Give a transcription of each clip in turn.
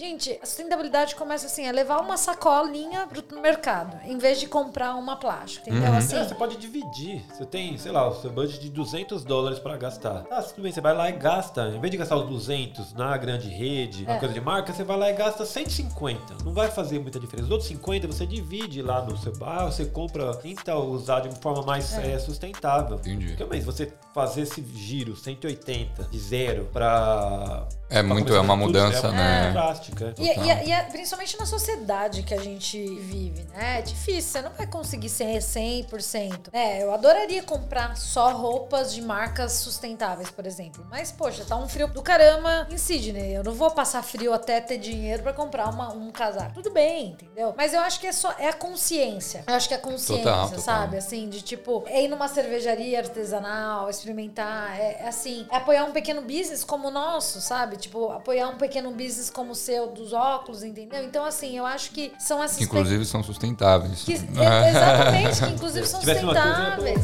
Gente, a sustentabilidade começa assim, a levar uma sacolinha pro mercado, em vez de comprar uma plástica, entendeu? Uhum. Assim, É, você pode dividir. Você tem, sei lá, o seu budget de 200 dólares pra gastar. Ah, tudo bem, você vai lá e gasta. Em vez de gastar os 200 na grande rede, É. uma coisa de marca, você vai lá e gasta 150. Não vai fazer muita diferença. Os outros 50 você divide lá no seu bar, você compra, tenta usar de uma forma mais eh, sustentável. Entendi. Porque, mas você fazer esse giro 180 de zero pra. É pra muito- é uma tudo, mudança, é né? muito drástica. E, e, e é- principalmente na sociedade que a gente vive, né? É difícil, você não vai conseguir ser 100%. Né? Eu adoraria comprar só roupas de marcas sustentáveis, por exemplo. Mas, poxa, tá um frio do caramba em Sydney. Eu não vou passar frio até ter dinheiro pra comprar uma- um casaco. Tudo bem, entendeu? Mas eu acho que é só é a consciência. Eu acho que é a consciência, Total, total. sabe? Assim, de tipo, é ir numa cervejaria artesanal, experimentar. É, é assim, é apoiar um pequeno business como o nosso, sabe? Tipo, apoiar um pequeno business como o seu, dos óculos, entendeu? Então, assim, eu acho que são essas Que inclusive são sustentáveis. que- e- exatamente, que inclusive são sustentáveis.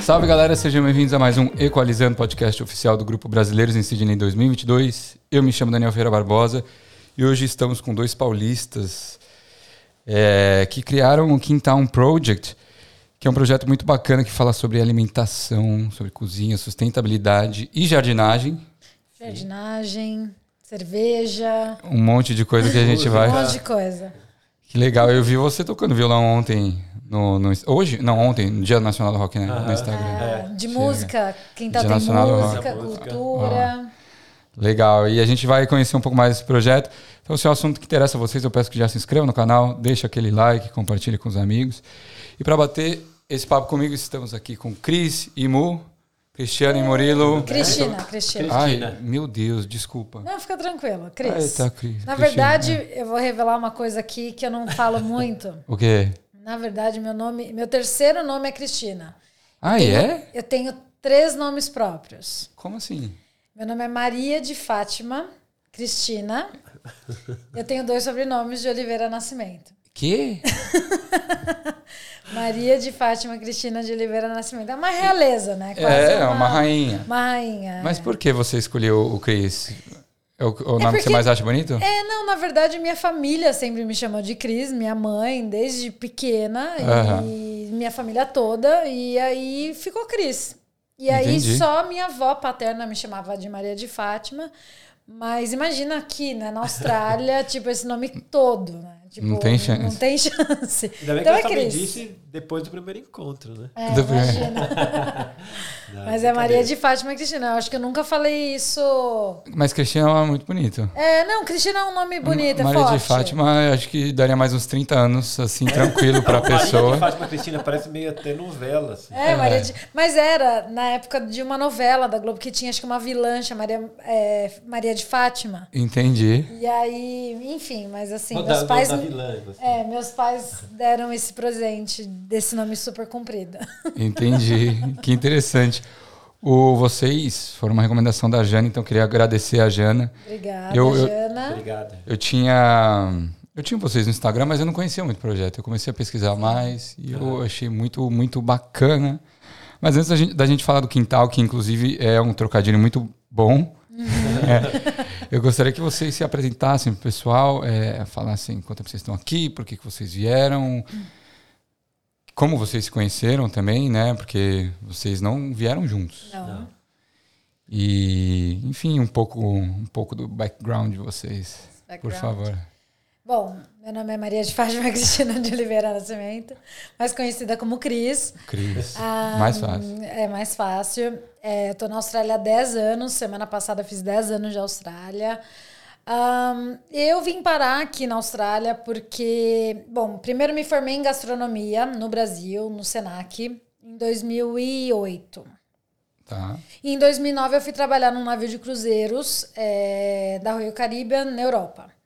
Salve galera, sejam bem-vindos a mais um Equalizando, podcast oficial do Grupo Brasileiros em Sydney 2022. Eu me chamo Daniel Ferreira Barbosa e hoje estamos com dois paulistas é, que criaram o Quintown Project, que é um projeto muito bacana que fala sobre alimentação, sobre cozinha, sustentabilidade e jardinagem. Jardinagem, cerveja, Um monte de coisa que a gente vai. um monte de coisa. Que legal, eu vi você tocando violão ontem. No, no- hoje? Não, ontem, no Dia Nacional do Rock, né? No Instagram. É, de Chega. música, quem tá Dia tem música, cultura. Legal, e a gente vai conhecer um pouco mais desse projeto. Então, se é um assunto que interessa a vocês, eu peço que já se inscrevam no canal, deixe aquele like, compartilhe com os amigos. E para bater esse papo comigo, estamos aqui com Cris e Mu, Cristiano e Murilo. Cristina, Cristina. Ai, meu Deus, desculpa. Não, fica tranquilo, Cris. Eita, Cris. Na Cristina. verdade, eu vou revelar uma coisa aqui que eu não falo muito. O quê? Na verdade, meu nome, meu terceiro nome é Cristina. Ah, é? Eu tenho três nomes próprios. Como assim? Meu nome é Maria de Fátima Cristina. Eu tenho dois sobrenomes de Oliveira Nascimento. Que? Maria de Fátima Cristina de Oliveira Nascimento. É uma realeza, né? É, é uma rainha. Uma rainha. Mas por que você escolheu o Cris? É o, o nome que você mais acha bonito? É, não, na verdade, minha família sempre me chamou de Cris, minha mãe, desde pequena, Aham. e minha família toda, e aí ficou Cris. E aí Entendi. só minha avó paterna me chamava de Maria de Fátima. Mas imagina aqui, né, na Austrália, tipo, esse nome todo, né? Tipo, Não tem chance. Não tem chance. Ainda bem então que é eu também Cris. disse depois do primeiro encontro, né? É, Do primeiro. imagina. Não, Mas é Maria de Fátima Cristina. Eu acho que eu nunca falei isso. Mas Cristiano é muito bonito. É, não, Cristina é um nome bonito, é Maria forte. de Fátima, eu acho que daria mais uns 30 anos, assim, tranquilo pra Maria pessoa. de Fátima Cristina parece meio até novela, assim. É, Maria de... Mas era na época de uma novela da Globo que tinha, acho que uma vilã chamada Maria, é, Maria de Fátima. Entendi. E aí, enfim, mas assim, Não, meus pais. da vilã, assim. É, meus pais deram esse presente desse nome super comprido. Entendi. que interessante. O, vocês foram uma recomendação da Jana, então queria agradecer a Jana. Obrigada, Eu- eu- Jana. Obrigado. Eu tinha. Eu tinha vocês no Instagram, mas eu não conhecia muito o projeto. Eu comecei a pesquisar mais e eu achei muito, muito bacana. Mas antes da gente, da gente falar do quintal, que inclusive é um trocadilho muito bom, é, eu gostaria que vocês se apresentassem pro pessoal, é, falassem quanto tempo vocês estão aqui, por que, que vocês vieram, como vocês se conheceram também, né? Porque vocês não vieram juntos. Não. Não. E, enfim, um pouco, um pouco do background de vocês, por Background. favor. Bom, meu nome é Maria de Fátima Cristina de Oliveira Nascimento, mais conhecida como Cris. Cris. Ah, Mais fácil. É mais fácil. É, tô na Austrália há 10 anos. Semana passada fiz 10 anos de Austrália. Ahn, eu vim parar aqui na Austrália porque, bom, primeiro me formei em gastronomia no Brasil, no Senac, em 2008. Tá. E em 2009 eu fui trabalhar num navio de cruzeiros é, da Royal Caribbean na Europa.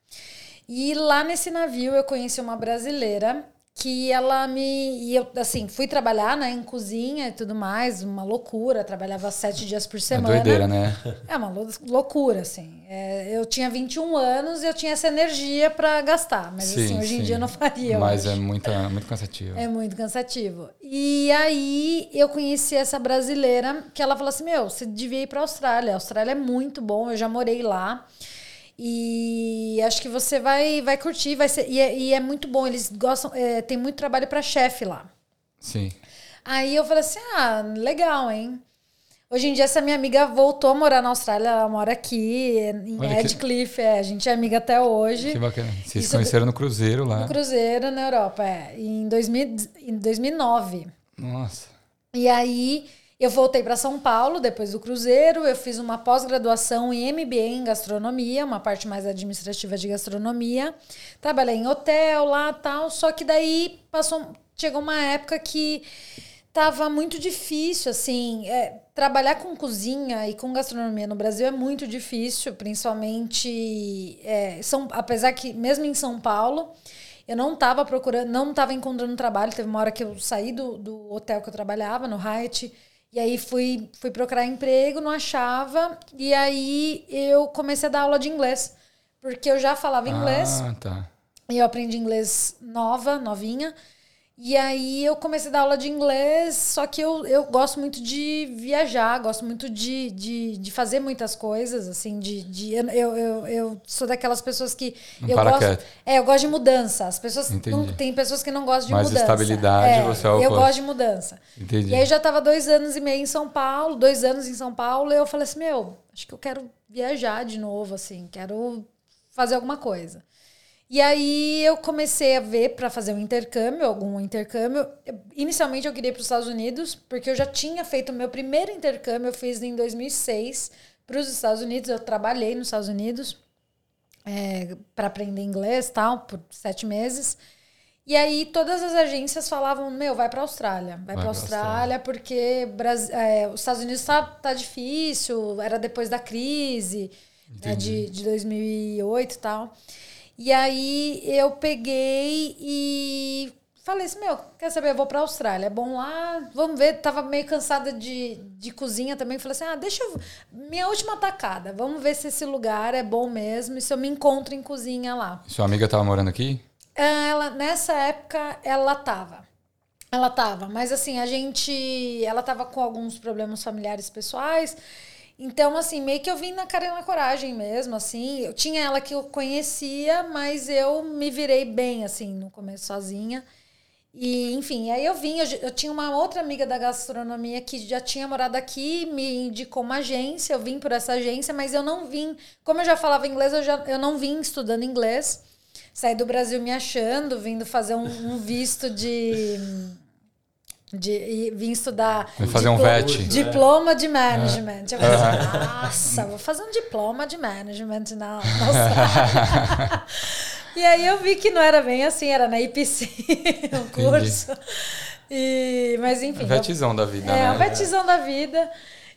E lá nesse navio eu conheci uma brasileira que ela me. E eu, assim, fui trabalhar né, em cozinha e tudo mais, uma loucura. Trabalhava sete dias por É semana. doideira, né? É uma lou- loucura, assim. É, eu tinha 21 anos e eu tinha essa energia para gastar. Mas, assim, hoje em dia eu não faria. Mas é muita, muito cansativo. É muito cansativo. E aí eu conheci essa brasileira que ela falou assim: Meu, você devia ir pra Austrália. A Austrália é muito bom, eu já morei lá. E acho que você vai, vai curtir, vai ser. E é, e é muito bom, eles gostam, é, tem muito trabalho pra chefe lá. Sim. Aí eu falei assim: ah, legal, hein? Hoje em dia, essa minha amiga voltou a morar na Austrália, ela mora aqui, em Olha que- é, a gente é amiga até hoje. Que bacana. Vocês se Isso conheceram no Cruzeiro lá. No Cruzeiro, na Europa, é, em, 2000, em 2009. Nossa. E aí eu voltei para São Paulo depois do Cruzeiro, eu fiz uma pós-graduação em MBA em gastronomia, uma parte mais administrativa de gastronomia. Trabalhei em hotel lá, tal, só que daí passou chegou uma época que tava muito difícil assim, é, trabalhar com cozinha e com gastronomia no Brasil é muito difícil, principalmente é, são, apesar que mesmo em São Paulo, eu não estava procurando, não estava encontrando trabalho. Teve uma hora que eu saí do, do hotel que eu trabalhava, no Hyatt, e aí fui, fui procurar emprego, não achava. E aí eu comecei a dar aula de inglês, porque eu já falava inglês. Ah, tá. E eu aprendi inglês nova, novinha. E aí eu comecei a dar aula de inglês, só que eu, eu gosto muito de viajar, gosto muito de, de, de fazer muitas coisas, assim, de. de eu, eu, eu, sou daquelas pessoas que. Não eu gosto, quieto. É, eu gosto de mudança. As pessoas. Não, tem pessoas que não gostam de Mais mudança. estabilidade, É, você é o Eu oposto. gosto de mudança. Entendi. E aí eu já estava dois anos e meio em São Paulo, dois anos em São Paulo, e eu falei assim, meu, acho que eu quero viajar de novo, assim, quero fazer alguma coisa. E aí eu comecei a ver para fazer um intercâmbio, algum intercâmbio. Eu- Inicialmente eu queria ir para os Estados Unidos, porque eu já tinha feito o meu primeiro intercâmbio, eu fiz em 2006 para os Estados Unidos. Eu trabalhei nos Estados Unidos para aprender inglês tal, por sete meses. E aí todas as agências falavam, meu, vai para Austrália, vai, Vai para pra Austrália, porque é, os Estados Unidos tá, tá difícil, era depois da crise né, de, de 2008 e tal. E aí eu peguei e falei assim, meu, quer saber, eu vou pra Austrália, é bom lá, vamos ver, tava meio cansada de, de cozinha também, falei assim, ah, deixa eu, minha última tacada, vamos ver se esse lugar é bom mesmo e se eu me encontro em cozinha lá. Sua amiga tava morando aqui? Ela, nessa época, ela tava. Ela tava, mas assim, a gente. Ela tava com alguns problemas familiares pessoais. Então, assim, meio que eu vim na cara e na coragem mesmo, assim. Eu tinha ela que eu conhecia, mas eu me virei bem, assim, no começo sozinha. E, enfim, aí eu vim, eu, eu tinha uma outra amiga da gastronomia que já tinha morado aqui, me indicou uma agência, eu vim por essa agência, mas eu não vim, como eu já falava inglês, eu, já, eu não vim estudando inglês. Saí do Brasil me achando, vindo fazer um, um visto de. De e vim estudar. Vim fazer um diploma- VET. Diploma de management. Eu falei assim, nossa, vou fazer um diploma de management na. E aí eu vi que não era bem assim, era na IPC o curso. E, mas enfim. Vetizão da vida, É, né? a vetizão da vida.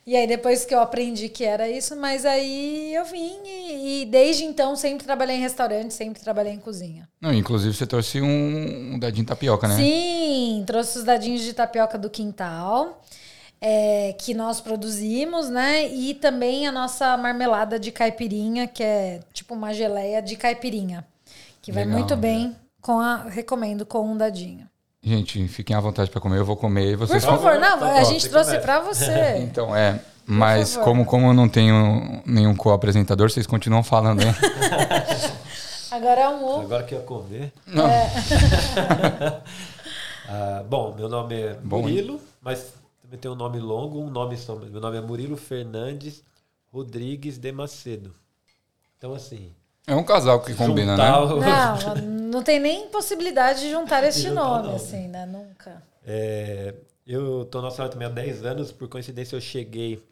E aí depois que eu aprendi que era isso, mas aí eu vim e, e desde então sempre trabalhei em restaurante, sempre trabalhei em cozinha. Não, inclusive você trouxe um, um dadinho de tapioca, né? Sim, trouxe os dadinhos de tapioca do quintal. é, que nós produzimos, né? E também a nossa marmelada de caipirinha, que é tipo uma geleia de caipirinha. Que vai Legal, muito bem com a. Recomendo com um dadinho. Gente, fiquem à vontade pra comer, eu vou comer e Por vocês favor, não, Tá a gente trouxe pra você. Então, é. Mas como, como eu não tenho nenhum co-apresentador, vocês continuam falando, hein? Agora é um ovo. Agora que eu ia comer. Não. Ah, bom, meu nome é Bom, Murilo, mas também tem um nome longo, um nome só. Meu nome é Murilo Fernandes Rodrigues de Macedo. Então, assim. É um casal que combina, juntar né? o- Não, não tem nem possibilidade de juntar este nome, nome. assim, né? Nunca. É, eu tô na Austrália também há 10 anos, por coincidência eu cheguei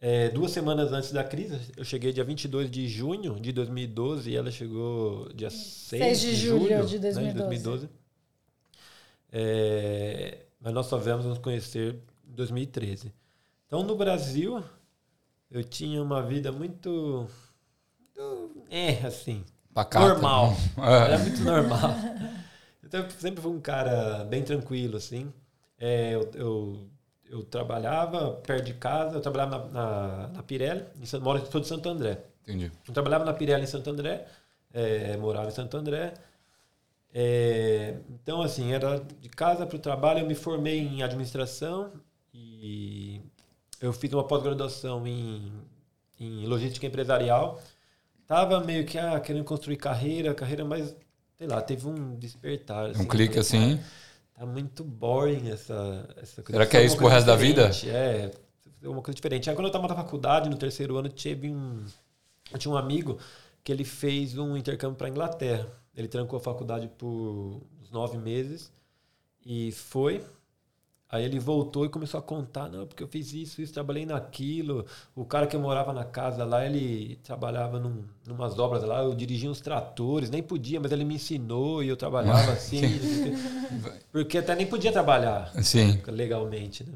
é, duas semanas antes da crise. Eu cheguei dia 22 de junho de 2012 e ela chegou dia 6, 6 de julho de né, 2012. 2012. É, mas nós só viemos nos conhecer em 2013. Então no Brasil eu tinha uma vida muito, muito é assim, Pacata. normal. É. Era muito normal. Eu sempre fui um cara bem tranquilo, assim. É, eu, eu, eu, trabalhava perto de casa, eu trabalhava na, na, na Pirelli, em São, moro, sou de Santo André. Entendi. Eu trabalhava na Pirelli em Santo André, é, morava em Santo André. É, então, assim, era de casa para o trabalho. Eu me formei em administração e eu fiz uma pós-graduação em, em logística empresarial. Tava meio que ah, querendo construir carreira, carreira, mas sei lá, teve um despertar. Assim, um clique assim. Tá muito boring essa, essa coisa. Será que é isso pro resto da vida? É, uma coisa diferente. Aí quando eu estava na faculdade, no terceiro ano, tive um. Eu tinha um amigo que ele fez um intercâmbio para Inglaterra. Ele trancou a faculdade por uns nove meses e foi. Aí ele voltou e começou a contar, não, porque eu fiz isso, isso, trabalhei naquilo. O cara que morava na casa lá, ele trabalhava num, numas obras lá, eu dirigia uns tratores, nem podia, mas ele me ensinou e eu trabalhava assim. porque até nem podia trabalhar Sim. legalmente, né?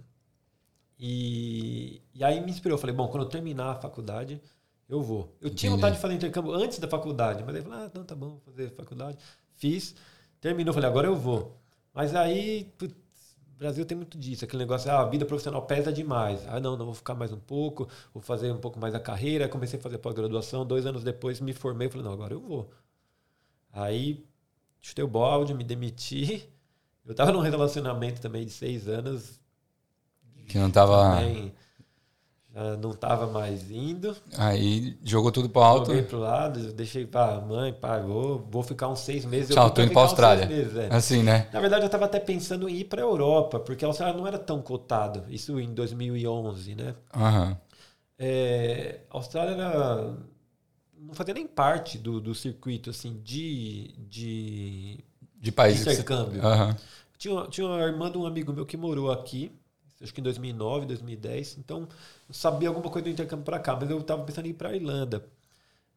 E, e aí me inspirou, eu falei, bom, quando eu terminar a faculdade, eu vou. Eu tinha vontade de fazer intercâmbio antes da faculdade, mas aí eu falei, ah, não, tá bom, vou fazer faculdade. Fiz, terminou, falei, agora eu vou. Mas aí, putz, Brasil tem muito disso, aquele negócio, ah, a vida profissional pesa demais. Ah, não, não vou ficar mais um pouco, vou fazer um pouco mais a carreira. Comecei a fazer pós-graduação, dois anos depois me formei, falei, não, agora eu vou. Aí chutei o balde, me demiti. Eu estava num relacionamento também de seis anos. Que não estava já não estava mais indo. Aí jogou tudo para alto. Joguei pro lado, deixei para mãe, pai, vou, vou ficar uns seis meses. Tchau, tô indo para Austrália. Meses, é. Assim, né? Na verdade, eu estava até pensando em ir para Europa, porque a Austrália não era tão cotado. Isso em 2011, né? Uhum. É, a Austrália era, não fazia nem parte do, do circuito assim de de, de países intercâmbio. Uhum. Tinha, tinha uma irmã de um amigo meu que morou aqui acho que em 2009, 2010. Então, eu sabia alguma coisa do intercâmbio para cá, mas eu estava pensando em ir para a Irlanda.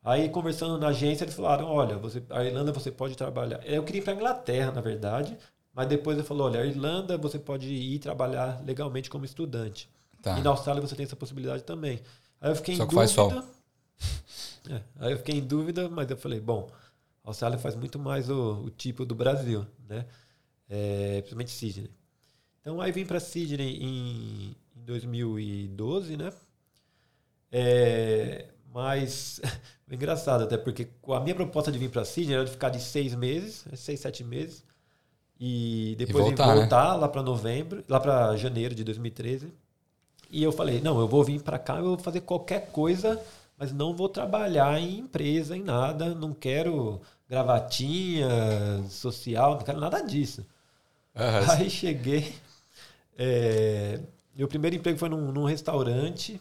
Aí, conversando na agência, eles falaram: olha, você, a Irlanda você pode trabalhar. Eu queria ir para a Inglaterra, na verdade, mas depois ele falou: olha, a Irlanda você pode ir trabalhar legalmente como estudante. Tá. E na Austrália você tem essa possibilidade também. Aí eu fiquei Só em que dúvida. Faz sol. É, aí eu fiquei em dúvida, mas eu falei: bom, a Austrália faz muito mais o, o tipo do Brasil, né? É, principalmente Sydney. Então aí vim para Sydney em, em 2012, né? É, mas é engraçado até porque a minha proposta de vir para Sydney era de ficar de seis meses, seis, sete meses, e depois e voltar, voltar né? lá para novembro, lá para janeiro de 2013. E eu falei, não, eu vou vir para cá, eu vou fazer qualquer coisa, mas não vou trabalhar em empresa, em nada, não quero gravatinha social, não quero nada disso. Uhum. Aí cheguei, é, meu primeiro emprego foi num, num, restaurante,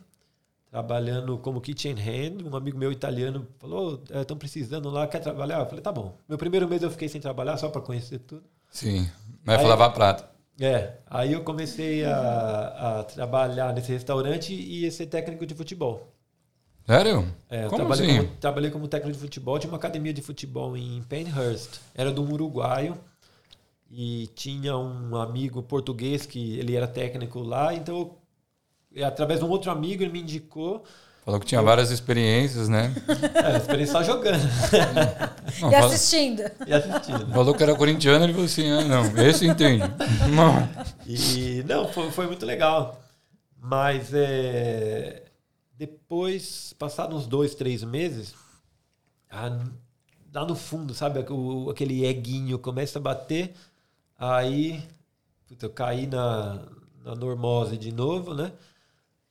trabalhando como kitchen hand. Um amigo meu italiano falou: estão é, precisando lá, quer trabalhar? Eu falei: tá bom. Meu primeiro mês eu fiquei sem trabalhar, só para conhecer tudo. Sim, mas foi lavar prato. É, aí eu comecei a, a, trabalhar nesse restaurante e ser técnico de futebol. Sério? É, como trabalhei, assim? como, trabalhei como técnico de futebol, tinha uma academia de futebol em Penhurst. Era de um uruguaio e tinha um amigo português que ele era técnico lá, então através de um outro amigo ele me indicou. Falou que tinha eu... várias experiências, né? É, experiência só jogando. Não, e, assistindo. e assistindo. Falou que era corintiano, ele falou assim, ah, não, esse entende. Não. E não, foi, foi muito legal. Mas é, depois, passados uns dois, três meses, lá no fundo, sabe, o, aquele eguinho começa a bater Aí eu caí na, na normose de novo, né?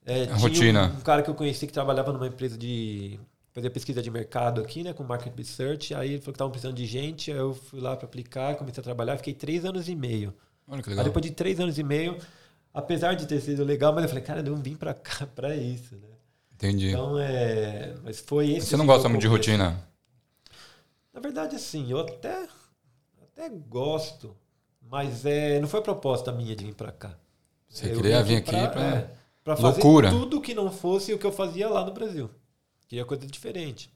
É, rotina. Um, um, cara que eu conheci que trabalhava numa empresa de fazer pesquisa de mercado aqui, né, com market research. Aí ele falou que estavam precisando de gente, aí eu fui lá para aplicar, comecei a trabalhar, fiquei três anos e meio. Olha que legal. Aí depois de três anos e meio, apesar de ter sido legal, mas eu falei, cara, eu não vim para cá para isso, né? Entendi. Então é, mas foi esse. Você não gosta muito de rotina? Na verdade, assim, eu até até gosto, mas é, não foi proposta minha de vir para cá. Você eu queria vir aqui para é, fazer Loucura. tudo que não fosse o que eu fazia lá no Brasil. Queria coisa diferente.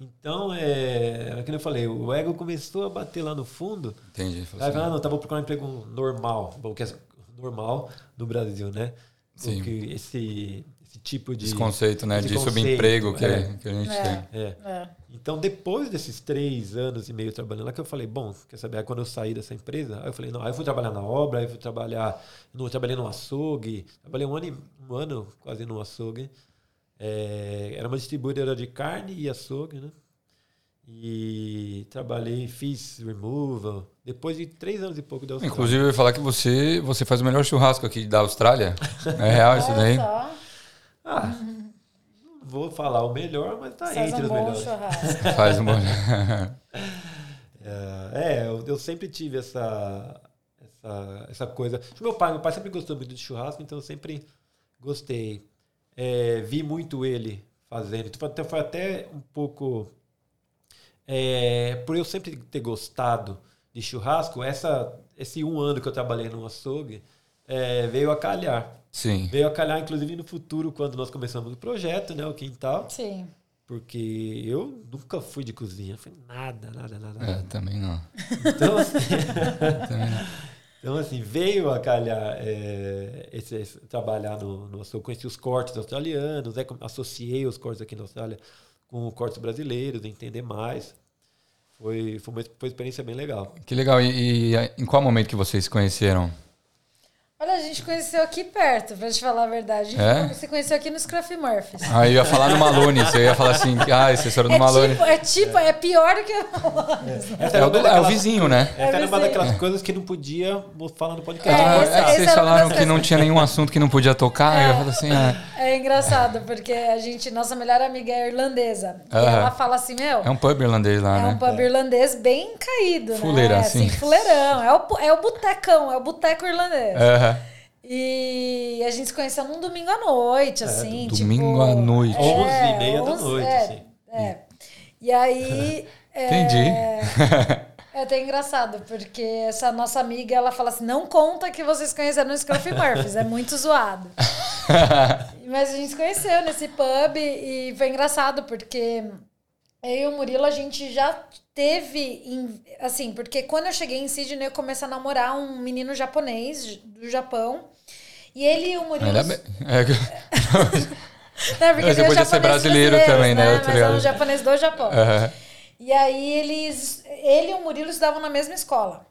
Então, é, era que eu falei, o ego começou a bater lá no fundo. Entendi. Aí, assim, ah, não, tava procurando um emprego normal, bom, que é normal no Brasil, né? Sim. Porque esse, esse tipo de. Esse conceito, né? esse de conceito, subemprego que, é. que a gente É. tem. É. É. Então, depois desses três anos e meio trabalhando lá, que eu falei, bom, quer saber? Aí quando eu saí dessa empresa, aí eu falei, não, aí eu fui trabalhar na obra, aí eu fui trabalhar, no, trabalhei no açougue, trabalhei um ano, e- um ano quase no açougue. É, era uma distribuidora de carne e açougue, né? E trabalhei, fiz removal. Depois de três anos e pouco da Austrália. Inclusive, eu ia falar que você, você faz o melhor churrasco aqui da Austrália. É real isso daí? Só, Ah, vou falar o melhor, mas tá faz entre um os bom melhores. churrasco. Faz um bom. É, é, eu, eu sempre tive essa, essa, essa coisa. Meu pai, meu pai sempre gostou muito de churrasco, então eu sempre gostei. É, vi muito ele fazendo. Então, até- foi até um pouco. é, por eu sempre ter gostado de churrasco, essa, esse um ano que eu trabalhei no açougue é, veio a calhar. Sim. Veio a calhar, inclusive, no futuro, quando nós começamos o projeto, né, o quintal, Sim. porque eu nunca fui de cozinha, foi nada, nada, nada. É, nada. também não. Então, assim, Também não. então, assim, veio a calhar é, esse, esse- trabalhar no, no Eu conheci os cortes australianos, né, associei os cortes aqui na Austrália com os cortes brasileiros, entender mais. Foi, foi, uma, foi uma experiência bem legal. Que legal. E, e em qual momento que vocês se conheceram? Olha, a gente conheceu aqui perto, pra te falar a verdade. A gente É? se conheceu aqui nos Scruffy Murphys. Ah, eu ia falar no Malone. Você ia falar assim, ah, vocês foram no É Malone. tipo, é tipo, é pior do que Essa É era o, do- uma é o vizinho, né? Essa era uma vizinho. daquelas coisas que não podia falar no podcast. É, Ah, essa- é vocês falaram que não tinha nenhum assunto que não podia tocar. Eu falo assim, ah, É engraçado, porque a gente, nossa melhor amiga é irlandesa. E Aham. ela fala assim, meu, é um pub irlandês lá, é né? um pub irlandês bem caído, Fuleira, né? assim. fuleirão. É o, é o botecão, é o boteco irlandês. Aham. E a gente se conheceu num domingo à noite, assim. tipo, domingo à noite. Onze e meia da onze- noite, é, assim. É. E aí. é, Entendi. É até engraçado, porque essa nossa amiga, ela fala assim, não conta que vocês conheceram no Scruffy Murphys, é muito zoado. Mas a gente se conheceu nesse pub e foi engraçado, porque eu e o Murilo, a gente já teve, assim, porque quando eu cheguei em Sydney, eu comecei a namorar um menino japonês do Japão, e ele e o Murilo... Ainda bem. É, Né, porque Você tem os podia ser brasileiro também, né? Eu tô Mas é ligado. um japonês do Japão. Aham. E aí eles, ele e o Murilo estudavam na mesma escola.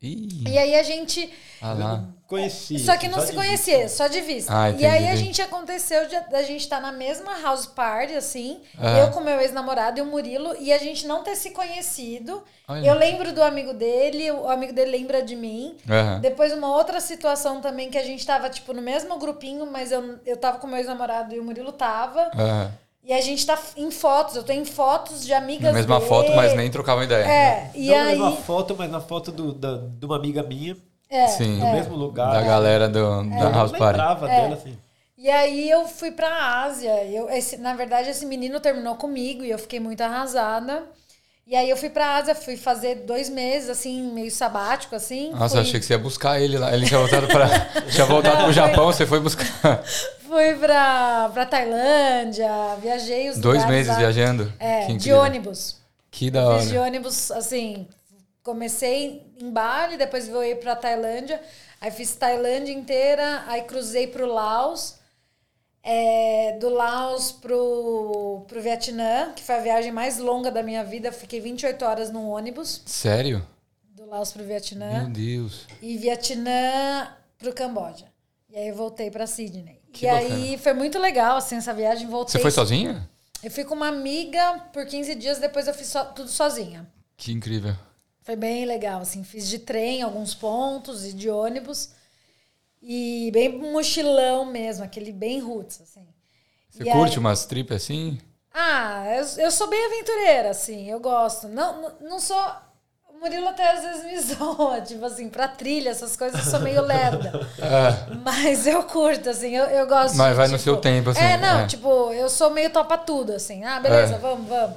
Ih, E aí a gente. ah lá. Conheci. Só que não só se conhecia, só de vista. Ah, e aí a gente aconteceu de a gente estar na mesma house party, assim. Ah. Eu com meu ex-namorado e o Murilo, e a gente não ter se conhecido. Olha. Eu lembro do amigo dele, o amigo dele lembra de mim. Depois, uma outra situação também que a gente tava, tipo, no mesmo grupinho, mas eu, eu tava com meu ex-namorado e o Murilo tava. Aham. E a gente tá em fotos, eu tô em fotos de amigas Na mesma dele. foto, mas nem trocavam ideia. É, e não aí. na mesma foto, mas na foto do, da, de uma amiga minha, É, Sim. no mesmo lugar. Da galera do, da Eu House Party. lembrava É. dela, assim. E aí eu fui pra Ásia. Eu, esse, na verdade, esse menino terminou comigo e eu fiquei muito arrasada. E aí eu fui pra Ásia, fui fazer dois meses, assim, meio sabático, assim. Nossa, fui, achei que você ia buscar ele lá. Ele tinha voltado, pra, tinha voltado Não, pro foi- Japão, você foi buscar. Fui pra, pra Tailândia, viajei os Dois meses lá. viajando. É, de ônibus. Que da Fiz de hora. ônibus, assim, comecei em Bali, depois voei pra Tailândia, aí fiz Tailândia inteira, aí cruzei pro Laos, é, do Laos pro, pro Vietnã, que foi a viagem mais longa da minha vida, fiquei 28 horas num ônibus, Sério? do Laos pro Vietnã, Meu Deus. e Vietnã pro Camboja. E aí eu voltei pra Sydney. Que e bacana. aí foi muito legal, assim, essa viagem, voltei... Você foi sozinha? Eu fui com uma amiga por 15 dias, depois eu fiz so- tudo sozinha. Que incrível. Foi bem legal, assim, fiz de trem alguns pontos e de ônibus. E bem mochilão mesmo, aquele bem roots, assim. Você E curte aí- umas trip assim? Ah, eu, eu sou bem aventureira, assim, eu gosto. Não, não, não sou... O Murilo até às vezes me zoa, tipo assim, pra trilha, essas coisas, eu sou meio lerda. Ah, Mas eu curto, assim, eu, eu gosto Mas vai no tipo- seu tempo, assim, É, não, é. tipo, eu sou meio topa tudo, assim. Ah, beleza, É. vamos, vamos.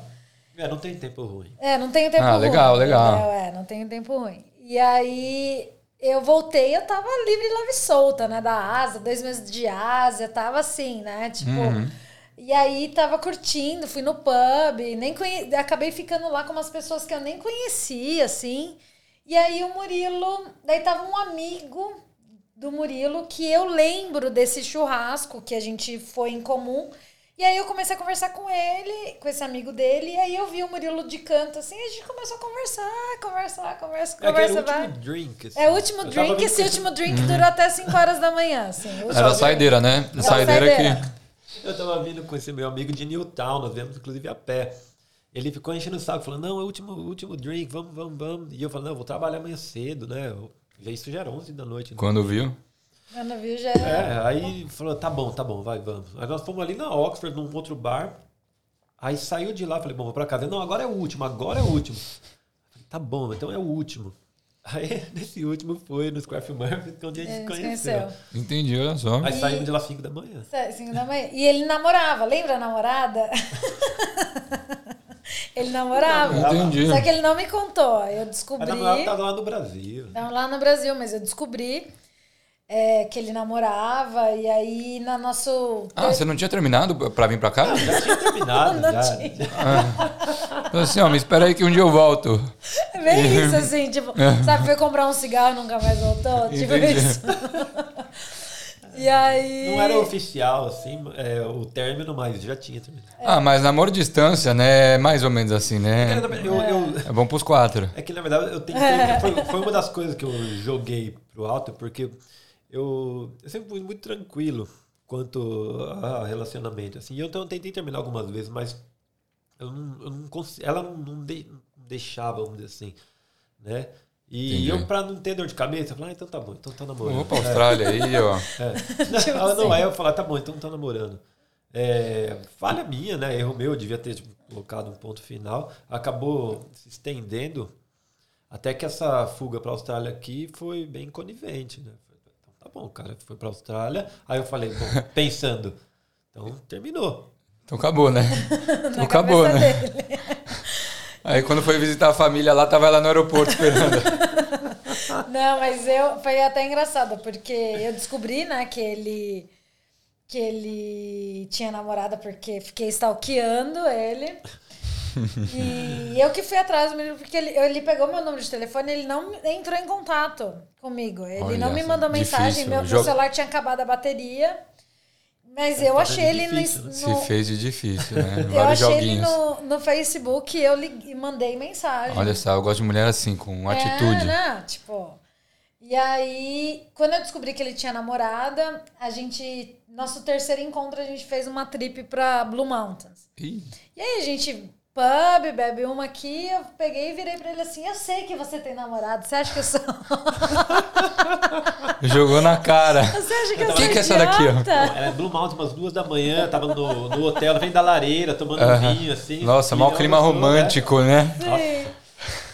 É, não tem tempo ruim. É, não tenho tempo Ah, ruim. legal, legal. entendeu? É, não tenho tempo ruim. E aí eu voltei, eu tava livre, leve solta, né? Da Ásia, dois meses de Ásia, tava assim, né? Tipo. Uhum. E aí tava curtindo, fui no pub, nem conhe... acabei ficando lá com umas pessoas que eu nem conhecia, assim. E aí o Murilo, daí tava um amigo do Murilo que eu lembro desse churrasco que a gente foi em comum. E aí eu comecei a conversar com ele, com esse amigo dele, e aí eu vi o Murilo de canto, assim, e a gente começou a conversar, conversar, conversa, É conversa, o vai. último drink. assim. É o último drink, esse que- último drink durou até 5 horas da manhã, assim. Era saideira, né? Era Saideira saideira. que. Eu tava vindo com esse meu amigo de Newtown, nós viemos inclusive a pé. Ele ficou enchendo o saco, falando, não, é o último, último drink, vamos, vamos, vamos. E eu falei, não, eu vou trabalhar amanhã cedo, né? Eu- isso já era 11 da noite. né? Quando viu? Quando viu, já É, aí falou, tá bom, tá bom, vai, vamos. Aí nós fomos ali na Oxford, num outro bar. Aí saiu de lá, falei, bom, vou pra casa. Não, agora é o último, agora é o último. Falei, tá bom, então é o último. Aí, nesse último foi no Square Murphy, que é onde a gente É, se conheceu. conheceu. Entendi, olha só. Aí saímos de lá 5 da manhã. Cinco assim, da manhã. E ele namorava, lembra a namorada? ele namorava. Entendi. Só que ele não me contou. Eu A descobri. namorada tava lá no Brasil. Não, lá no Brasil, mas eu descobri é, que ele namorava. E aí, na nosso. Ah, você não tinha terminado pra vir pra cá? Já tinha terminado, Não já. tinha. Falei assim, ó, me espera aí que um dia eu volto. É bem isso, assim, tipo, sabe, foi comprar um cigarro e nunca mais voltou? Tipo Entendi. isso. e aí. Não era oficial, assim, é, o término, mas já tinha terminado. Ah, mas namoro à distância, né? É mais ou menos assim, né? Eu, eu, É bom pros quatro. É que na verdade eu tentei. Foi, foi uma das coisas que eu joguei pro alto, porque eu, eu sempre fui muito tranquilo quanto a relacionamento. Assim, e eu então tentei terminar algumas vezes, mas eu não, eu não consigo. Ela não, não de- não deixava, vamos dizer assim. Né? E Entendi. eu, pra não ter dor de cabeça, eu falei, ah, então tá bom, então tá namorando. Vou pra Austrália aí, ó. É. Tipo Ela não, assim. aí eu falar, tá bom, então tá namorando. É, falha minha, né? Erro meu, eu devia ter tipo, colocado um ponto final. Acabou se estendendo até que essa fuga pra Austrália aqui foi bem conivente, né? Bom, o cara foi pra Austrália. Aí eu falei, bom, pensando, então terminou. Então acabou, né? Então acabou, né? dele. Aí quando foi visitar a família lá, tava lá no aeroporto esperando. Não, mas eu foi até engraçado, porque eu descobri, né, que ele que ele tinha namorada porque fiquei stalkeando ele. E eu que fui atrás do menino, porque ele, ele pegou meu número de telefone ele não entrou em contato comigo. Ele Olha não me mandou mensagem, meu, meu celular tinha acabado a bateria. Mas eu tá achei ele no, né? Se no- fez de difícil, né? eu achei ele joguinhos. no, no Facebook e eu mandei mensagem. Olha só, eu gosto de mulher assim, com É, atitude. né? Tipo. E aí, quando eu descobri que ele tinha namorada, a gente. Nosso terceiro encontro, a gente fez uma trip pra Blue Mountains. Ih, E aí a gente. Pub, bebe uma aqui, eu peguei e virei pra ele assim, eu sei que você tem namorado, você acha que eu sou... jogou na cara. Você acha que eu Que sou que é essa daqui, ó? Era Blue Mountain, umas duas da manhã, tava no, no hotel, vem da lareira, tomando Aham. vinho, assim. Nossa, mau clima gostou, romântico, né? Sim.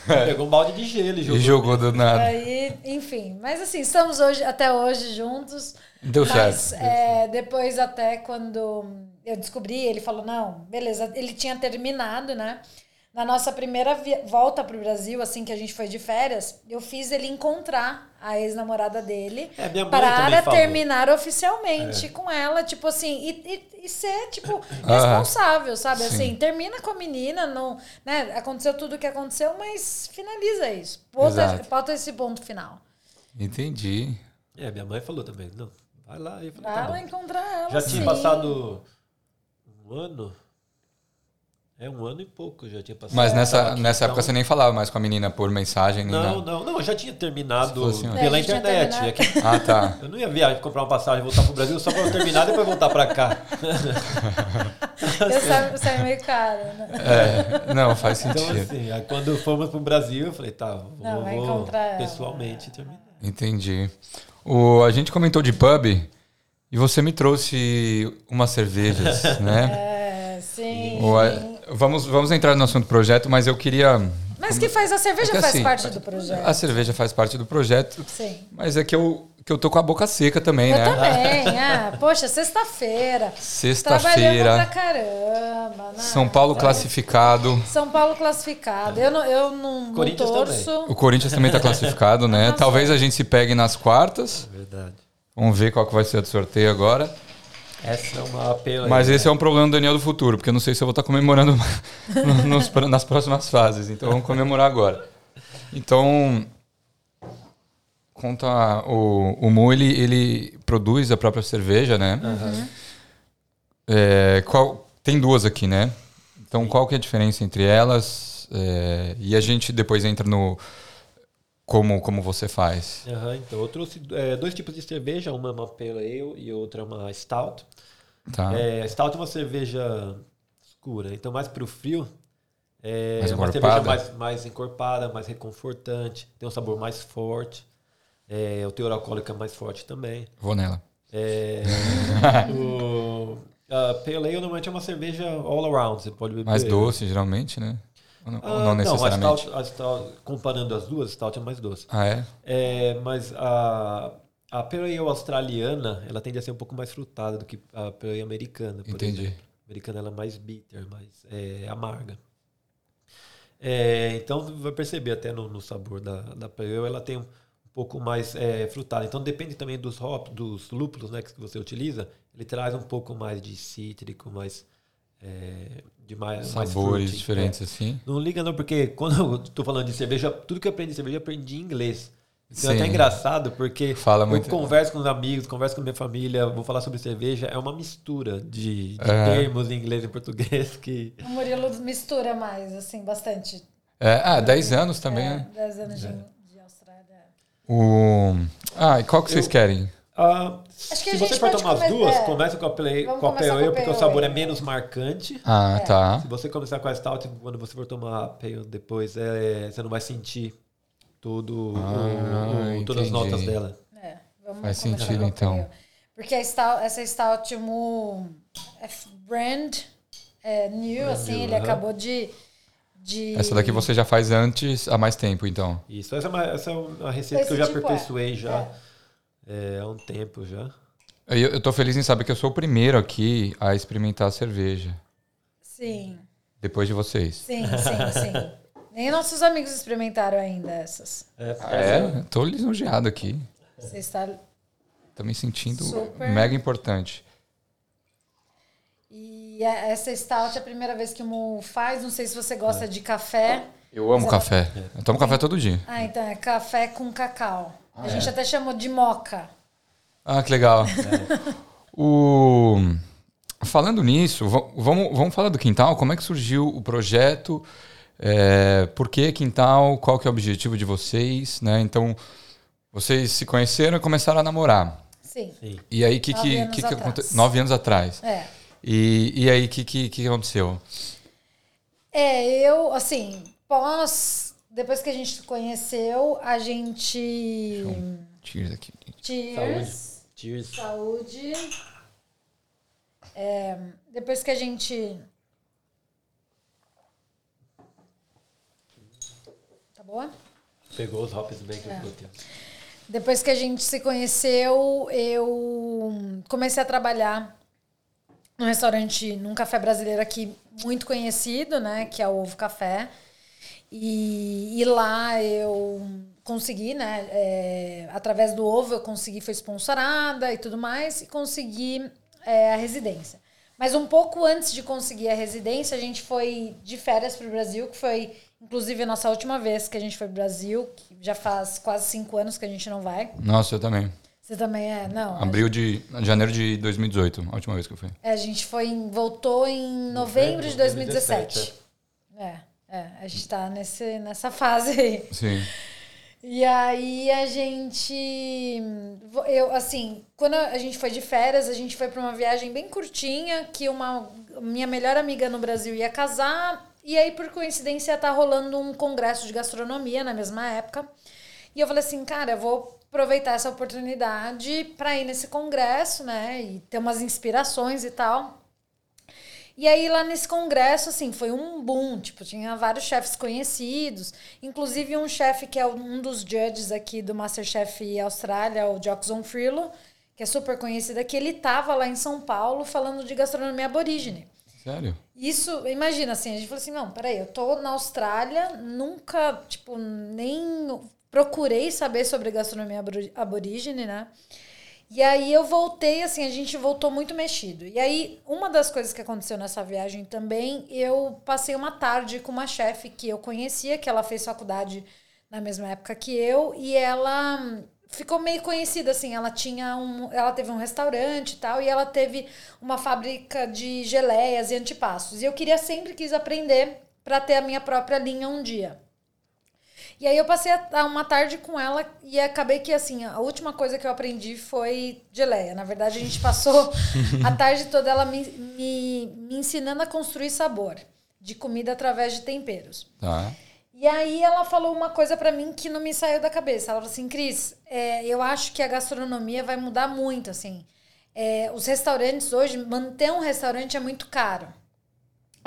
né? Pegou um balde de gelo e jogou. E jogou do nada. Aí, enfim, mas assim, estamos hoje, até hoje juntos. Deu Mas certo. é, depois, até quando eu descobri, ele falou: não, beleza, ele tinha terminado, né? Na nossa primeira volta pro Brasil, assim que a gente foi de férias, eu fiz ele encontrar a ex-namorada dele É, minha mãe para terminar oficialmente com ela, tipo assim, e, e- e ser, tipo, responsável, sabe? Sim. Assim, termina com a menina, não, né? Aconteceu tudo o que aconteceu, mas finaliza isso. Bota, bota esse ponto final. Entendi. É, minha mãe falou também, não, vai lá. Eu falei, Vai tá lá bom. encontrar ela. Já tinha sim. passado um ano. É um ano e pouco já tinha passado. Mas nessa, aqui, nessa então- época você nem falava mais com a menina por mensagem, nem Não, não, não, eu já tinha terminado assim. É, pela tinha internet. É que Ah, tá. eu não ia viajar, comprar uma passagem e voltar pro Brasil só pra eu terminar e depois voltar pra cá. Eu saio, saio meio caro, né? É, não, faz Então, sentido. assim, aí quando fomos pro Brasil, eu falei, tá, vou, Não, vou encontrar ela. pessoalmente terminar. Entendi. O, a gente comentou de pub e você me trouxe umas cervejas, né? É, sim. O, a- vamos, vamos entrar no assunto projeto, mas eu queria. Mas que faz a cerveja É que faz assim, parte do projeto. A cerveja faz parte do projeto, Sim. mas é que eu, que eu tô com a boca seca também, Eu né? também, ah, poxa, sexta-feira. Trabalhando pra Sexta-feira, caramba. né? São Paulo classificado. São Paulo classificado. Eu não, eu não, não Corinthians torço. O Corinthians também tá classificado, né? Talvez a gente se pegue nas quartas. Verdade. Vamos ver qual que vai ser o sorteio agora. Essa é uma apela. Mas esse é um problema do Daniel do futuro, porque eu não sei se eu vou estar comemorando no- nos- nas próximas fases. Então vamos comemorar agora. Então, conta o, o Mu, ele, ele produz a própria cerveja, né? É, qual, tem duas aqui, né? Então, qual que é a diferença entre elas? É, e a gente depois entra no como, como você faz. Aham, então, eu trouxe é, dois tipos de cerveja, uma é uma Pale Ale e outra é uma Stout. Tá? É, Stout é uma cerveja escura, então mais pro frio. É Mais uma encorpada? cerveja mais, mais encorpada, mais reconfortante, tem um sabor mais forte. É, o teor alcoólico é mais forte também. Vou nela. É, o, a Pale Ale normalmente é uma cerveja all around, você pode beber. Mais doce, geralmente, né? Não, Ah, não necessariamente? a Stout, a Stout, comparando as duas, a Stout é mais doce. Ah, é? É, mas a, a Pale Ale australiana, ela tende a ser um pouco mais frutada do que a Pale Ale americana, por Entendi. exemplo. A americana ela é mais bitter, mais é, amarga. É, então, vai perceber até no, no sabor da, da Pale Ale, ela tem um pouco mais é, frutada. Então, depende também dos hops, dos lúpulos né, que você utiliza. Ele traz um pouco mais de cítrico, mais... É, de mais, mais Sabores fruity, diferentes é. assim. Não liga não, porque quando eu tô falando de cerveja, tudo que eu aprendi de cerveja eu aprendi em inglês. Então é até engraçado, porque Fala eu muito. converso com os amigos, converso com minha família, vou falar sobre cerveja, é uma mistura de, de É. termos em inglês e português que... O Murilo mistura mais, assim, bastante. É, ah, 10 anos também, é, né? 10 anos de, de Austrália. O... Ah, e qual que vocês Eu- querem? Ah, Acho que a se você for tomar as duas, é. começa com a Play, Vamos com a Pale Ale, porque o Pale sabor é menos marcante. Ah, tá. Se você começar com a Stout, quando você for tomar a Pale depois, é, você não vai sentir todo o- Ah, o- todas as notas dela. É, vamos Faz sentido, então. Porque a stout, essa Stout é brand é new, Brand assim, new, ele aham. acabou de, de... Essa daqui você já faz antes, há mais tempo, então. Isso, essa é uma, essa é uma receita Esse que eu já tipo é. aperfeiçoei já é, há um tempo já. Eu, eu tô feliz em saber que eu sou o primeiro aqui a experimentar a cerveja. Sim, Depois de vocês. sim, sim, sim. Nem nossos amigos experimentaram ainda essas. É, Ah, é? Tô lisonjeado aqui. Você está... Tô me sentindo Super. mega importante. E a- essa Stout é a primeira vez que o Mu faz. Não sei se você gosta de café. Eu amo café. Eu tomo café todo dia. Ah, então é café com cacau. A gente até chamou de moca. Ah, que legal. O... Falando nisso, va- vamos, vamos falar do Quintal. Como é que surgiu o projeto? É, por que Quintal? Qual que é o objetivo de vocês? Né? Então, vocês se conheceram e começaram a namorar. Sim. Sim. E aí, o que, Nove que, anos que, que aconteceu? Nove anos atrás. É. E, e aí, o que, que, que aconteceu? É, eu, assim, pós. Depois que a gente se conheceu, a gente. Cheers aqui. Cheers. Cheers. Saúde. É, depois que a gente. Tá boa? Pegou os hops bem É. que eu botei. Depois que a gente se conheceu, eu comecei a trabalhar num restaurante, num café brasileiro aqui muito conhecido, né? Que é o Ovo Café. E, e lá eu consegui, né? é, através do Ovo eu consegui, foi sponsorada e tudo mais, e consegui é, a residência. Mas um pouco antes de conseguir a residência, a gente foi de férias para o Brasil, que foi inclusive a nossa última vez que a gente foi para o Brasil, que já faz quase cinco anos que a gente não vai. Nossa, eu também. Você também é? Não. Abril de janeiro de 2018, a última vez que eu fui. É, a gente foi em- voltou em novembro de 2017. É, é, a gente tá nesse, nessa fase aí. Sim. E aí a gente. Eu, assim, quando a gente foi de férias, a gente foi para uma viagem bem curtinha, que uma minha melhor amiga no Brasil ia casar. E aí, por coincidência, tá rolando um congresso de gastronomia na mesma época. E eu falei assim, cara, eu vou aproveitar essa oportunidade para ir nesse congresso, né? E ter umas inspirações e tal. E aí, lá nesse congresso, assim, foi um boom. Tipo, tinha vários chefes conhecidos. Inclusive, um chefe que é um dos judges aqui do Masterchef Austrália, o Jackson Frillo, que é super conhecido aqui. Ele tava lá em São Paulo falando de gastronomia aborígene. Sério? Isso, imagina assim, a gente falou assim, não, peraí, eu tô na Austrália, nunca, tipo, nem procurei saber sobre gastronomia abor- aborígene, né? E aí eu voltei, assim, a gente voltou muito mexido. E aí, uma das coisas que aconteceu nessa viagem também, eu passei uma tarde com uma chefe que eu conhecia, que ela fez faculdade na mesma época que eu, e ela ficou meio conhecida assim. Ela tinha um, ela teve um restaurante e tal, e ela teve uma fábrica de geleias e antipastos. E eu queria sempre quis aprender para ter a minha própria linha um dia. E aí eu passei a, uma tarde com ela e acabei que assim, a última coisa que eu aprendi foi geleia. Na verdade, a gente passou a tarde toda ela me, me, me ensinando a construir sabor de comida através de temperos. Tá. E aí ela falou uma coisa para mim que não me saiu da cabeça. Ela falou assim, Cris, é, eu acho que a gastronomia vai mudar muito, assim. É, os restaurantes hoje, manter um restaurante é muito caro.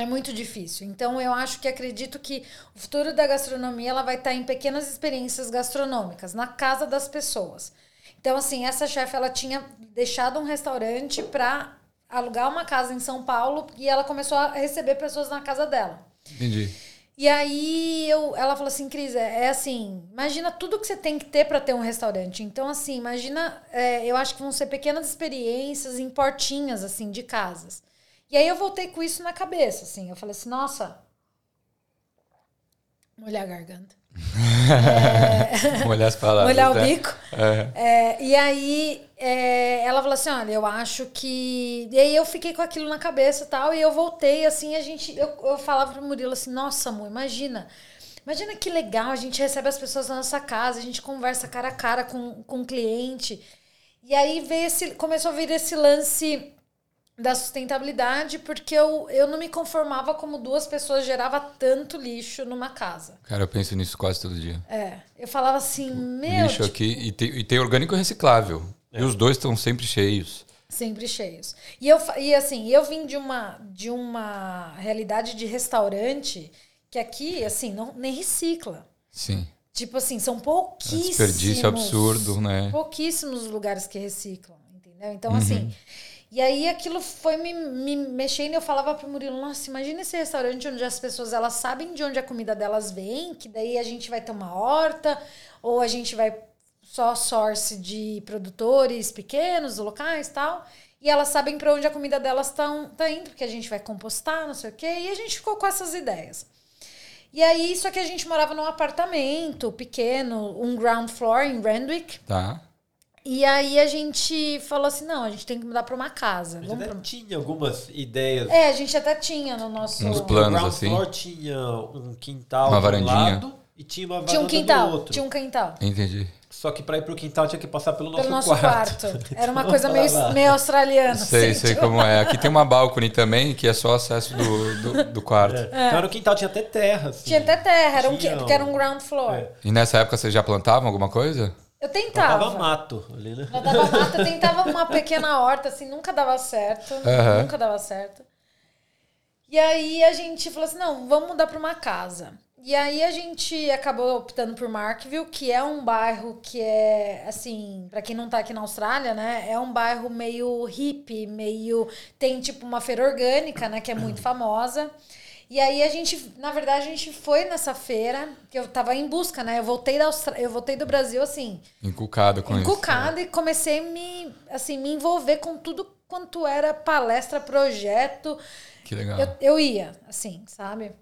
É muito difícil. Então eu acho que acredito que o futuro da gastronomia ela vai estar em pequenas experiências gastronômicas, na casa das pessoas. Então assim, essa chefe ela tinha deixado um restaurante para alugar uma casa em São Paulo e ela começou a receber pessoas na casa dela. Entendi. E aí eu, ela falou assim, Cris, é, é assim, imagina tudo que você tem que ter para ter um restaurante. Então, assim, imagina, é, eu acho que vão ser pequenas experiências em portinhas, assim, de casas. E aí eu voltei com isso na cabeça, assim. Eu falei assim, nossa, molhar a garganta. é, molhar as palavras. Molhar né? o bico. É. É, e aí é, ela falou assim: olha, eu acho que. E aí eu fiquei com aquilo na cabeça e tal. E eu voltei, assim, a gente. Eu, eu falava pro Murilo assim: nossa, amor, imagina. Imagina que legal, a gente recebe as pessoas na nossa casa, a gente conversa cara a cara com, com o cliente. E aí veio esse, começou a vir esse lance da sustentabilidade, porque eu, eu não me conformava como duas pessoas gerava tanto lixo numa casa. Cara, eu penso nisso quase todo dia. É. Eu falava assim, meu. Lixo tipo, aqui e tem, e tem orgânico reciclável. É. E os dois estão sempre cheios. Sempre cheios. E, eu, e assim, eu vim de uma, de uma realidade de restaurante que aqui, assim, não, nem recicla. Sim. Tipo assim, são pouquíssimos. É desperdício absurdo, né? Pouquíssimos lugares que reciclam, entendeu? Então, uhum. assim e aí aquilo foi me, me mexendo eu falava pro Murilo, nossa, imagina esse restaurante onde as pessoas elas sabem de onde a comida delas vem, que daí a gente vai ter uma horta, ou a gente vai só source de produtores pequenos, locais tal. E elas sabem para onde a comida delas está tá indo, porque a gente vai compostar, não sei o quê. E a gente ficou com essas ideias. E aí, só que a gente morava num apartamento pequeno, um ground floor em Randwick. Tá. E aí a gente falou assim, não, a gente tem que mudar para uma casa. A gente até pra... tinha algumas ideias. É, a gente até tinha no nosso... Uns planos, assim. floor tinha um quintal uma varandinha. lado e tinha uma varanda tinha um quintal, do outro. Tinha um quintal. Entendi. Só que para ir pro quintal tinha que passar pelo nosso, pelo nosso quarto. quarto. Era uma coisa meio, meio australiana. Sei, assim, sei tipo... como é. Aqui tem uma balcone também, que é só acesso do, do, do quarto. É. É. Então no quintal tinha até terra. Assim. Tinha até terra, era um, porque era um ground floor. É. E nessa época vocês já plantavam alguma coisa? Eu tentava. Plantava mato ali, né? Plantava mato, eu tentava uma pequena horta, assim, nunca dava certo. Uhum. Nunca dava certo. E aí a gente falou assim: não, vamos mudar para uma casa. E aí a gente acabou optando por Markville, que é um bairro que é, assim, para quem não tá aqui na Austrália, né? É um bairro meio hippie, meio. Tem tipo uma feira orgânica, né? Que é muito famosa. E aí a gente, na verdade, a gente foi nessa feira, que eu tava em busca, né? Eu voltei da Austra... eu voltei do Brasil assim, encucado com encucado isso. e comecei a me assim, me envolver com tudo quanto era palestra, projeto. Que legal. Eu, eu ia, assim, sabe?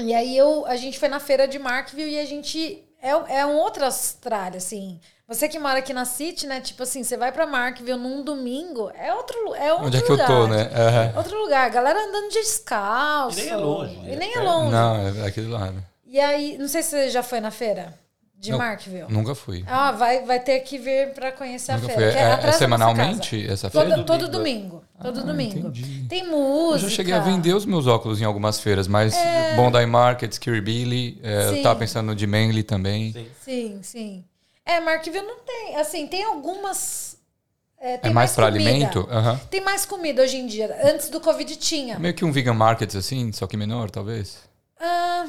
E aí eu, a gente foi na feira de Markville e a gente é, é um outro Austrália, assim. Você que mora aqui na City, né? Tipo assim, você vai pra Markville num domingo, é outro, é outro Onde é que lugar. eu tô, né? Uhum. Outro lugar. Galera andando de descalço. E nem é longe. E nem é, é longe. Não, é aqui do lado. E aí, não sei se você já foi na feira de não, Markville. Nunca fui. Ah, vai, vai ter que vir para conhecer nunca a feira. É, é, é semanalmente essa feira? Todo, todo domingo. Todo ah, domingo. Entendi. Tem música. Eu já cheguei a vender os meus óculos em algumas feiras, mas é... Bondi Market, Kirribilli, é, eu tava pensando no de Manly também. Sim, sim. sim. É, Markville não tem. Assim, tem algumas. É, tem é mais, mais para alimento? Uhum. Tem mais comida hoje em dia. Antes do Covid tinha. Meio que um vegan market, assim, só que menor, talvez. Ah,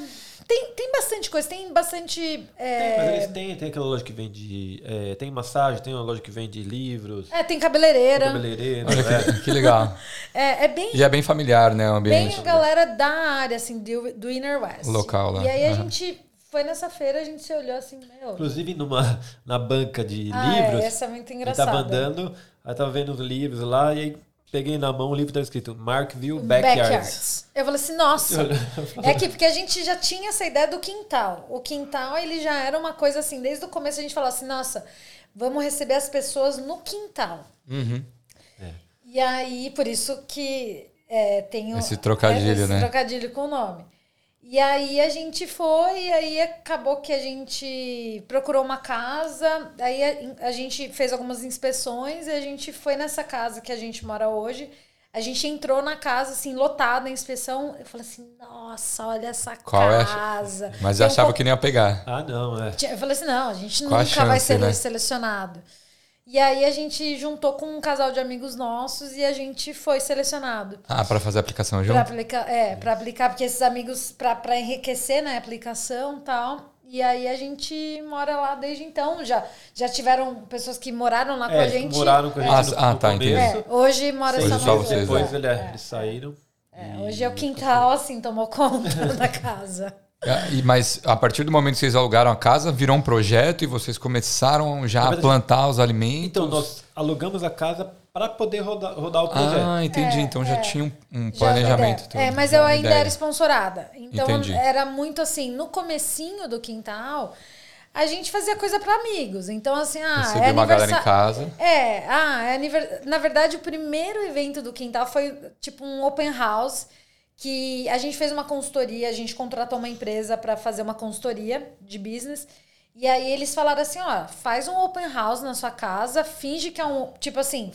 tem, tem bastante coisa, tem bastante. É... Tem, mas eles têm, tem aquela loja que vende. É, tem massagem, tem uma loja que vende livros. É, tem cabeleireira. Tem cabeleireira. Olha é. que, que, legal. É, é bem. E é bem familiar, né? O ambiente. Bem a galera da área, assim, do, do Inner West. Local lá. E aí a gente foi nessa feira, a gente se olhou assim, meu. Inclusive numa, na banca de ah, livros. É, essa é muito engraçada. Tava andando, aí tava vendo os livros lá, e aí peguei na mão o livro tá escrito Markville Backyards. Backyards. Eu falei assim, nossa. é que porque a gente já tinha essa ideia do quintal. O quintal, ele já era uma coisa assim, desde o começo a gente falou assim, nossa, vamos receber as pessoas no quintal. Uhum. E aí, por isso que é, tem o- Esse trocadilho, esse né? trocadilho com o nome. E aí a gente foi, e aí acabou que a gente procurou uma casa, aí a, a gente fez algumas inspeções e a gente foi nessa casa que a gente mora hoje. A gente entrou na casa, assim, lotada a inspeção. Eu falei assim, nossa, olha essa Qual é a- casa. Mas um achava pouco- que nem ia pegar. Ah, não, é. Eu falei assim, não, a gente Qual a nunca vai chance, ser né? selecionado. E aí a gente juntou com um casal de amigos nossos e a gente foi selecionado. Ah, pra fazer a aplicação Pra junto? aplicar, é, pra aplicar, porque esses amigos, pra, pra enriquecer né, a aplicação e tal. E aí a gente mora lá desde então. Já, já tiveram pessoas que moraram lá com É, a eles gente. moraram com a gente Ah, no, ah, no tá, começo. entendi. É, hoje mora Hoje só vocês, dois. Depois é. ele- eles saíram. É, hoje é o quintal, assim, tomou conta da casa. É, e- mas a partir do momento que vocês alugaram a casa, virou um projeto e vocês começaram já a plantar os alimentos? Então, nós alugamos a casa para poder rodar, rodar o projeto. Ah, entendi. então já tinha um, um planejamento. foi tudo, É, mas eu ainda ideia. era sponsorada. Então Entendi. era muito assim, no comecinho do quintal, a gente fazia coisa para amigos. Então assim, ah, Recebia é uma galera em casa. É, ah, é aniver... na verdade o primeiro evento do quintal foi tipo um open house que a gente fez uma consultoria, a gente contratou uma empresa para fazer uma consultoria de business. E aí eles falaram assim, ó, faz um open house na sua casa, finge que é um, tipo assim,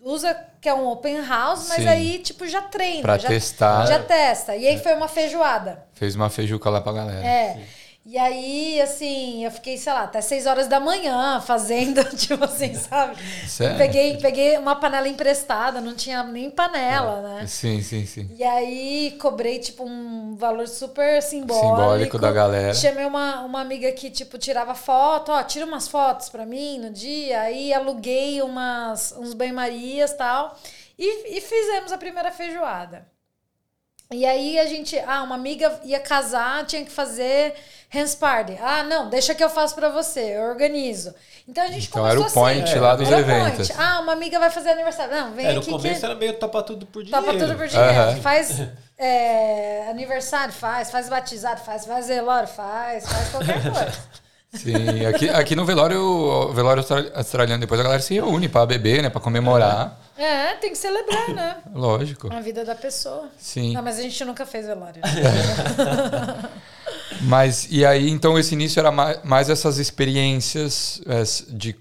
usa que é um open house, mas Sim. aí tipo já treina, Pra já, testar. já testa. E aí foi uma feijoada. Fez uma feijuca lá pra galera. É. E aí, assim, eu fiquei, sei lá, até 6 horas da manhã fazendo, tipo assim, sabe? Sério? Peguei, peguei uma panela emprestada, não tinha nem panela, né? Sim, sim, sim. E aí cobrei, tipo, um valor super simbólico. Simbólico da galera. Chamei uma, uma amiga que, tipo, tirava foto, ó, tira umas fotos pra mim no dia. Aí aluguei umas, uns banho-marias e tal. E, e fizemos a primeira feijoada. E aí a gente, ah, uma amiga ia casar, tinha que fazer hands party. Ah, não, deixa que eu faço pra você, eu organizo. Então a gente Então começou era o point assim. lá dos era eventos. point. Ah, uma amiga vai fazer aniversário. Não, vem no aqui começo que era meio topa tudo por dinheiro. topa tudo por dinheiro. Aham. Faz é, aniversário, faz, faz batizado, faz, faz velório, faz, faz qualquer coisa. Sim, aqui, aqui no velório, o velório austra- australiano, depois a galera se reúne pra beber, né? Pra comemorar. É, tem que celebrar, né? Lógico. A vida da pessoa. Sim. Não, mas a gente nunca fez velório. Mas, e aí, então, esse início era mais, mais essas experiências é, de...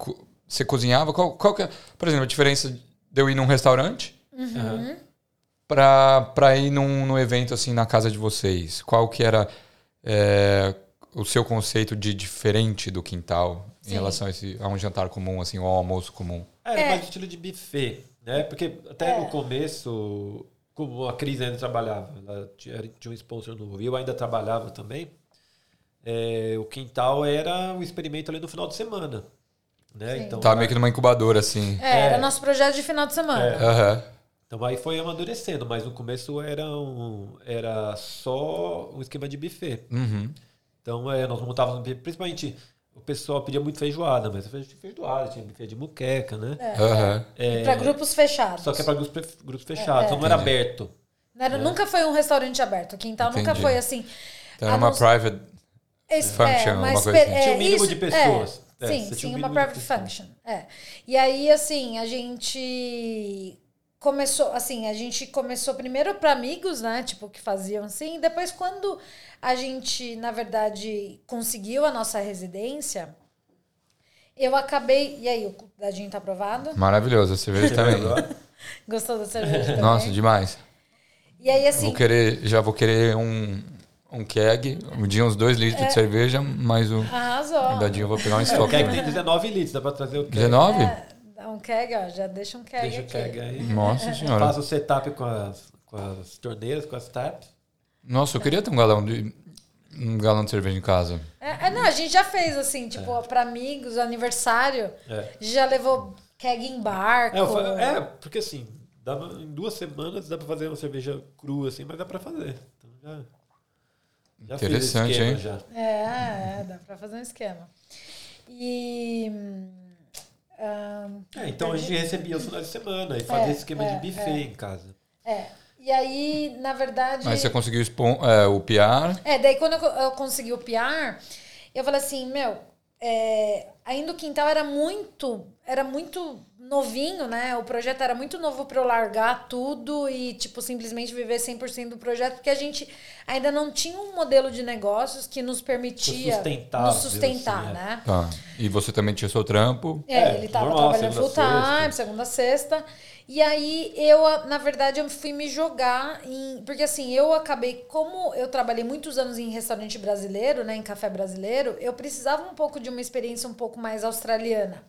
Você cozinhava? Qual, qual que é, por exemplo, a diferença de eu ir num restaurante Aham. pra, pra ir num, num evento, assim, na casa de vocês? Qual que era é, o seu conceito de diferente do quintal em Sim. relação a, esse, a um jantar comum, assim, ou um almoço comum? Era É. mais estilo de buffet, né? Porque até É. no começo, como a Cris ainda trabalhava, ela tinha, tinha um sponsor no Rio, eu ainda trabalhava também, é, o quintal era o experimento ali no final de semana. Né? Sim. Então, Tava meio que numa incubadora, assim. É, era É. nosso projeto de final de semana. É. Aham. então aí foi amadurecendo, mas no começo era, um, era só um esquema de buffet. Uhum. Então é, nós montávamos, principalmente, o pessoal pedia muito feijoada, mas feijoada, tinha buffet de muqueca, né? Aham. É, Pra grupos fechados. Só que é para grupos, grupos fechados, então não era Entendi. aberto. Não era- Nunca foi um restaurante aberto. O quintal nunca Entendi. foi assim. Então era uma não- private. Esse- Function, é, uma coisa assim. é, Tinha um mínimo isso- de pessoas. é, É, sim, sim, um uma private function. É. E aí, assim, a gente começou, assim, a gente começou primeiro para amigos, né, tipo que faziam assim. Depois, quando a gente, na verdade, conseguiu a nossa residência, eu acabei. E aí, o dadinho tá aprovado? Maravilhoso, a cerveja também. Gostou da cerveja também? Nossa, demais. E aí, assim, Vou querer, já vou querer um, um keg, um dia uns dois litros É. de cerveja, mais um. arrasou. Dadinho eu vou pegar um É, o estoque. keg tem 19 litros, dá pra trazer o keg. 19? É, dá um keg, ó, já deixa um keg Deixa o aqui. keg aí. Nossa senhora. Faz o setup com as, com as torneiras, com as taps. Nossa, eu queria ter um galão de. Um galão de cerveja em casa. É, é, não, a gente já fez assim, tipo, pra amigos, aniversário, É. já levou keg em barco. É, é, porque assim, dá em duas semanas dá pra fazer uma cerveja crua assim, mas dá pra fazer. Então já, já Interessante, esquema hein? Já. É, é, dá pra fazer um esquema. E. ah, É, então a gente recebia os finais de semana e fazia É, esse esquema é, de buffet em casa. É. E aí, na verdade. Mas você conseguiu expon, é, o PR. É, daí quando eu, eu consegui o PR, eu falei assim, meu, é, ainda o quintal era muito, era muito novinho, né? O projeto era muito novo para eu largar tudo e, tipo, simplesmente viver 100% do projeto, porque a gente ainda não tinha um modelo de negócios que nos permitia nos sustentar, assim, é. né? Tá. E você também tinha seu trampo? É, é ele estava trabalhando full time, segunda a sexta. E aí eu, na verdade, eu fui me jogar em. Porque assim, eu acabei, como eu trabalhei muitos anos em restaurante brasileiro, né? Em café brasileiro, eu precisava um pouco de uma experiência um pouco mais australiana.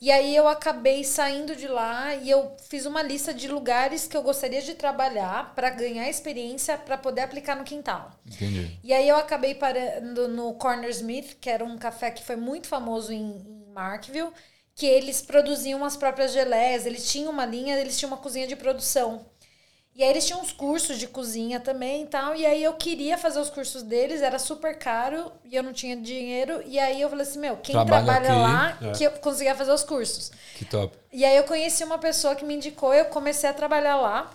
E aí eu acabei saindo de lá e eu fiz uma lista de lugares que eu gostaria de trabalhar para ganhar experiência para poder aplicar no quintal. Entendi. E aí eu acabei parando no Corner Smith, que era um café que foi muito famoso em, em Markville que eles produziam as próprias geleias, eles tinham uma linha, eles tinham uma cozinha de produção. E aí eles tinham uns cursos de cozinha também e tal. E aí eu queria fazer os cursos deles, era super caro e eu não tinha dinheiro. E aí eu falei assim, meu, quem Trabalha trabalha aqui, lá é. que eu conseguia fazer os cursos. Que top. E aí eu conheci uma pessoa que me indicou, eu comecei a trabalhar lá.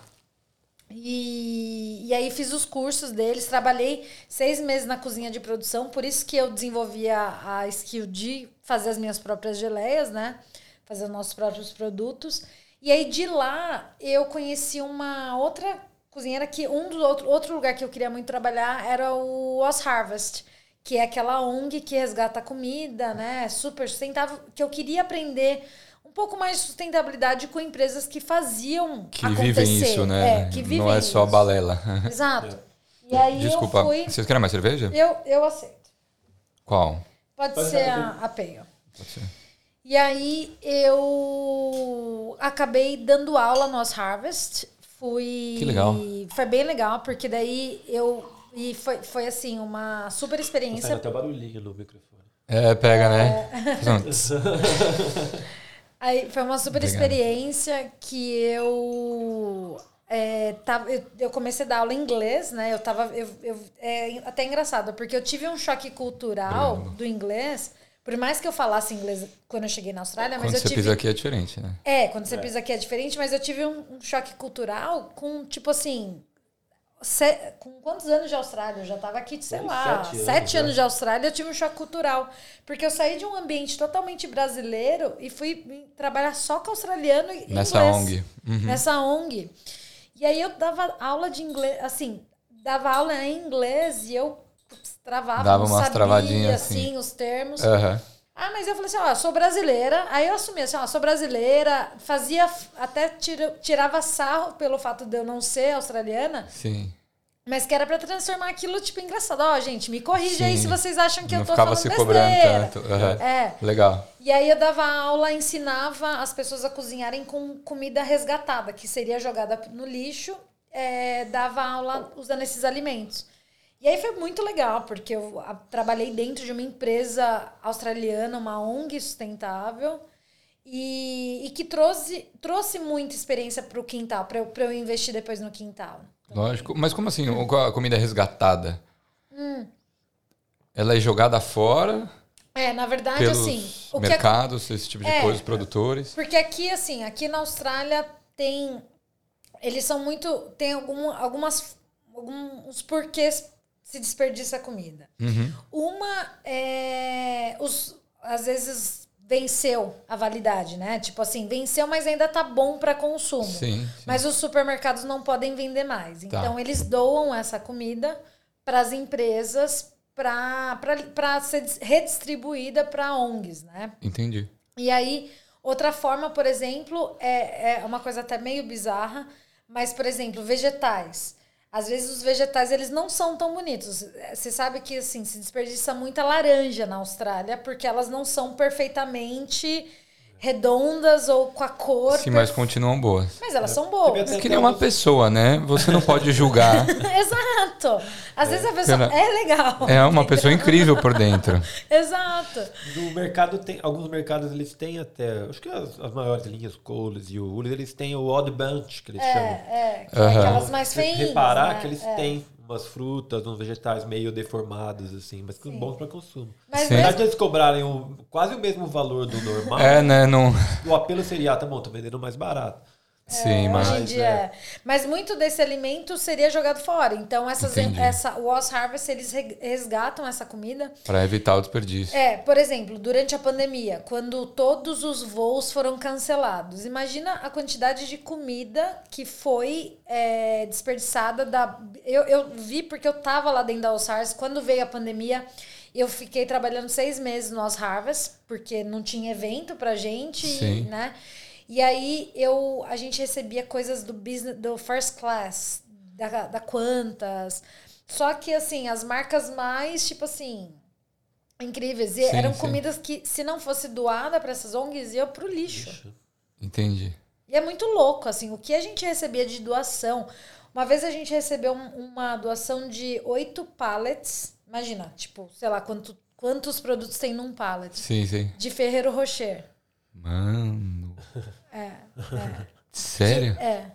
E, e aí fiz os cursos deles, trabalhei seis meses na cozinha de produção, por isso que eu desenvolvi a, a skill de fazer as minhas próprias geleias, né? Fazer os nossos próprios produtos. E aí de lá eu conheci uma outra cozinheira que um dos outro, outro lugar que eu queria muito trabalhar era o Os Harvest, que é aquela ONG que resgata comida, né? Super sustentável, que eu queria aprender um pouco mais de sustentabilidade com empresas que faziam que acontecer. vivem isso, né? É, que vivem Não é só isso. balela. Exato. E aí Desculpa, eu fui... vocês querem mais cerveja? Eu, eu aceito. Qual? Pode, Pode ser a, a Pale. Pode ser. E aí eu acabei dando aula no Os Harvest. Fui. Que legal. Foi bem legal, porque daí eu. E foi, foi assim, uma super experiência. Tá até barulhinho no microfone. É, pega, né? é... né? Aí foi uma super Obrigado. experiência que eu é, tava, eu, eu, comecei a dar aula em inglês, né? Eu tava. Eu, eu, é até engraçado, porque eu tive um choque cultural do inglês. Por mais que eu falasse inglês quando eu cheguei na Austrália, mas quando eu você pisa aqui é diferente, né? É, quando você é. pisa aqui é diferente, mas eu tive um, um choque cultural com, tipo assim, Se, com quantos anos de Austrália? Eu já estava aqui, sei lá, sete, sete anos, anos de Austrália, eu tive um choque cultural. Porque eu saí de um ambiente totalmente brasileiro e fui trabalhar só com australiano e Nessa inglês. ONG. Uhum. Nessa ONG. E aí eu dava aula de inglês, assim, dava aula em inglês e eu travava, dava umas sabia, travadinhas assim, assim, os termos. Uhum. Ah, mas eu falei assim, ó, sou brasileira. Aí eu assumi assim, ó, sou brasileira. Fazia, até tira, tirava sarro pelo fato de eu não ser australiana. Sim. Mas que era pra transformar aquilo, tipo, engraçado. Ó, gente, me corrija Sim. aí se vocês acham que não eu tô ficava falando se cobrando tanto. Uhum. É. Legal. E aí eu dava aula, ensinava as pessoas a cozinharem com comida resgatada, que seria jogada no lixo. É, dava aula usando esses alimentos. E aí foi muito legal, porque eu trabalhei dentro de uma empresa australiana, uma ONG sustentável, e, e que trouxe, trouxe muita experiência para o quintal, para eu, eu investir depois no quintal. Lógico. Mas como assim? A comida resgatada? Hum. Ela é jogada fora? É, na verdade, pelos assim. O mercados, que... esse tipo de é, coisa, produtores. Porque aqui, assim, aqui na Austrália tem. Eles são muito. Tem algum, algumas. Alguns porquês se desperdiça a comida. Uhum. Uma é. Os, às vezes venceu a validade, né? Tipo assim, venceu, mas ainda tá bom para consumo. Sim, sim, Mas os supermercados não podem vender mais. Tá. Então eles doam essa comida para as empresas para ser redistribuída para ONGs, né? Entendi. E aí, outra forma, por exemplo, é, é uma coisa até meio bizarra, mas, por exemplo, vegetais. Às vezes os vegetais eles não são tão bonitos. Você sabe que assim se desperdiça muita laranja na Austrália porque elas não são perfeitamente redondas ou com a cor. Sim, mas continuam boas. Mas elas são boas. É que nem uma pessoa, né? Você não pode julgar. Exato. Às é. vezes a pessoa é legal. É uma pessoa incrível por dentro. Exato. No mercado tem alguns mercados eles têm até, acho que as, as maiores linhas Coles e o Woolies, eles têm o Odd Bunch que eles é, chamam. É, que uhum. é aquelas mais feias. Reparar né? que eles é. têm umas frutas, uns vegetais meio deformados, assim, mas Sim. bons para consumo. Mas Na verdade, eles cobrarem o, quase o mesmo valor do normal, é, né, não... o apelo seria, ah, tá bom, tô vendendo mais barato. Sim, É, mas. hoje em dia é. é. Mas muito desse alimento seria jogado fora. Então, essas, Entendi. essa, o Oz Harvest, eles re- resgatam essa comida. Para evitar o desperdício. É, por exemplo, durante a pandemia, quando todos os voos foram cancelados, imagina a quantidade de comida que foi é, desperdiçada da. Eu, eu vi porque eu tava lá dentro da Oz Harvest, quando veio a pandemia. Eu fiquei trabalhando seis meses no Oz Harvest, porque não tinha evento pra gente, Sim. né? E aí eu, a gente recebia coisas do business, do first class, da, da Quantas. Só que assim, as marcas mais, tipo assim, incríveis. E Sim, eram sim. comidas que, se não fosse doada para essas ONGs, ia pro lixo. Entendi. E é muito louco, assim, o que a gente recebia de doação. Uma vez a gente recebeu um- uma doação de oito pallets. Imagina, tipo, sei lá, quanto, quantos produtos tem num pallet. Sim, sim. De Ferreiro Rocher. Mano. É, Sério? é.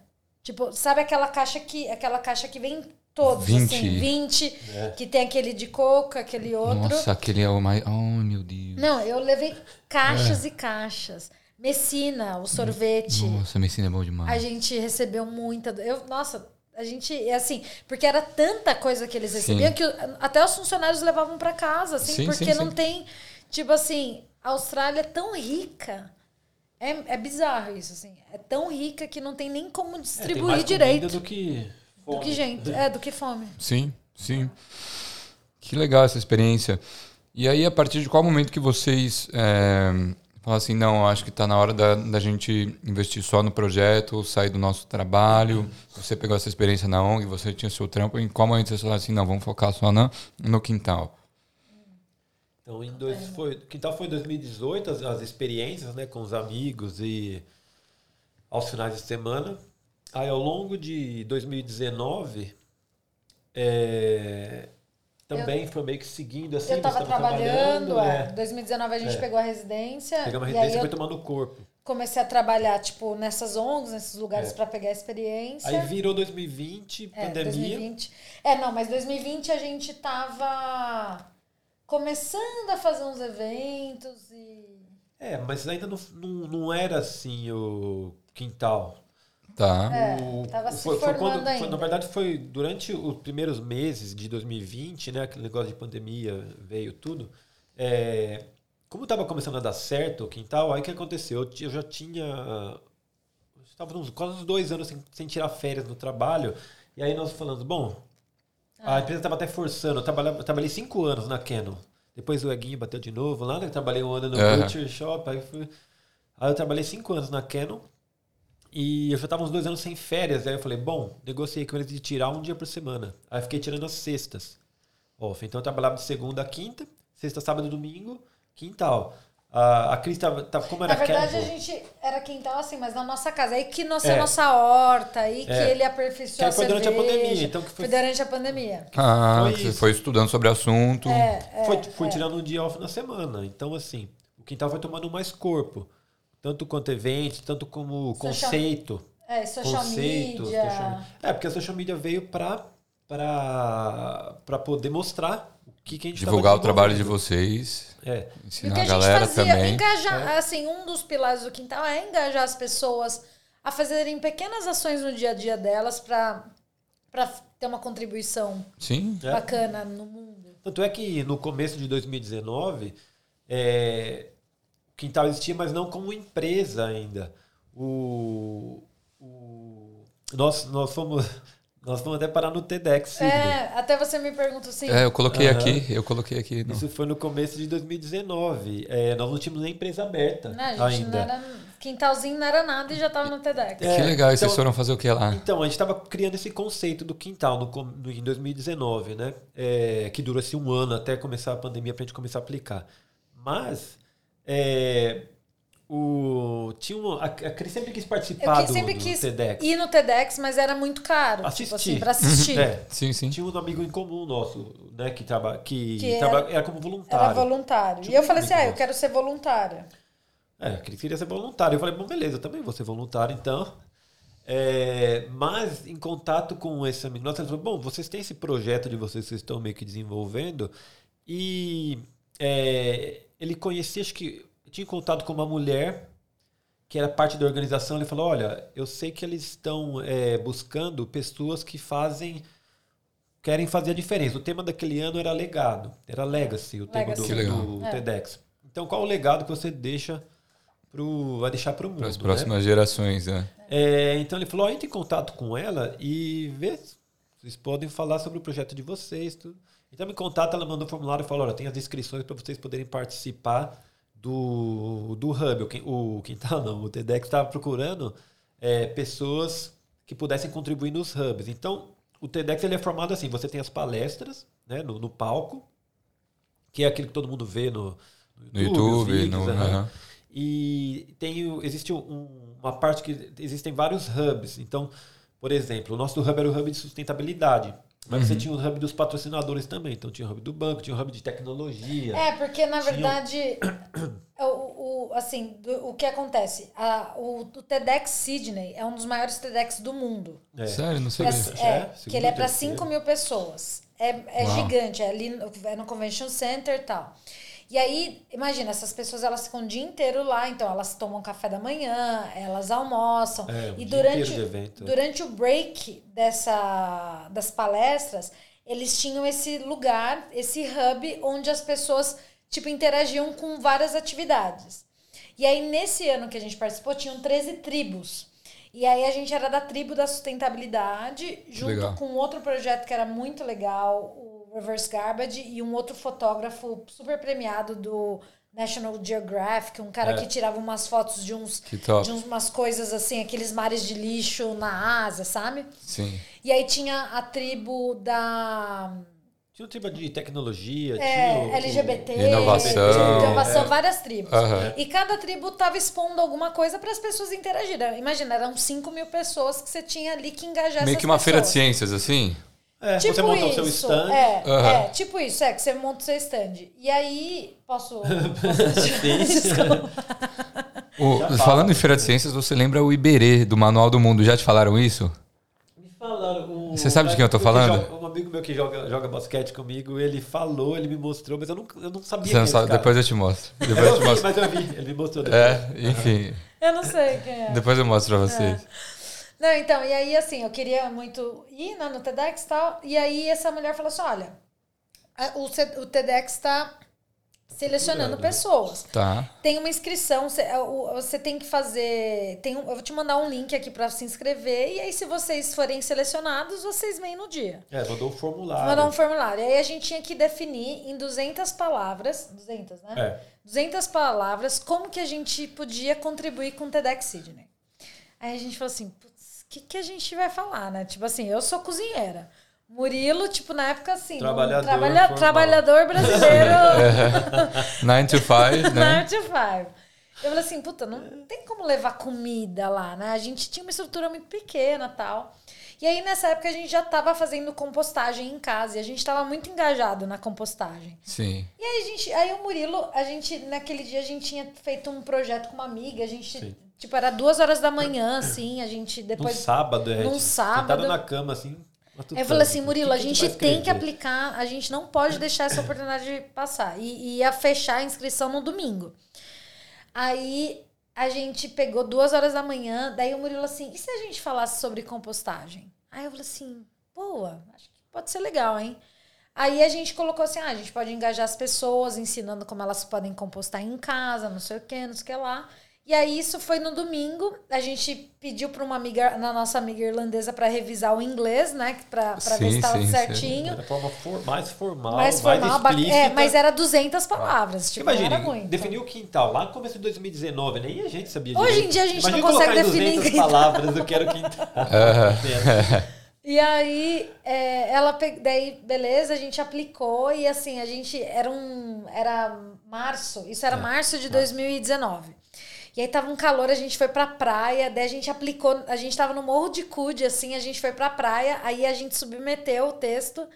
Tipo, sabe aquela caixa que, aquela caixa que vem todos, 20. assim, 20, É. que tem aquele de coco, aquele outro. Nossa, aquele é o mais. Oh, meu Deus. Não, eu levei caixas É. e caixas. Messina, o sorvete. Nossa, medicina é bom demais. A gente recebeu muita. Eu, nossa, a gente. É assim, porque era tanta coisa que eles recebiam Sim. que até os funcionários levavam para casa, assim, Sim, porque sim, não sim. tem. Tipo assim, a Austrália é tão rica. É, é bizarro isso, assim. É tão rica que não tem nem como É, tem distribuir mais direito. do que. Do fome. que gente. É, do que fome. Sim, sim. Que legal essa experiência. E aí, a partir de qual momento que vocês é, falam assim, não, acho que está na hora da, da gente investir só no projeto, sair do nosso trabalho. Você pegou essa experiência na ONG, você tinha seu trampo, em qual momento vocês falaram assim, não, vamos focar só na, no quintal? Então, em dois, foi, quintal foi 2018, as, as experiências né, com os amigos e aos finais de semana. Aí, ao longo de 2019, é, também foi meio que seguindo assim. eu tava nós tava trabalhando, é. é. 2019 a gente É. pegou a residência. Pegamos a residência e foi eu tomando corpo. comecei a trabalhar, tipo, nessas ONGs, nesses lugares É. pra pegar a experiência. Aí virou 2020, É, pandemia. 2020. É, não, mas 2020 a gente tava começando a fazer uns eventos e. É, mas ainda não, não, não era assim o quintal. Tá. É, O- tava se foi, foi formando quando, foi- ainda. na verdade, foi durante os primeiros meses de 2020, né? Aquele negócio de pandemia veio tudo. É, como estava começando a dar certo o quintal, aí o que aconteceu? Eu, eu já tinha. Estava uns quase uns dois anos sem, sem tirar férias no trabalho. E aí nós falamos, bom, Ah. a empresa estava até forçando. Eu trabalhava- eu trabalhei cinco anos na Canon. Depois o Eguinho bateu de novo lá, né? Eu trabalhei um ano no Aham. Butcher Shop. Aí, fui, aí eu trabalhei cinco anos na Canon. E eu já estava uns dois anos sem férias. Aí eu falei, bom, negociei com eles de tirar um dia por semana. Aí eu fiquei tirando as sextas. Off. Então eu trabalhava de segunda a quinta, sexta, sábado e domingo, quintal. A, a Cris tava, tava como era Na verdade, casual. a gente era quintal assim, mas na nossa casa. Aí que nasceu É. a nossa horta, aí que É. ele aperfeiçoou Que a foi durante a cerveja. pandemia, então que foi- Foi durante a pandemia. Ah, Foi você isso. foi estudando sobre o assunto. É, foi, fui tirando um dia off na semana. Então, assim, o quintal foi tomando mais corpo. Tanto quanto evento, tanto como Social- conceito. É, social conceito. media. social- É, porque a social media veio para para poder mostrar o que, que a gente tava Divulgar o trabalho de vocês, É. E o ensinar que a a gente galera fazia, também. engajar, assim, um dos pilares do quintal é engajar as pessoas a fazerem pequenas ações no dia a dia delas para ter uma contribuição Sim. É. bacana no mundo. Tanto é que no começo de 2019, é, o Quintal existia, mas não como empresa ainda. O, o- nós, nós, fomos, nós fomos até parar no TEDx. Sydney. É, até você me pergunta assim. É, eu coloquei Aham. aqui, eu coloquei aqui. no- Isso foi no começo de 2019. É, nós não tínhamos nem empresa aberta a gente ainda. não era, quintalzinho não era nada e já tava no TEDx. É, que legal, e vocês então- foram fazer o que lá? Então, a gente estava criando esse conceito do quintal no, no- em 2019, né? É, que durou assim, um ano até começar a pandemia para a gente começar a aplicar. Mas é, o, tinha uma, a, a Cris sempre quis Eu participar que- do, sempre do quis TEDx. ir no TEDx, mas era muito caro. Tipo Assistir. assim, pra assistir. É, Sim, sim. tinha um amigo em comum nosso, né? Que, traba, que, Que traba- era- era, como voluntário. Era voluntário. Tipo e eu falei assim: ah, eu bom. quero ser voluntária. É, que ele queria ser voluntário. Eu falei, bom, beleza, eu também vou ser voluntário, então. É, mas em contato com esse amigo nosso, ele falou, bom, vocês têm esse projeto de vocês que vocês estão meio que desenvolvendo e é, ele conhecia, acho que tinha contato com uma mulher que era parte da organização, ele falou: olha, eu sei que eles estão é, buscando pessoas que fazem. querem fazer a diferença. O tema daquele ano era legado, era legacy, o Legacy. tema do, do É. TEDx. Então, qual o legado que você deixa pro, vai deixar para o mundo? Para as né? próximas gerações, né? É, então ele falou: ó, entre em contato com ela e vê se vocês podem falar sobre o projeto de vocês. Tudo. Então me contata, ela mandou um formulário e falou: olha, tem as inscrições para vocês poderem participar do, do Hub. O, o Quintal não, o TEDx estava procurando é, pessoas que pudessem contribuir nos hubs. Então, o TEDx ele é formado assim: você tem as palestras né, no, no palco, que é aquilo que todo mundo vê no, No YouTube, os vídeos, no. E tem, existe um- uma parte que existem vários hubs. Então, por exemplo, o nosso hub era o hub de sustentabilidade. Mas você tinha o hub dos patrocinadores também. Então tinha o hub do banco, tinha o hub de tecnologia. É, porque na Tinha- verdade, o, o, assim, do- o que acontece? A, o, o TEDx Sydney é um dos maiores TEDx do mundo. É. Sério, não sei. É, é, é, que ele é para terceiro. 5 mil pessoas. É, é Uau. gigante, é ali no, é no Convention Center e tal. E aí, imagina, essas pessoas elas ficam o dia inteiro lá, então elas tomam café da manhã, elas almoçam. É, e durante, durante o break dessa, das palestras, eles tinham esse lugar, esse hub, onde as pessoas tipo, interagiam com várias atividades. E aí, nesse ano que a gente participou, tinham 13 tribos. E aí a gente era da tribo da sustentabilidade, junto Legal. com outro projeto que era muito legal, Reverse Garbage, e um outro fotógrafo super premiado do National Geographic, um cara É. que tirava umas fotos de uns de umas coisas assim, aqueles mares de lixo na Ásia, sabe? Sim. E aí tinha a tribo da Tinha um tipo de tecnologia, é, tinha o- LGBT, Inovação. inovação, É. várias tribos. Aham. E cada tribo tava expondo alguma coisa para as pessoas interagirem. Imagina, eram 5 mil pessoas que você tinha ali que engajar Meio essas que uma feira de pessoas. ciências, assim? É, Tipo você monta isso. o seu stand. É, Aham. é, tipo isso, é, que você monta o seu stand. E aí, posso. Sim. O- falando em feira de ciências, você lembra o Iberê, do Manual do Mundo? Já te falaram isso? Me falaram. um- Você sabe de quem eu tô que falando? joga- um amigo meu que joga, joga basquete comigo, ele falou, ele me mostrou, mas eu não, eu não sabia Você quem não é sabe, depois eu te mostro. Depois eu Eu te vi, mostro. mas eu vi, ele me mostrou depois. É, enfim. Eu não sei quem é. Depois eu mostro pra vocês. Não, então, e aí assim, eu queria muito ir né, no TEDx e tal. E aí essa mulher falou assim: olha, o, C- o TEDx está selecionando pessoas. Tá. Tem uma inscrição, você, é, você tem que fazer. Tem um, eu vou te mandar um link aqui para se inscrever. E aí, se vocês forem selecionados, vocês vêm no dia. É, mandou um formulário. Mandar um formulário. Aí a gente tinha que definir em 200 palavras. 200, né? É. 200 palavras, como que a gente podia contribuir com o TEDx Sydney. Aí a gente falou assim, que, que a gente vai falar, né? Tipo assim, eu sou cozinheira. Murilo, tipo, na época assim, Trabalhador um trabalha- trabalhador brasileiro, 9 to 5, né? 9 to 5. Eu falei assim, puta, não tem como levar comida lá, né? A gente tinha uma estrutura muito pequena tal. E aí, nessa época, a gente já tava fazendo compostagem em casa e a gente tava muito engajado na compostagem. Sim. E aí, a gente, aí o Murilo, a gente, naquele dia, a gente tinha feito um projeto com uma amiga, a gente, Sim. Tipo, era duas horas da manhã, assim, a gente Num depois. sábado, é. Num tipo, sábado. Sentado na cama, assim. matutando. Eu falei assim, O Murilo, a gente tem que aplicar, a gente não pode deixar essa oportunidade passar. E, e ia fechar a inscrição no domingo. Aí a gente pegou duas horas da manhã, daí o Murilo assim, e se a gente falasse sobre compostagem? Aí eu falei assim, boa, acho que pode ser legal, hein? Aí a gente colocou assim, ah, a gente pode engajar as pessoas, ensinando como elas podem compostar em casa, não sei o que, não sei o que lá. E aí isso foi no domingo, a gente pediu para uma amiga, na nossa amiga irlandesa, para revisar o inglês, né, para ver se estava sim, sim. certinho. Era forma for- mais formal, Mais mais, formal, ba- explícita. é, mas era 200 palavras, tipo, Imagine, não era muito. definir o quintal lá no começo de 2019, nem a gente sabia Hoje direito. em dia a gente não Imagina consegue colocar em definir 200 quintal. palavras, eu quero quintal. E aí, é, ela pe... daí, beleza, a gente aplicou e assim, a gente era um era março, isso era É, março de 2019. E aí tava um calor, a gente foi pra praia, daí a gente aplicou, a gente tava no Morro de Cude, assim, a gente foi pra praia, aí a gente submeteu o texto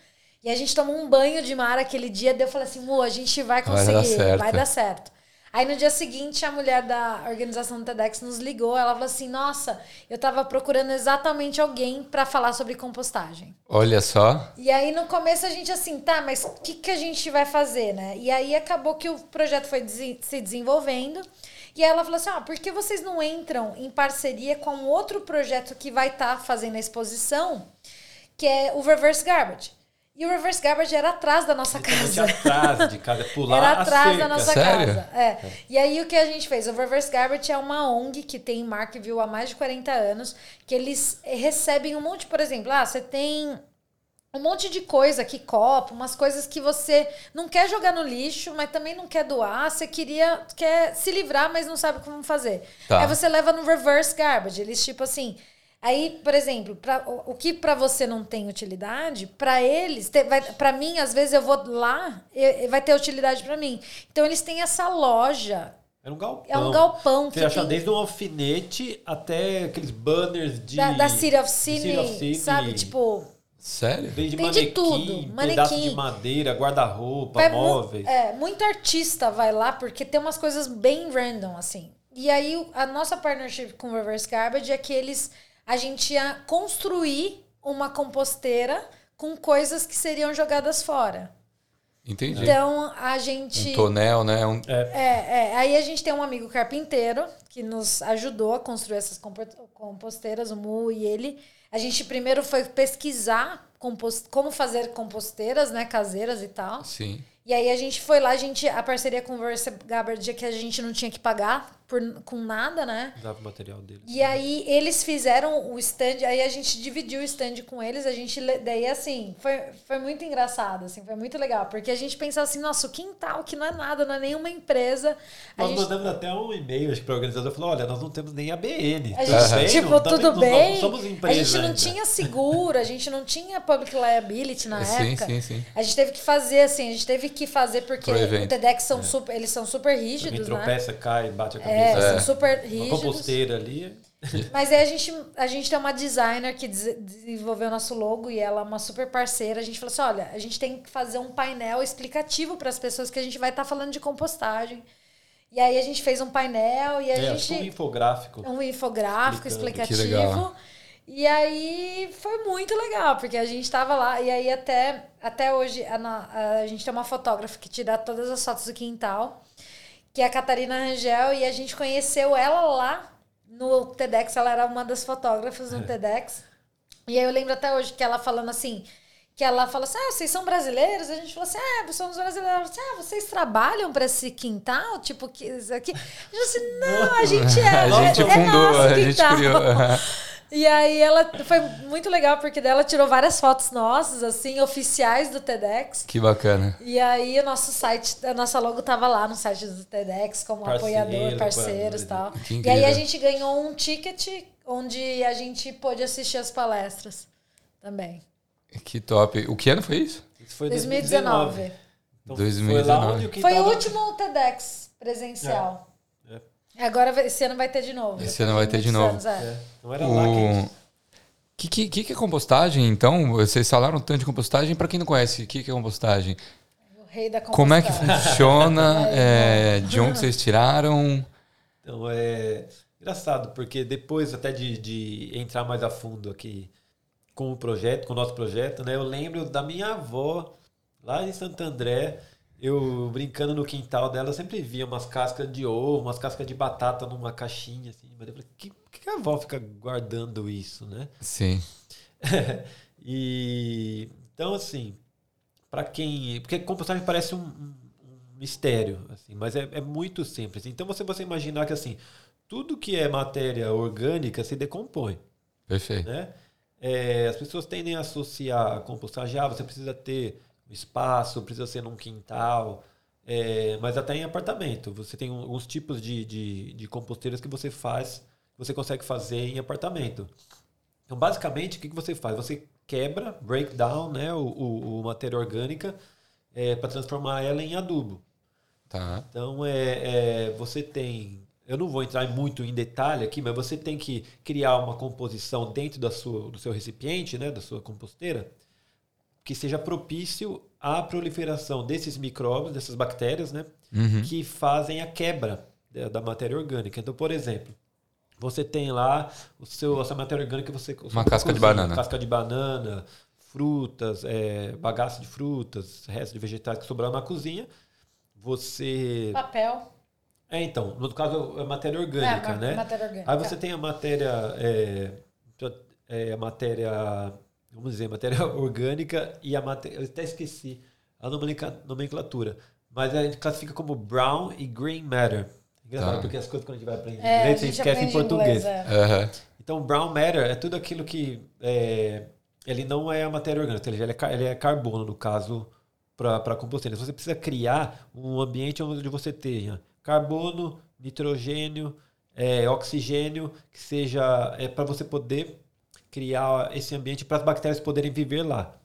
e a gente tomou um banho de mar aquele dia, daí eu falei assim, Mu, a gente vai Vai dar conseguir, certo." vai dar certo. Aí no dia seguinte, a mulher da organização do TEDx nos ligou. Ela falou assim: Nossa, eu tava procurando exatamente alguém para falar sobre compostagem. Olha só. E aí no começo a gente assim, tá, mas o que, que a gente vai fazer, né? E aí acabou que o projeto foi se desenvolvendo. E aí ela falou assim: ah, por que vocês não entram em parceria com outro projeto que vai estar tá fazendo a exposição, que é o Reverse Garbage? E o Reverse Garbage era atrás da nossa casa. atrás de casa, pular Era atrás da cerca. nossa Sério? casa. É. E aí o que a gente fez? O Reverse Garbage é uma ONG que tem em Markville há mais de 40 anos, que eles recebem um monte, por exemplo, ah, você tem um monte de coisa aqui, copo, umas coisas que você não quer jogar no lixo, mas também não quer doar, você queria quer se livrar, mas não sabe como fazer. Tá. Aí você leva no reverse garbage, eles tipo assim, Aí, por exemplo, pra, o, o que para você não tem utilidade, para eles, para mim, às vezes eu vou lá, e, e vai ter utilidade para mim. Então eles têm essa loja. É um galpão. É um galpão Você que acha tem- desde um alfinete até aqueles banners de. Da, da City of Cine, City of Cine, sabe? Tipo, Sério? Desde tem de manequim, tudo, pedaço manequim. de madeira, guarda-roupa, mu- móveis. é, muito artista vai lá porque tem umas coisas bem random, assim. E aí, a nossa partnership com o Reverse Garbage é que eles. A gente ia construir uma composteira com coisas que seriam jogadas fora. Entendi. Então, a gente. Um tonel, né? Um... É, é. Aí a gente tem um amigo carpinteiro que nos ajudou a construir essas compo- composteiras, o Mu e ele. A gente primeiro foi pesquisar compos- como fazer composteiras, né, caseiras e tal. Sim. E aí a gente foi lá, a gente a parceria com o Versa Gabbard que a gente não tinha que pagar por, com nada, né? Dava o material deles. E aí eles fizeram o stand, aí a gente dividiu o stand com eles, a gente daí assim, foi, foi muito engraçado, assim, foi muito legal, porque a gente pensava assim, nossa, o quintal que não é nada, não é nenhuma empresa. A Nós gente, mandamos até um e-mail acho que para o organizador falou: olha, nós não temos nem ABN. a tudo gente bem? tipo, Não tá- tudo nós não bem. somos a empresa gente não ainda. tinha seguro, a gente não tinha public liability na Sim, época. sim, sim. A gente teve que fazer assim, a gente teve que fazer porque o. TEDx são super, eles são super Alguém rígidos, né? tropeça, cai, bate a É, cabeça. são super Uma rígidos. composteira ali. Mas aí a gente, a gente tem uma designer que des- desenvolveu o nosso logo e ela é uma super parceira. A gente falou assim: olha, a gente tem que fazer um painel explicativo para as pessoas que a gente vai estar falando de compostagem. E aí a gente fez um painel e a É, tipo um gente. infográfico. Um infográfico explicativo. E aí foi muito legal, porque a gente tava lá, e aí até, até hoje a, a gente tem uma fotógrafa que tira todas as fotos do quintal, que é a Catarina Rangel, e a gente conheceu ela lá no TEDx, ela era uma das fotógrafas no TEDx. E aí eu lembro até hoje que ela falando assim, que ela fala assim, ah, vocês são brasileiros? A gente falou assim, ah, somos brasileiros. Falou assim, ah, vocês trabalham para esse quintal? Tipo, que aqui? Eu falei assim, não, a gente é, A gente é, é fundou, nosso a gente quintal. criou. E aí ela foi muito legal, porque dela tirou várias fotos nossas, assim, oficiais do TEDx. que bacana. E aí o nosso site, a nossa logo tava lá no site do TEDx como Parceiro, apoiador, parceiros e tal. Que E aí a gente ganhou um ticket onde a gente pôde assistir as palestras também. Que top. O que ano foi isso? Isso foi 2019. 2019. Então, 2019. Foi lá onde o quintal Foi o último TEDx presencial. É. Agora esse ano vai ter de novo. Esse ano vai ter de novo. anos, é. É, Não era lá que a O gente... que, que, que que é compostagem, então? Vocês falaram tanto de compostagem. Para quem não conhece, o que, que é compostagem? O rei da Como é que compostagem. funciona? É, de onde vocês tiraram? Então é engraçado, porque depois até de, de entrar mais a fundo aqui com o projeto, com o nosso projeto, né? Eu lembro da minha avó lá em Santo André, eu brincando no quintal dela, eu sempre via umas cascas de ovo, umas cascas de batata numa caixinha, assim. Mas eu falei, que, por que a avó fica guardando isso, né? Sim. e então assim, para quem, porque compostagem parece um, um- um mistério, assim, mas é, é muito simples. Então você você imaginar que assim, tudo que é matéria orgânica se decompõe, Perfeito. né? É, as pessoas tendem a associar a compostagem, ah, você precisa ter um espaço, precisa ser num quintal, é, mas até em apartamento. Você tem alguns tipos de, de, de composteiras que você faz, você consegue fazer em apartamento. Então, basicamente, o que, que você faz? Você quebra, break down né, o, o, o matéria orgânica para transformar ela em adubo. Tá. Então, é, é, você tem. Eu não vou entrar muito em detalhe aqui, mas você tem que criar uma composição dentro da sua, do seu recipiente, né, da sua composteira, que seja propício à proliferação desses micróbios, dessas bactérias, né, Uhum. que fazem a quebra da, da matéria orgânica. Então, por exemplo, você tem lá o seu, a sua matéria orgânica, você Uma casca de banana. casca de banana, frutas, é, bagaço de frutas, restos de vegetais que sobraram na cozinha. Você Papel. É, então, no caso é matéria orgânica, É, né? matéria orgânica. Aí você tem a matéria, é, é, a matéria, vamos dizer, matéria orgânica e a matéria, eu até esqueci a nomencla- nomenclatura, mas a gente classifica como brown e green matter. Engraçado, Tá. porque as coisas quando a gente vai aprender É, a inglês, você gente esquece em português. inglês, é. Aham. Então, brown matter é tudo aquilo que é, ele não é a matéria orgânica, ele é, ele é carbono, no caso, para a composteira. Você precisa criar um ambiente onde você tenha carbono, nitrogênio, é, oxigênio, que seja é, para você poder criar esse ambiente para as bactérias poderem viver lá.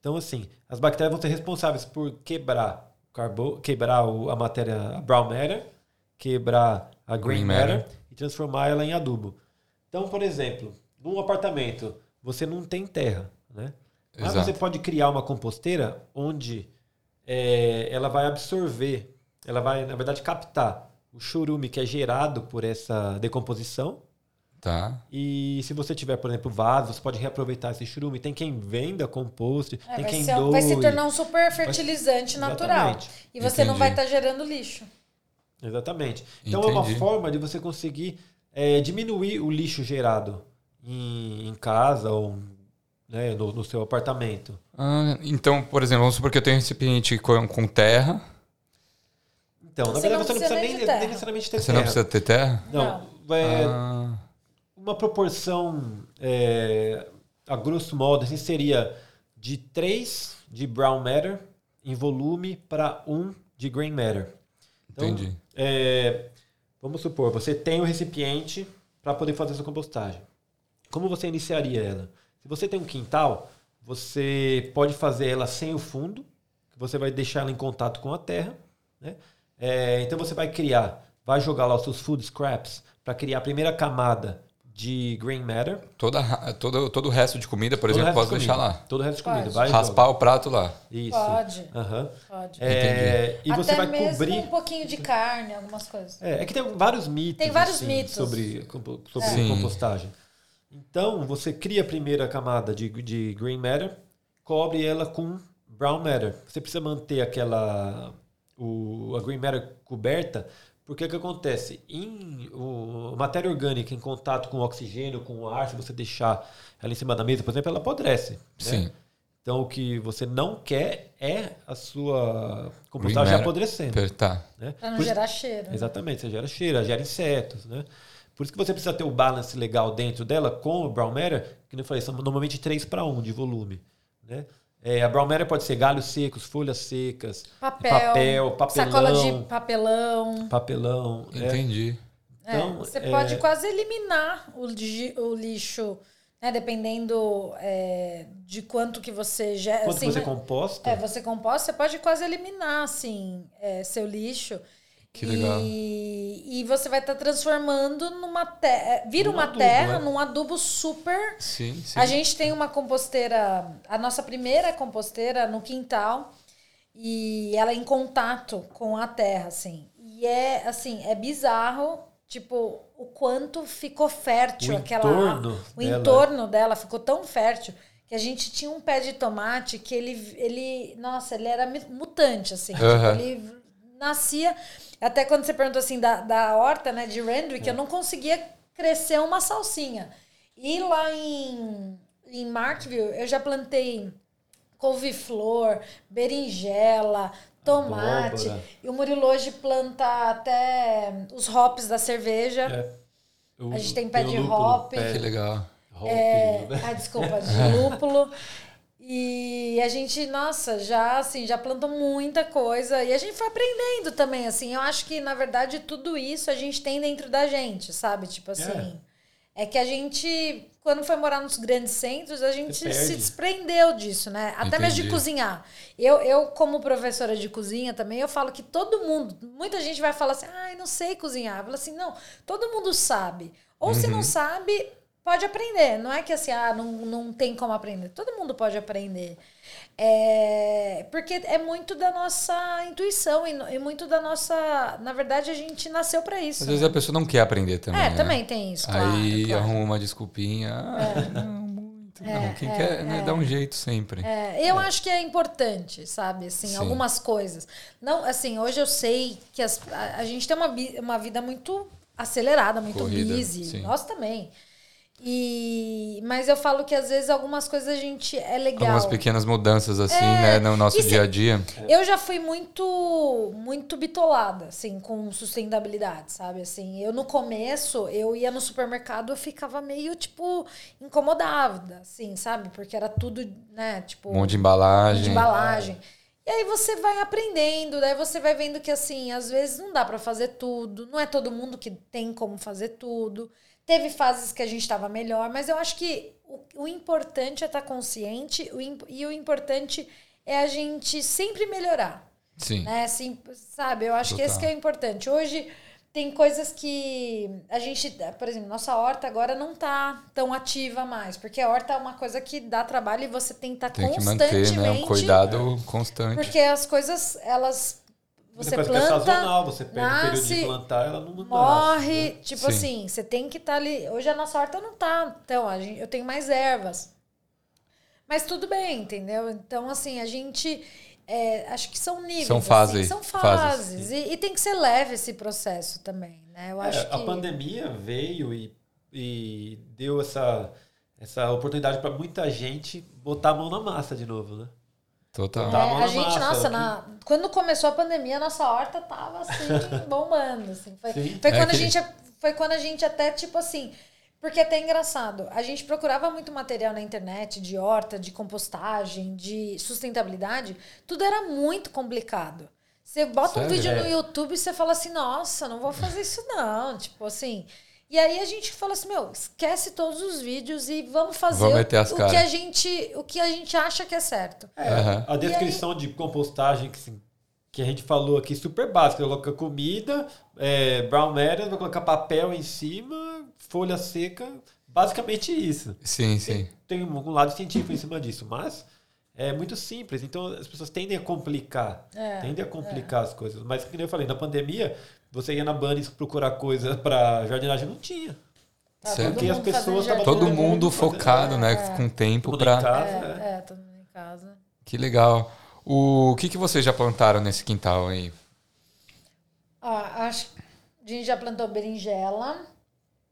Então, assim, as bactérias vão ser responsáveis por quebrar, carbo, quebrar o- a matéria a brown matter, quebrar a green, Green matter, matter. e transformar ela em adubo. Então, por exemplo, num apartamento, você não tem terra, né? Mas Exato. você pode criar uma composteira onde é, ela vai absorver, ela vai, na verdade, captar o churume que é gerado por essa decomposição. Tá. E se você tiver, por exemplo, vaso, você pode reaproveitar esse churume. Tem quem venda compost, É, tem vai, quem ser- doe. vai se tornar um super fertilizante natural. Exatamente. E você não Entendi. vai estar gerando lixo. Exatamente. Então é uma Entendi. forma de você conseguir é, diminuir o lixo gerado em, em casa ou né, no, no seu apartamento. Ah, então, por exemplo, vamos supor que eu tenho um recipiente com, com terra. Então, na Você verdade, não você não precisa nem nem, necessariamente ter Você não terra. precisa ter terra? Não, é, Ah, uma proporção, é, a grosso modo, assim, seria de 3 de brown matter em volume para 1 de green matter. Então, entendi. é, vamos supor, você tem um recipiente para poder fazer sua compostagem. Como você iniciaria ela? Se você tem um quintal, você pode fazer ela sem o fundo, você vai deixar ela em contato com a terra. Né? É, então você vai criar, vai jogar lá os seus food scraps para criar a primeira camada de green matter. Toda, todo, todo o resto de comida, por Todo exemplo, posso de deixar lá. Todo o resto de comida. Pode. Vai Raspar joga. o prato lá. Isso. Pode. Aham. Pode. É, e você Até vai mesmo cobrir. um pouquinho de carne, algumas coisas. É, é que tem vários mitos. Tem vários assim, mitos. sobre, sobre Sim. compostagem. Então, você cria a primeira camada de, de green matter, cobre ela com brown matter. Você precisa manter aquela o, a green matter coberta, porque o que acontece? Em o, matéria orgânica em contato com o oxigênio, com o ar, se você deixar ela em cima da mesa, por exemplo, ela apodrece. né? Sim. Então, o que você não quer é a sua compostagem apodrecendo. Tá. Né? Pra não isso- gerar cheiro. Exatamente, você gera cheiro, gera insetos, né? Por isso que você precisa ter o balance legal dentro dela com o brown matter, que não falei, são normalmente 3 para 1 de volume, né? É, a brown matter pode ser galhos secos, folhas secas, Papel, papel, papelão, sacola de papelão. papelão. é. Entendi. É, Então, você é- pode quase eliminar o, o lixo, né, dependendo é, de quanto que você gera. Quanto assim, você né? composta, É, você composta, você pode quase eliminar, assim, é, seu lixo. Que legal. E, e você vai estar transformando numa terra. Vira Num uma adubo, terra né? num adubo super. Sim, sim. A gente tem uma composteira, a nossa primeira composteira no quintal, e ela é em contato com a terra, assim. E é, assim, é bizarro, tipo, o quanto ficou fértil O aquela. entorno o dela. entorno dela ficou tão fértil que a gente tinha um pé de tomate que ele, ele nossa, ele era mutante, assim. Aham. Tipo, ele nascia. Até quando você perguntou assim da, da horta, né, de Randwick, eu não conseguia crescer uma salsinha. E lá em, em Markville, eu já plantei couve-flor, berinjela, tomate. Abóbora. E o Murilo hoje planta até os hops da cerveja. é, o- A gente tem pé de lúpulo, hop. pé- Que legal. hop, É, ah, desculpa, de lúpulo. E a gente, nossa, já assim, já plantou muita coisa e a gente foi aprendendo também, assim. Eu acho que na verdade tudo isso a gente tem dentro da gente, sabe? Tipo assim, é, que a gente quando foi morar nos grandes centros, a gente se desprendeu disso, né? Até mesmo de Entendi. cozinhar. Eu, eu, como professora de cozinha também, eu falo que todo mundo, muita gente vai falar assim, ai, não sei cozinhar. Eu falo assim, não, todo mundo sabe. Ou se Uhum. não sabe, pode aprender. Não é que assim, ah, não, não tem como aprender. Todo mundo pode aprender. É, porque é muito da nossa intuição e, e muito da nossa. Na verdade, a gente nasceu para isso. Às vezes né? a pessoa não quer aprender também. É, né? também tem isso. Aí claro. arruma uma desculpinha. Ah, não, muito. não, quem quer né, dá um jeito sempre. É, eu acho que é importante, sabe? Assim, Sim. algumas coisas. Não, assim, hoje eu sei que as- a, a gente tem uma, uma vida muito acelerada, muito Corrida, busy. sim. Nós também. E, mas eu falo que às vezes algumas coisas a gente é legal. Algumas pequenas mudanças assim, É, né, no nosso dia a dia. Eu já fui muito muito bitolada, assim, com sustentabilidade, sabe? Assim, eu no começo, eu ia no supermercado, eu ficava meio, tipo, incomodada, assim, sabe? Porque era tudo, né, tipo... Um monte de embalagem. de embalagem. E aí você vai aprendendo, daí você vai vendo que, assim, às vezes não dá pra fazer tudo, não é todo mundo que tem como fazer tudo. Teve fases que a gente estava melhor, mas eu acho que o, o importante é estar consciente o, e o importante é a gente sempre melhorar Sim. né? Assim, sabe? Eu acho que esse Total. que é o importante. Hoje tem coisas que a gente, por exemplo, nossa horta agora não tá tão ativa mais, porque a horta é uma coisa que dá trabalho e você tem que estar Tem que constantemente, manter, né, um cuidado constante. porque as coisas elas você coisa que é planta, sazonal, você pega o período de nasce, plantar, ela não nasce, morre, né? tipo Sim. assim, você tem que estar ali. Hoje a nossa horta não tá, então a gente, eu tenho mais ervas. Mas tudo bem, entendeu? Então assim, a gente é, acho que são níveis. São assim, fases, são fases. fases. E, e tem que ser leve esse processo também, né? Eu acho É, que A pandemia veio e, e deu essa, essa oportunidade para muita gente botar a mão na massa de novo, né? Total. Tá. É, a gente, massa, nossa, na- quando começou a pandemia, a nossa horta tava assim, bombando. Assim. Foi, Sim. foi É quando que- a gente, foi quando a gente até, tipo assim. Porque é até engraçado. A gente procurava muito material na internet de horta, de compostagem, de sustentabilidade. Tudo era muito complicado. Você bota um Sério? vídeo É. no YouTube e você fala assim, nossa, não vou fazer isso não. Tipo assim. E aí a gente fala assim, meu, esquece todos os vídeos e vamos fazer Vamos o- meter as o, que a gente, o que a gente acha que é certo. É, Aham. A descrição de compostagem que, assim, que a gente falou aqui, super básica. Coloca comida, é, brown matter, vai colocar papel em cima, folha seca. Basicamente isso. Sim, sim. Tem um lado científico em cima disso, mas é muito simples. Então as pessoas tendem a complicar. É, tendem a complicar as coisas. Mas, como eu falei, na pandemia, você ia na Bunnies procurar coisa para jardinagem, não tinha. Certo. Porque as pessoas estavam Todo todo mundo focado, fazendo- né? Com tempo pra. casa, né? É, é, todo mundo em casa. Que legal. O que, que vocês já plantaram nesse quintal aí? Ah, acho que a gente já plantou berinjela,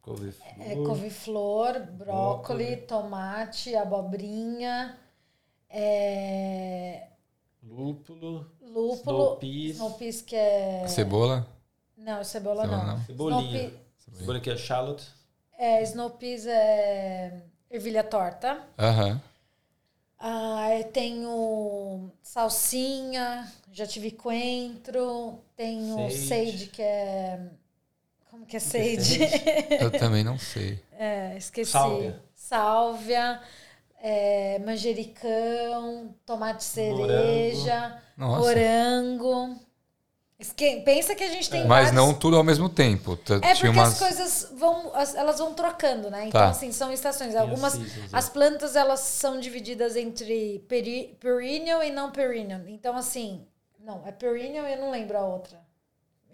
Couve-flor. é, couve-flor, brócolis, Brócoli. tomate, abobrinha, é, Lúpulo. lúpulo, Snow peas. snow peas que é... Cebola? Não, cebola, Cebola não. não. Cebolinha. Snow Cebola que é shallot. é, snow peas é ervilha torta. Aham. Ah, eu tenho salsinha, já tive coentro, tenho Sage. sage, que é... Como que é sage? é sage? Eu também não sei. É, esqueci. Sálvia. Sálvia, é, manjericão, tomate cereja, Nossa. morango. Pensa que a gente tem Mas vários- não tudo ao mesmo tempo. É Tinha porque umas... as coisas vão, as- elas vão trocando, né? Então, Tá. assim, são estações. Tem Algumas, as seasons, as é. plantas, elas são divididas entre peri, perennial e não perennial. Então, assim, não, é perennial e eu não lembro a outra.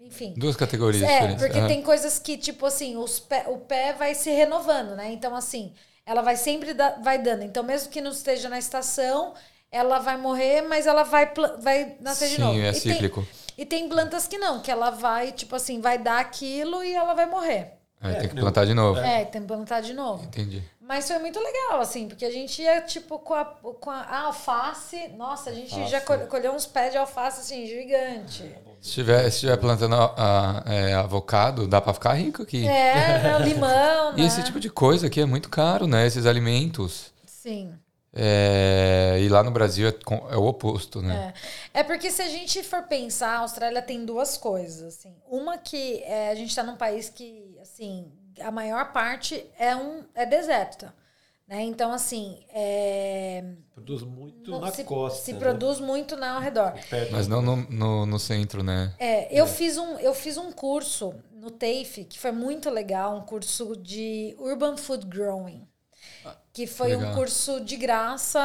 Enfim. Duas categorias É, diferentes. porque Aham. tem coisas que, tipo assim, os pé, o pé vai se renovando, né? Então, assim, ela vai sempre da- vai dando. Então, mesmo que não esteja na estação, ela vai morrer, mas ela vai, vai nascer de Sim, novo. é e, tem, cíclico. E tem plantas que não, que ela vai, tipo assim, vai dar aquilo e ela vai morrer. Aí É, tem que plantar de novo. É, tem que plantar de novo. Entendi. Mas foi muito legal, assim, porque a gente ia, tipo, com a, com a, a alface. Nossa, a gente já Alface. col- colheu uns pés de alface, assim, gigante. Se estiver, se estiver plantando ah, é, avocado, dá pra ficar rico aqui. É, né, limão, né? E esse tipo de coisa aqui é muito caro, né? Esses alimentos. Sim. É, E lá no Brasil é, é o oposto, né? É. é porque se a gente for pensar, a Austrália tem duas coisas, assim. Uma que é, a gente está num país que, assim, a maior parte é um é deserta, né? Então, assim, é, Produz muito não- na se, costa. se né? produz muito na ao redor. Mas não no, no, no centro, né? É, eu fiz um eu fiz um curso no TAFE que foi muito legal, um curso de Urban Food Growing. Que foi um legal. curso de graça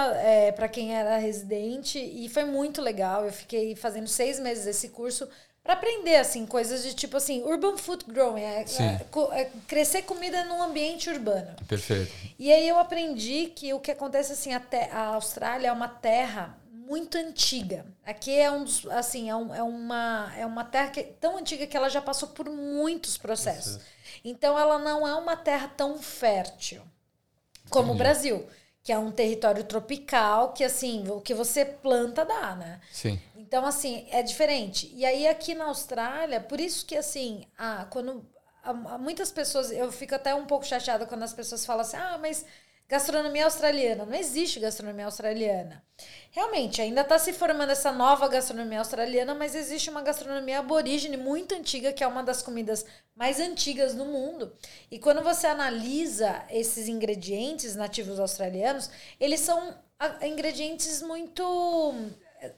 para quem era residente e foi muito legal. Eu fiquei fazendo seis meses esse curso para aprender assim coisas de tipo assim urban food growing é, é, é, crescer comida num ambiente urbano perfeito e aí eu aprendi que o que acontece assim a, a Austrália é uma terra muito antiga aqui é um dos, assim é, um, é uma é uma terra que, tão antiga que ela já passou por muitos processos Isso. então ela não é uma terra tão fértil como Entendi. o Brasil que é um território tropical que assim o que você planta dá né sim então, assim, é diferente. E aí, aqui na Austrália, por isso que, assim, ah, quando. muitas pessoas. Eu fico até um pouco chateada quando as pessoas falam assim: ah, mas gastronomia australiana. Não existe gastronomia australiana. Realmente, ainda está se formando essa nova gastronomia australiana, mas existe uma gastronomia aborígene muito antiga, que é uma das comidas mais antigas do mundo. E quando você analisa esses ingredientes nativos australianos, eles são ingredientes muito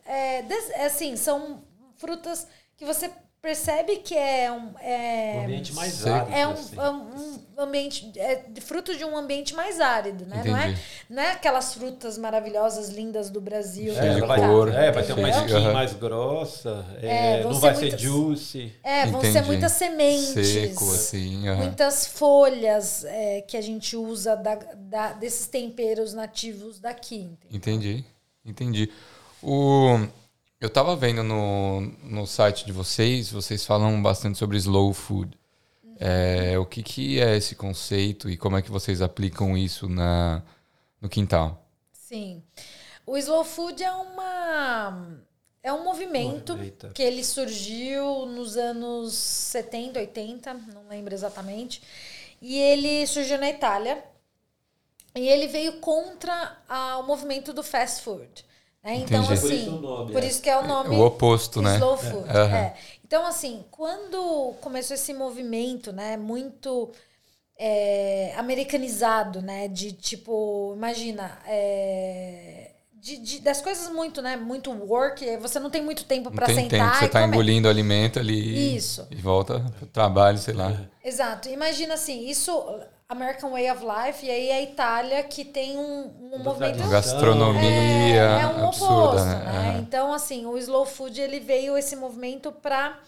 é, é, assim, são frutas que você percebe que é um, é, um ambiente mais árido. É um, assim. É um ambiente, é fruto de um ambiente mais árido, né? Não é, não é aquelas frutas maravilhosas, lindas do Brasil. É, de vai, cor. É, vai ter uma skin uhum. mais grossa, é, não vai muitas, ser juicy. É, vão Entendi. ser muitas sementes. Seco, assim. Uhum. Muitas folhas é, que a gente usa da, da, desses temperos nativos daqui. Entendi, entendi. O, eu estava vendo no, no site de vocês, vocês falam bastante sobre slow food. É, o que, que é esse conceito e como é que vocês aplicam isso na, no quintal? Sim. O slow food é uma é um movimento que ele surgiu nos anos 70, 80, não lembro exatamente. E ele surgiu na Itália. E ele veio contra a, o movimento do fast food. Né? Então, assim, por isso, nome, por é. isso que é o nome. O oposto, né? Slow food. É. É. Então, assim, quando começou esse movimento, né, muito é, americanizado, né, de tipo, imagina, é, de, de, das coisas muito, né, muito work, você não tem muito tempo para sentar. Tempo, você está engolindo alimento ali. Isso. E volta para o trabalho, sei lá. Exato. Imagina assim, isso American Way of Life, e aí a Itália que tem um, um movimento... Gastronomia é, é um absurda, oposto, né? né? Então, assim, o slow food, ele veio esse movimento para...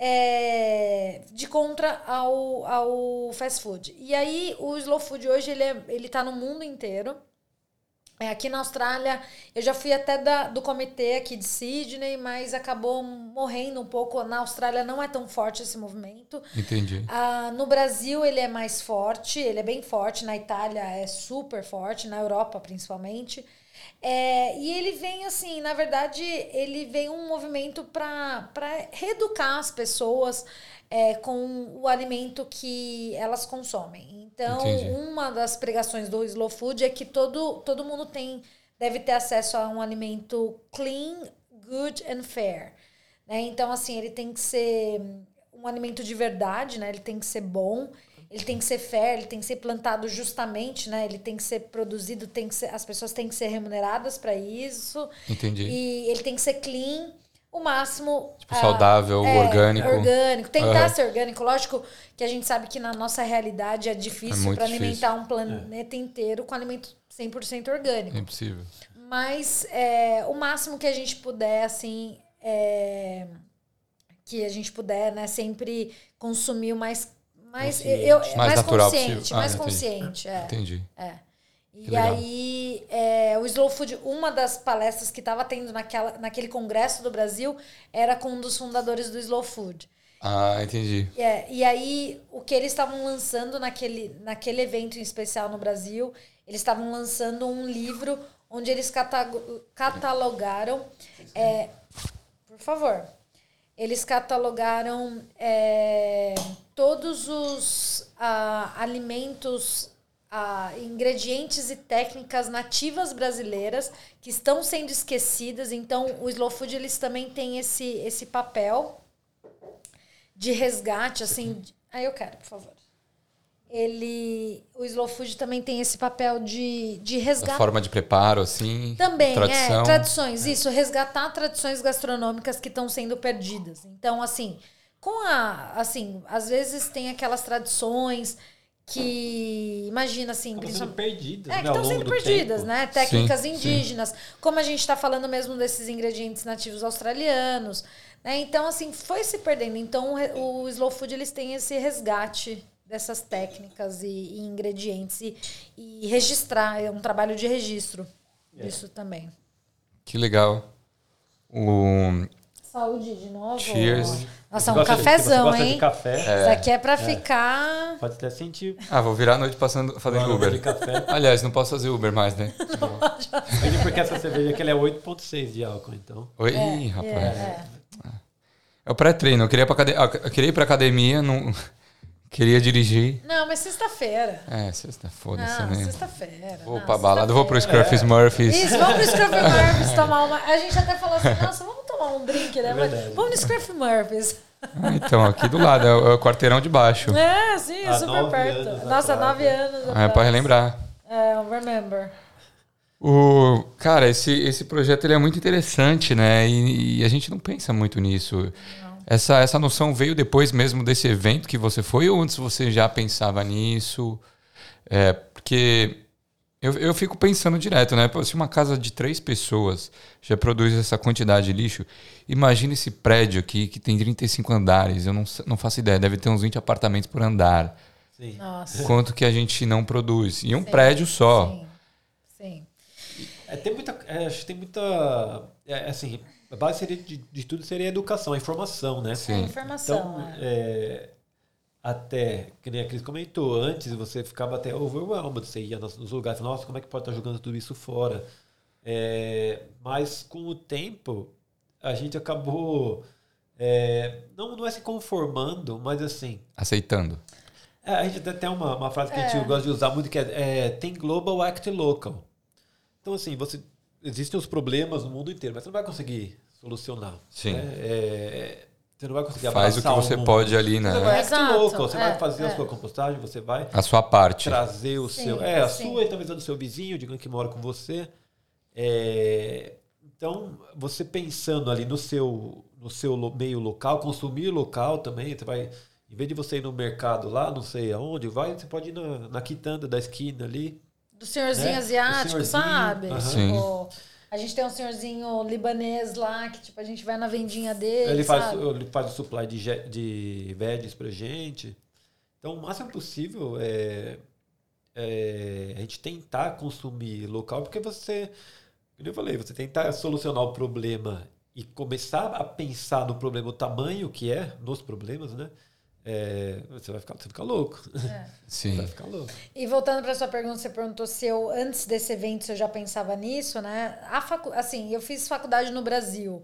É, de contra ao, ao fast food. E aí, o slow food hoje, ele, é, ele tá no mundo inteiro. É, aqui na Austrália, eu já fui até da, do comitê aqui de Sydney, mas acabou morrendo um pouco. Na Austrália não é tão forte esse movimento. Entendi. Ah, no Brasil ele é mais forte, ele é bem forte. Na Itália é super forte, na Europa principalmente. É, e ele vem assim, na verdade, ele vem um movimento para reeducar as pessoas é, com o alimento que elas consomem. Então, Entendi. uma das pregações do Slow Food é que todo, todo mundo tem deve ter acesso a um alimento clean, good and fair. Né? Então, assim, ele tem que ser um alimento de verdade, né? Ele tem que ser bom, ele tem que ser fair, ele tem que ser plantado justamente, né? Ele tem que ser produzido, tem que ser, as pessoas têm que ser remuneradas para isso. Entendi. E ele tem que ser clean o máximo. Tipo, saudável, é, orgânico. Orgânico. Tentar uhum. ser orgânico. Lógico que a gente sabe que na nossa realidade é difícil é para alimentar um planeta é. inteiro com alimento 100% orgânico. É impossível. Mas é, o máximo que a gente puder, assim, é, que a gente puder, né, sempre consumir o mais. Mais, eu, mais, mais natural consciente, possível. mais ah, consciente. É. Entendi. É. E aí, é, o Slow Food, uma das palestras que estava tendo naquela, naquele congresso do Brasil era com um dos fundadores do Slow Food. Ah, entendi. É, e aí, o que eles estavam lançando naquele, naquele evento em especial no Brasil, eles estavam lançando um livro onde eles catalogaram. É, por favor. Eles catalogaram é, todos os uh, alimentos ingredientes e técnicas nativas brasileiras que estão sendo esquecidas. Então, o Slow Food eles também têm esse, esse papel de resgate, assim. Aí eu quero, por favor. Ele, o Slow Food também tem esse papel de, de resgatar. A forma de preparo, assim. Também, tradição. é. Tradições, é. isso. Resgatar tradições gastronômicas que estão sendo perdidas. Então, assim, com a. Assim, às vezes tem aquelas tradições que imagina assim estão sendo perdidas é, que estão sendo perdidas tempo. né técnicas sim, indígenas sim. como a gente está falando mesmo desses ingredientes nativos australianos Né? Então, assim, foi se perdendo. Então, o, o Slow Food, eles têm esse resgate dessas técnicas e, e ingredientes e, e, registrar, é um trabalho de registro é. disso também. Que legal. O... Saúde de novo. Cheers. Nossa, um cafezão, de, hein? café. É. Isso aqui é pra é. ficar. Pode até sentir. Ah, vou virar a noite passando, fazendo Uber. De café. Aliás, não posso fazer Uber mais, né? Não, porque essa cerveja aqui é 8,6 de álcool, então. Oi, é, rapaz. É, é. o pré-treino. Eu queria, pra cade... eu queria ir pra academia, não. Queria dirigir. Não, mas sexta-feira. É, sexta, foda-se, né? Sexta-feira. Vou não, pra balada, vou pro Scruffy's é. Murphys. Isso, vamos pro Scruffy Murphys tomar uma. A gente até falou assim, nossa, vamos tomar um drink, né? É mas vamos no Scruffy Murphys. Ah, então, aqui do lado, é o, é o quarteirão de baixo. É, sim, é super perto. Nossa, atrás, nove anos. Ah, é pra relembrar. É, um remember. O, cara, esse, esse projeto ele é muito interessante, né? E, e a gente não pensa muito nisso. Não. Essa, essa noção veio depois mesmo desse evento que você foi ou antes você já pensava nisso? É, porque eu, eu fico pensando direto, né? se uma casa de três pessoas já produz essa quantidade de lixo, imagine esse prédio aqui que tem 35 andares. Eu não, não faço ideia, deve ter uns 20 apartamentos por andar. Sim. Nossa. Quanto que a gente não produz? E um Sim. prédio só. Sim. Sim. É, tem muita. É, acho que tem muita. É, assim, a base seria de, de tudo seria a educação, a informação, né? Sim. É, informação. Então, é. é, até, que nem a Cris comentou, antes você ficava até overwhelmed, você ia nos, nos lugares, nossa, como é que pode estar jogando tudo isso fora? É, mas com o tempo, a gente acabou. É, não, não é se conformando, mas assim. Aceitando. É, a gente até tem uma, uma frase que a gente é. gosta de usar muito que é, é tem global, act local. Então, assim, você existem os problemas no mundo inteiro, mas você não vai conseguir solucionar. Sim. Né? É, você não vai conseguir Faz o que você o pode ali, né? Você vai Exato, louco, você é, vai fazer é. a sua compostagem, você vai a sua parte, trazer o sim, seu, é a sim. sua e talvez a do seu vizinho, digamos que mora com você. É, então, você pensando ali no seu no seu meio local, consumir local também, você vai em vez de você ir no mercado lá, não sei aonde, vai, você pode ir na, na quitanda da esquina ali, do senhorzinho né? asiático, senhorzinho, sabe? Uh -huh. tipo, a gente tem um senhorzinho libanês lá que, tipo, a gente vai na vendinha dele. Ele faz, sabe? ele faz o supply de, de veggies pra gente. Então, o máximo possível é, é a gente tentar consumir local, porque você, como eu falei, você tentar solucionar o problema e começar a pensar no problema, o tamanho que é nos problemas, né? É, você vai ficar, você fica louco. É. Sim. Vai ficar louco. E voltando para sua pergunta, você perguntou se eu, antes desse evento, se eu já pensava nisso, né? A facu assim, eu fiz faculdade no Brasil.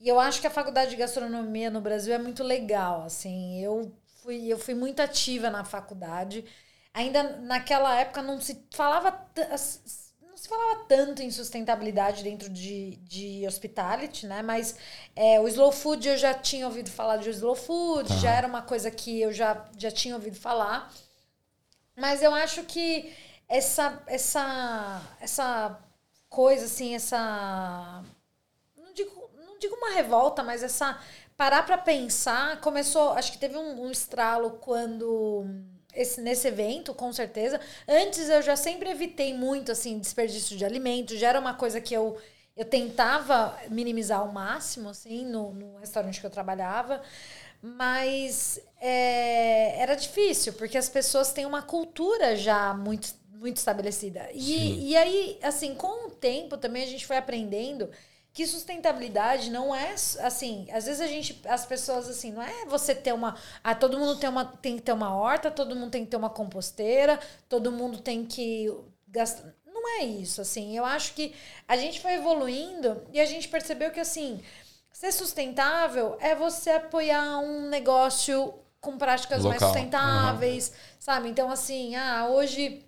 E eu acho que a faculdade de gastronomia no Brasil é muito legal, assim. Eu fui, eu fui muito ativa na faculdade. Ainda naquela época não se falava se falava tanto em sustentabilidade dentro de, de hospitality, né? Mas é, o slow food eu já tinha ouvido falar de slow food, já era uma coisa que eu já, já tinha ouvido falar. Mas eu acho que essa, essa, essa coisa, assim, essa. Não digo, não digo uma revolta, mas essa. Parar para pensar começou. Acho que teve um, um estralo quando esse, nesse evento, com certeza. Antes eu já sempre evitei muito assim desperdício de alimentos, já era uma coisa que eu eu tentava minimizar ao máximo assim no, no restaurante que eu trabalhava, mas é, era difícil porque as pessoas têm uma cultura já muito muito estabelecida. E, e aí, assim, com o tempo também a gente foi aprendendo que sustentabilidade não é assim, às vezes a gente as pessoas assim, não é você ter uma, ah, todo mundo tem uma tem que ter uma horta, todo mundo tem que ter uma composteira, todo mundo tem que gastar não é isso, assim. Eu acho que a gente foi evoluindo e a gente percebeu que assim, ser sustentável é você apoiar um negócio com práticas Local. mais sustentáveis, uhum. sabe? Então assim, ah, hoje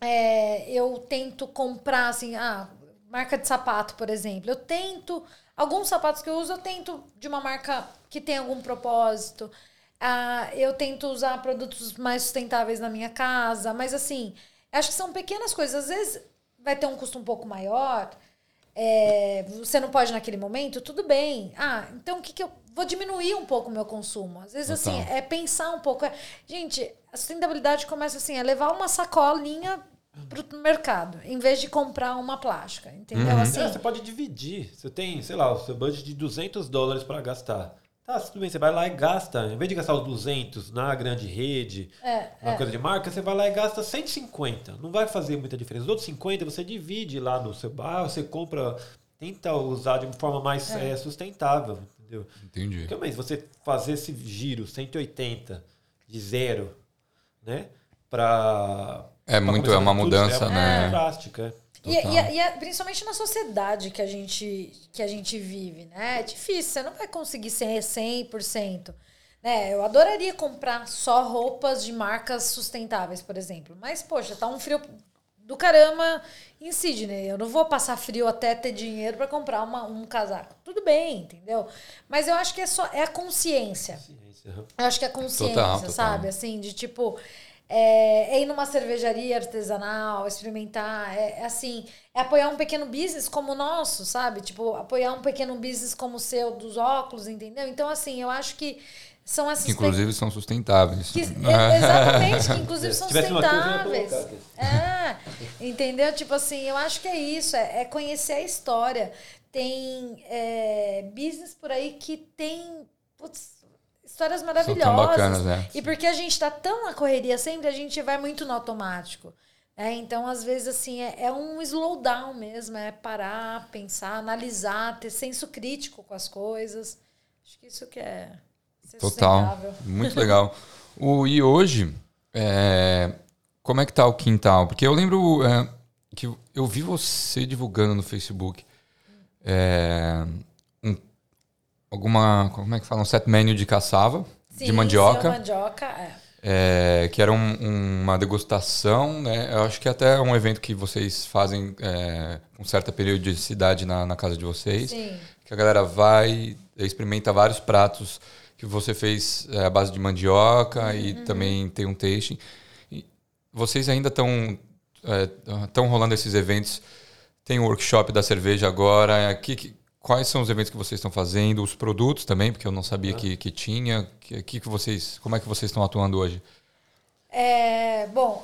é, eu tento comprar assim, ah, marca de sapato, por exemplo. Eu tento, alguns sapatos que eu uso, eu tento de uma marca que tem algum propósito. Ah, eu tento usar produtos mais sustentáveis na minha casa, mas assim, acho que são pequenas coisas. Às vezes vai ter um custo um pouco maior. É, você não pode naquele momento, tudo bem. Ah, então o que, que eu. Vou diminuir um pouco o meu consumo. Às vezes, assim, é pensar um pouco. É, gente, a sustentabilidade começa assim, é levar uma sacolinha pro mercado, em vez de comprar uma plástica, entendeu? Uhum. Assim, É, você pode dividir. Você tem, sei lá, o seu budget de 200 dólares para gastar. Tá, tudo bem, você vai lá e gasta. Em vez de gastar os 200 na grande rede, é, uma é. coisa de marca, você vai lá e gasta 150. Não vai fazer muita diferença. Os outros 50 você divide lá no seu bar, você compra, tenta usar de uma forma mais eh, sustentável, entendeu? Entendi. Porque, mas você fazer esse giro 180 de zero, né? Pra. É muito, é uma tudo, mudança, é, né? É drástica, é. E, Total. e- e é- principalmente na sociedade que a gente que a gente vive, né? É difícil, você não vai conseguir ser 100%. Né? Eu adoraria comprar só roupas de marcas sustentáveis, por exemplo. Mas, poxa, tá um frio do caramba em Sydney. Eu não vou passar frio até ter dinheiro para comprar uma, um casaco. Tudo bem, entendeu? Mas eu acho que é só é a consciência. Ciência, aham. Eu acho que é consciência, Total, total. sabe? Assim, de tipo. É, é ir numa cervejaria artesanal, experimentar, é, é assim, é apoiar um pequeno business como o nosso, sabe? Tipo, apoiar um pequeno business como o seu, dos óculos, entendeu? Então, assim, eu acho que são essas Que inclusive são sustentáveis. que, é, exatamente, que inclusive são sustentáveis. É, entendeu? Tipo assim, eu acho que é isso, é, é conhecer a história. Tem é, business por aí que tem putz, histórias maravilhosas. bacanas, né? E porque a gente tá tão na correria sempre, a gente vai muito no automático. É, então, às vezes, assim, é, é um slowdown mesmo, é parar, pensar, analisar, ter senso crítico com as coisas. Acho que isso que é Total. Muito legal. O, e hoje, é, como é que tá o quintal? Porque eu lembro é, que eu vi você divulgando no Facebook é, alguma, como é que fala? Um set menu de caçava, de Sim, mandioca. seu mandioca, é. É, que era um- uma degustação, né? Eu acho que até é um evento que vocês fazem é, com certa periodicidade na, na casa de vocês. Sim. Que a galera vai, experimenta vários pratos que você fez é, à base de mandioca e Uhum. também tem um tasting. E vocês ainda estão estão rolando esses eventos? Tem o workshop da cerveja agora. Que, que- quais são os eventos que vocês estão fazendo? Os produtos também, porque eu não sabia que, que tinha. Que, que que vocês, como é que vocês estão atuando hoje? É, bom,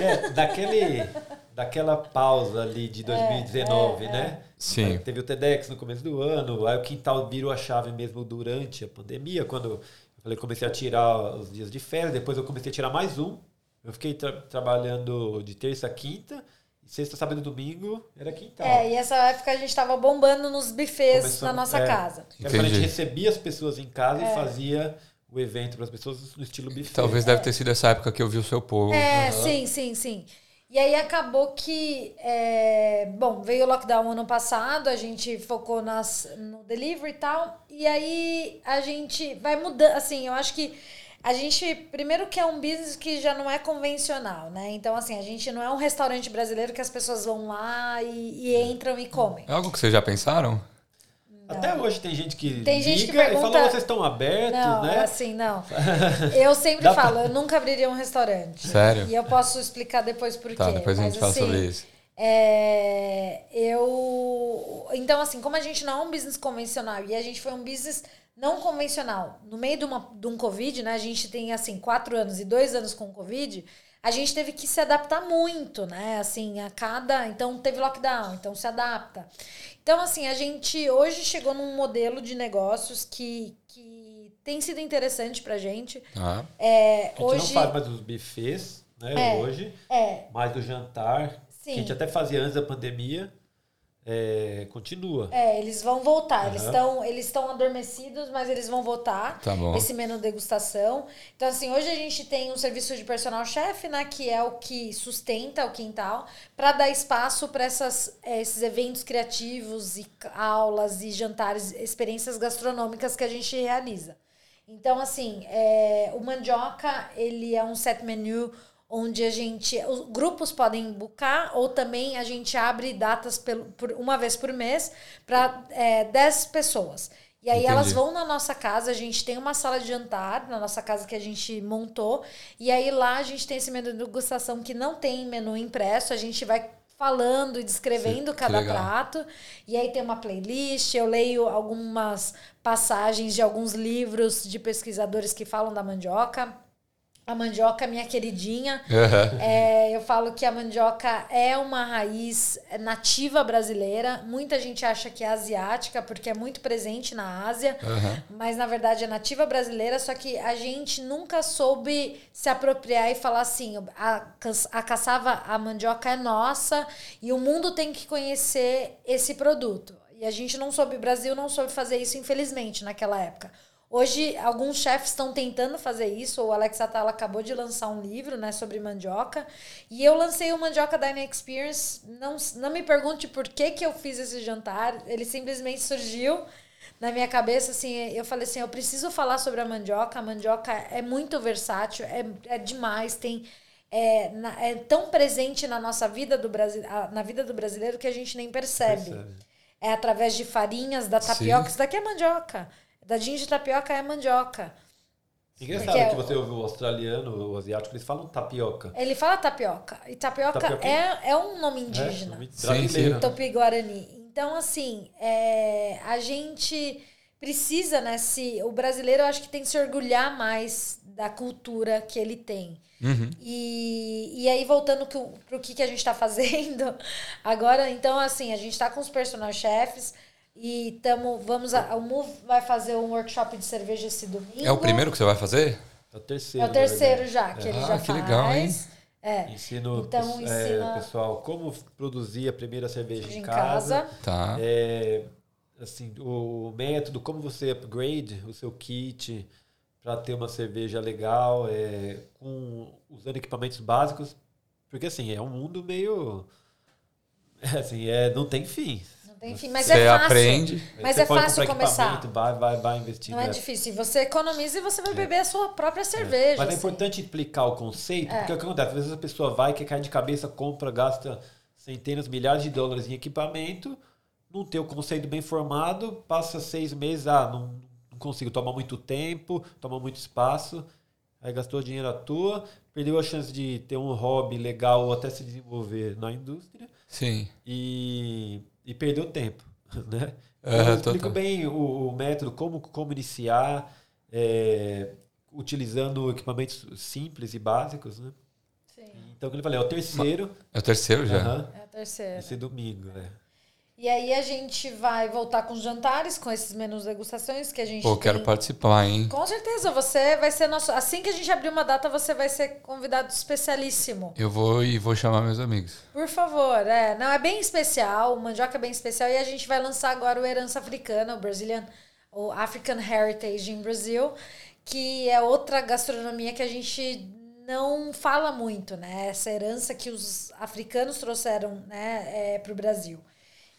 É, daquele, daquela pausa ali de 2019, né? Sim. Aí Teve o TEDx no começo do ano, aí o quintal virou a chave mesmo durante a pandemia, quando eu falei, comecei a tirar os dias de férias, depois eu comecei a tirar mais um. Eu fiquei tra- trabalhando de terça a quinta, sexta, sábado e domingo era quintal. é, e essa época a gente tava bombando nos buffets Começou- na nossa é. casa. Que era quando a gente recebia as pessoas em casa É. e fazia o evento para as pessoas no estilo buffet. Talvez deve ter sido essa época que eu vi o seu povo. É, sim, sim, sim. E aí acabou que, é, bom, veio o lockdown ano passado, a gente focou nas, no delivery e tal, e aí a gente vai mudando, assim, eu acho que a gente, primeiro que é um business que já não é convencional, né? Então, assim, a gente não é um restaurante brasileiro que as pessoas vão lá e, e entram e comem. É algo que vocês já pensaram? Até hoje tem gente que Tem liga gente que e pergunta- fala, vocês estão abertos, Não, né? assim, não. Eu sempre Dá pra- falo, eu nunca abriria um restaurante. Sério? E eu posso explicar depois por quê. Tá, depois a gente mas, fala assim, sobre isso. É, eu. Então, assim, como a gente não é um business convencional e a gente foi um business não convencional, no meio de, uma, de um Covid, né? A gente tem, assim, quatro anos e dois anos com Covid, a gente teve que se adaptar muito, né? Assim, a cada. Então, teve lockdown, então se adapta. Então, assim, a gente hoje chegou num modelo de negócios que, que tem sido interessante pra gente. Ah, É, A gente hoje. não faz mais os buffets, né, É. hoje, É, mais do jantar, que a sim. gente até fazia antes da pandemia, é, continua. É, eles vão voltar. Eles Aham. estão eles estão adormecidos, mas eles vão voltar. Tá bom. Esse menu degustação. Então, assim, hoje a gente tem um serviço de personal chef, né? Que é o que sustenta o quintal, para dar espaço para esses eventos criativos e aulas e jantares, experiências gastronômicas que a gente realiza. Então, assim, é, o Mandioca, ele é um set menu onde a gente. Os grupos podem buscar, ou também a gente abre datas pelo, por uma vez por mês para é, 10 pessoas. E aí Entendi. elas vão na nossa casa, a gente tem uma sala de jantar na nossa casa que a gente montou. E aí lá a gente tem esse menu de degustação que não tem menu impresso, a gente vai falando e descrevendo Que cada prato. E aí tem uma playlist, eu leio algumas passagens de alguns livros de pesquisadores que falam da mandioca. A mandioca minha queridinha. Aham. É, eu falo que a mandioca é uma raiz nativa brasileira. Muita gente acha que é asiática, porque é muito presente na Ásia. Aham. Mas na verdade é nativa brasileira, só que a gente nunca soube se apropriar e falar assim: a, a caçava, a mandioca é nossa e o mundo tem que conhecer esse produto. E a gente não soube, o Brasil não soube fazer isso, infelizmente, naquela época. Hoje, alguns chefes estão tentando fazer isso. O Alex Atala acabou de lançar um livro né, sobre mandioca. E eu lancei o Mandioca Dining Experience. Não, não me pergunte por que, que eu fiz esse jantar. Ele simplesmente surgiu na minha cabeça, assim, eu falei assim, eu preciso falar sobre a mandioca. A mandioca é muito versátil, é, é demais, tem é, é tão presente na nossa vida do Brasil, na vida do brasileiro que a gente nem percebe. Percebe. É através de farinhas, da tapioca. Isso daqui é mandioca. Dadinho de tapioca é mandioca. Engraçado Porque é que o- você ouve o australiano, o asiático, eles falam tapioca. Ele fala tapioca. E tapioca, Tapioca é, é um nome É, indígena. nome Sim. Tupi-Guarani. Então, assim, é, a gente precisa, né? Se, o brasileiro, eu acho que tem que se orgulhar mais da cultura que ele tem. Uhum. E, e aí, voltando pro, pro que, que a gente tá fazendo agora, então, assim, a gente tá com os personal chefs e tamo, vamos a, o Move vai fazer um workshop de cerveja esse domingo. É o primeiro que você vai fazer? É o terceiro. É o terceiro já, que É. ele Ah, já que faz. legal, hein? É, Ensino Então, é, ensina- pessoal como produzir a primeira cerveja em em casa. casa. Tá. É, assim, o método, como você upgrade o seu kit para ter uma cerveja legal, é, com, usando equipamentos básicos. Porque assim, é um mundo meio. Assim, é, não tem fim. Não tem fim, mas Você é fácil. aprende. Mas Você é fácil começar. equipamento, Vai, vai, vai investindo. Não é é. difícil. E você economiza e você vai beber a sua própria cerveja. Mas é assim. importante explicar o conceito, É. porque o que acontece? Às vezes a pessoa vai, quer cair de cabeça, compra, gasta centenas, milhares de dólares em equipamento, não tem o conceito bem formado, passa seis meses, ah, não, não consigo, toma muito tempo, toma muito espaço, aí gastou dinheiro à toa, perdeu a chance de ter um hobby legal ou até se desenvolver na indústria Sim. e, e perdeu tempo, né? Eu explico total. bem o, o método, como, como iniciar, é, utilizando equipamentos simples e básicos, né? Sim, Então, como eu falei, é o terceiro, É o terceiro já. aham, é a terceira. esse domingo, né? E aí a gente vai voltar com os jantares, com esses menus degustações que a gente Pô, tem. quero participar, hein? Com certeza, você vai ser nosso. Assim que a gente abrir uma data, você vai ser convidado especialíssimo. Eu vou e vou chamar meus amigos. Por favor, é. Não, é bem especial, o mandioca é bem especial. E a gente vai lançar agora o Herança Africana, o Brazilian, o African Heritage in Brazil, que é outra gastronomia que a gente não fala muito, né? Essa herança que os africanos trouxeram né, é, para o Brasil.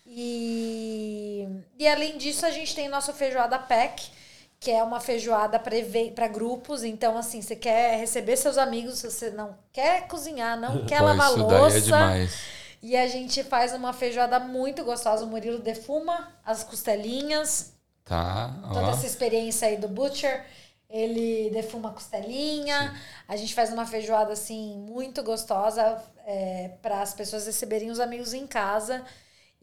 E, e além disso, a gente tem nossa feijoada PEC, que é uma feijoada para grupos. Então, assim, você quer receber seus amigos, você não quer cozinhar, não quer Pô, lavar isso louça. daí é demais. E a gente faz uma feijoada muito gostosa. O Murilo defuma as costelinhas. Tá, Toda essa experiência aí do Butcher. Ele defuma a costelinha. A gente faz uma feijoada, assim, muito gostosa para as pessoas receberem os amigos em casa.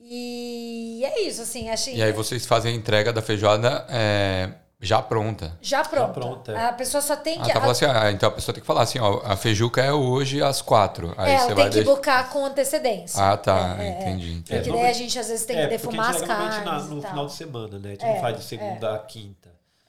E é isso, assim. Acho E aí vocês fazem a entrega da feijoada é, já pronta. Já pronto. pronta, é. A pessoa só tem Ah, que. tá falando assim, ah, então a pessoa tem que falar assim, ó, a feijuca é hoje às quatro. Aí é, você ela vai tem que deixar. buscar com antecedência. Ah, tá, É, é, é. entendi. Porque É, daí a gente às vezes tem que é, defumar a as geralmente na- carnes. no tal. final de semana, né? A gente É, não faz de segunda a quinta.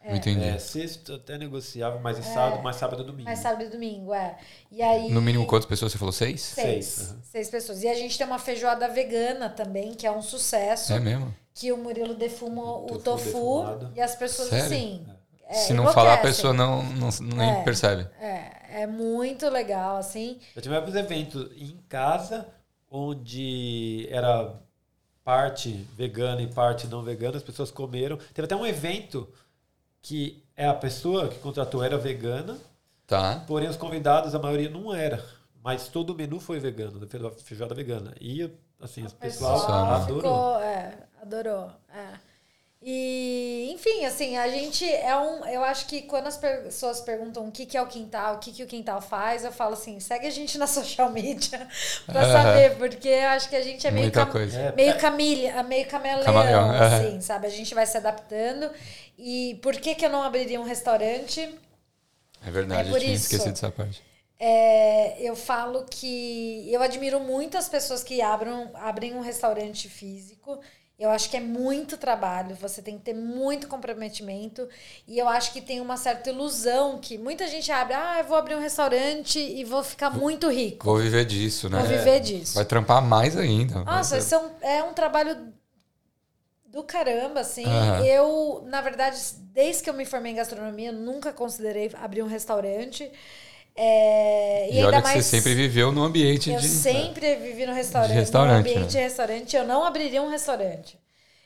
Entendi. É, sexta até negociável, mas é sábado, mais sábado e domingo. Mas sábado e domingo, é. E aí. No mínimo quantas pessoas você falou? Seis? Seis. Seis, aham. Seis pessoas. E a gente tem uma feijoada vegana também, que é um sucesso. É mesmo? Que o Murilo defuma o Tofu tofu. defumado. E as pessoas, Sério? assim. é, Se não falar, a pessoa não, não, nem É. percebe. É, é muito legal, assim. Já tivemos eventos em casa onde era parte vegana e parte não vegana, as pessoas comeram. Teve até um evento que é a pessoa que contratou era vegana, Tá. porém os convidados, a maioria não era. Mas todo o menu foi vegano, da fe- feijoada vegana. E, assim, as pessoas Pessoal adorou. ficou, é, adorou. É. E, enfim, assim, a gente é um. Eu acho que quando as pessoas perguntam o que, que é o quintal, o que, que o quintal faz, eu falo assim, segue a gente na social media pra saber, porque eu acho que a gente é meio, Muita cam- coisa. É, meio camilha, meio camaleão, Camaleão, assim, sabe? A gente vai se adaptando. E por que, que eu não abriria um restaurante? É verdade, É por eu tinha isso. esquecido dessa parte. É, eu falo que eu admiro muito as pessoas que abram, abrem um restaurante físico. Eu acho que é muito trabalho, você tem que ter muito comprometimento. E eu acho que tem uma certa ilusão que muita gente abre, ah, eu vou abrir um restaurante e vou ficar muito rico. Vou viver disso, né? Vou viver disso. Vai trampar mais ainda. Nossa, isso é um, é um trabalho do caramba, assim. Aham. Eu, na verdade, desde que eu me formei em gastronomia, nunca considerei abrir um restaurante. É, E, olha que você sempre viveu no ambiente eu de. sempre vivi no restaurante. De restaurante, No ambiente né? de restaurante, eu não abriria um restaurante.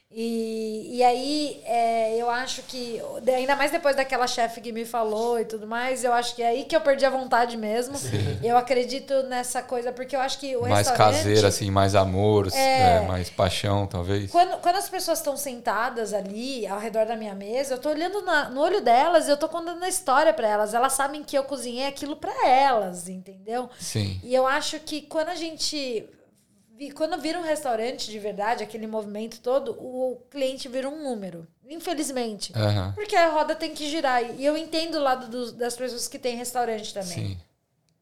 E, e aí, é, eu acho que, ainda mais depois daquela chefe que me falou e tudo mais, eu acho que é aí que eu perdi a vontade mesmo. Eu acredito nessa coisa, porque eu acho que o mais restaurante... caseira, assim, mais amor, É. é, mais paixão, talvez. Quando, quando as pessoas estão sentadas ali ao redor da minha mesa, eu tô olhando na- no olho delas e eu tô contando a história pra elas. Elas sabem que eu cozinhei aquilo pra elas, entendeu? Sim. E eu acho que quando a gente. Quando vira um restaurante de verdade, aquele movimento todo, o cliente vira um número. Infelizmente. Aham. Porque a roda tem que girar. E eu entendo o lado dos- das pessoas que têm restaurante também. Sim.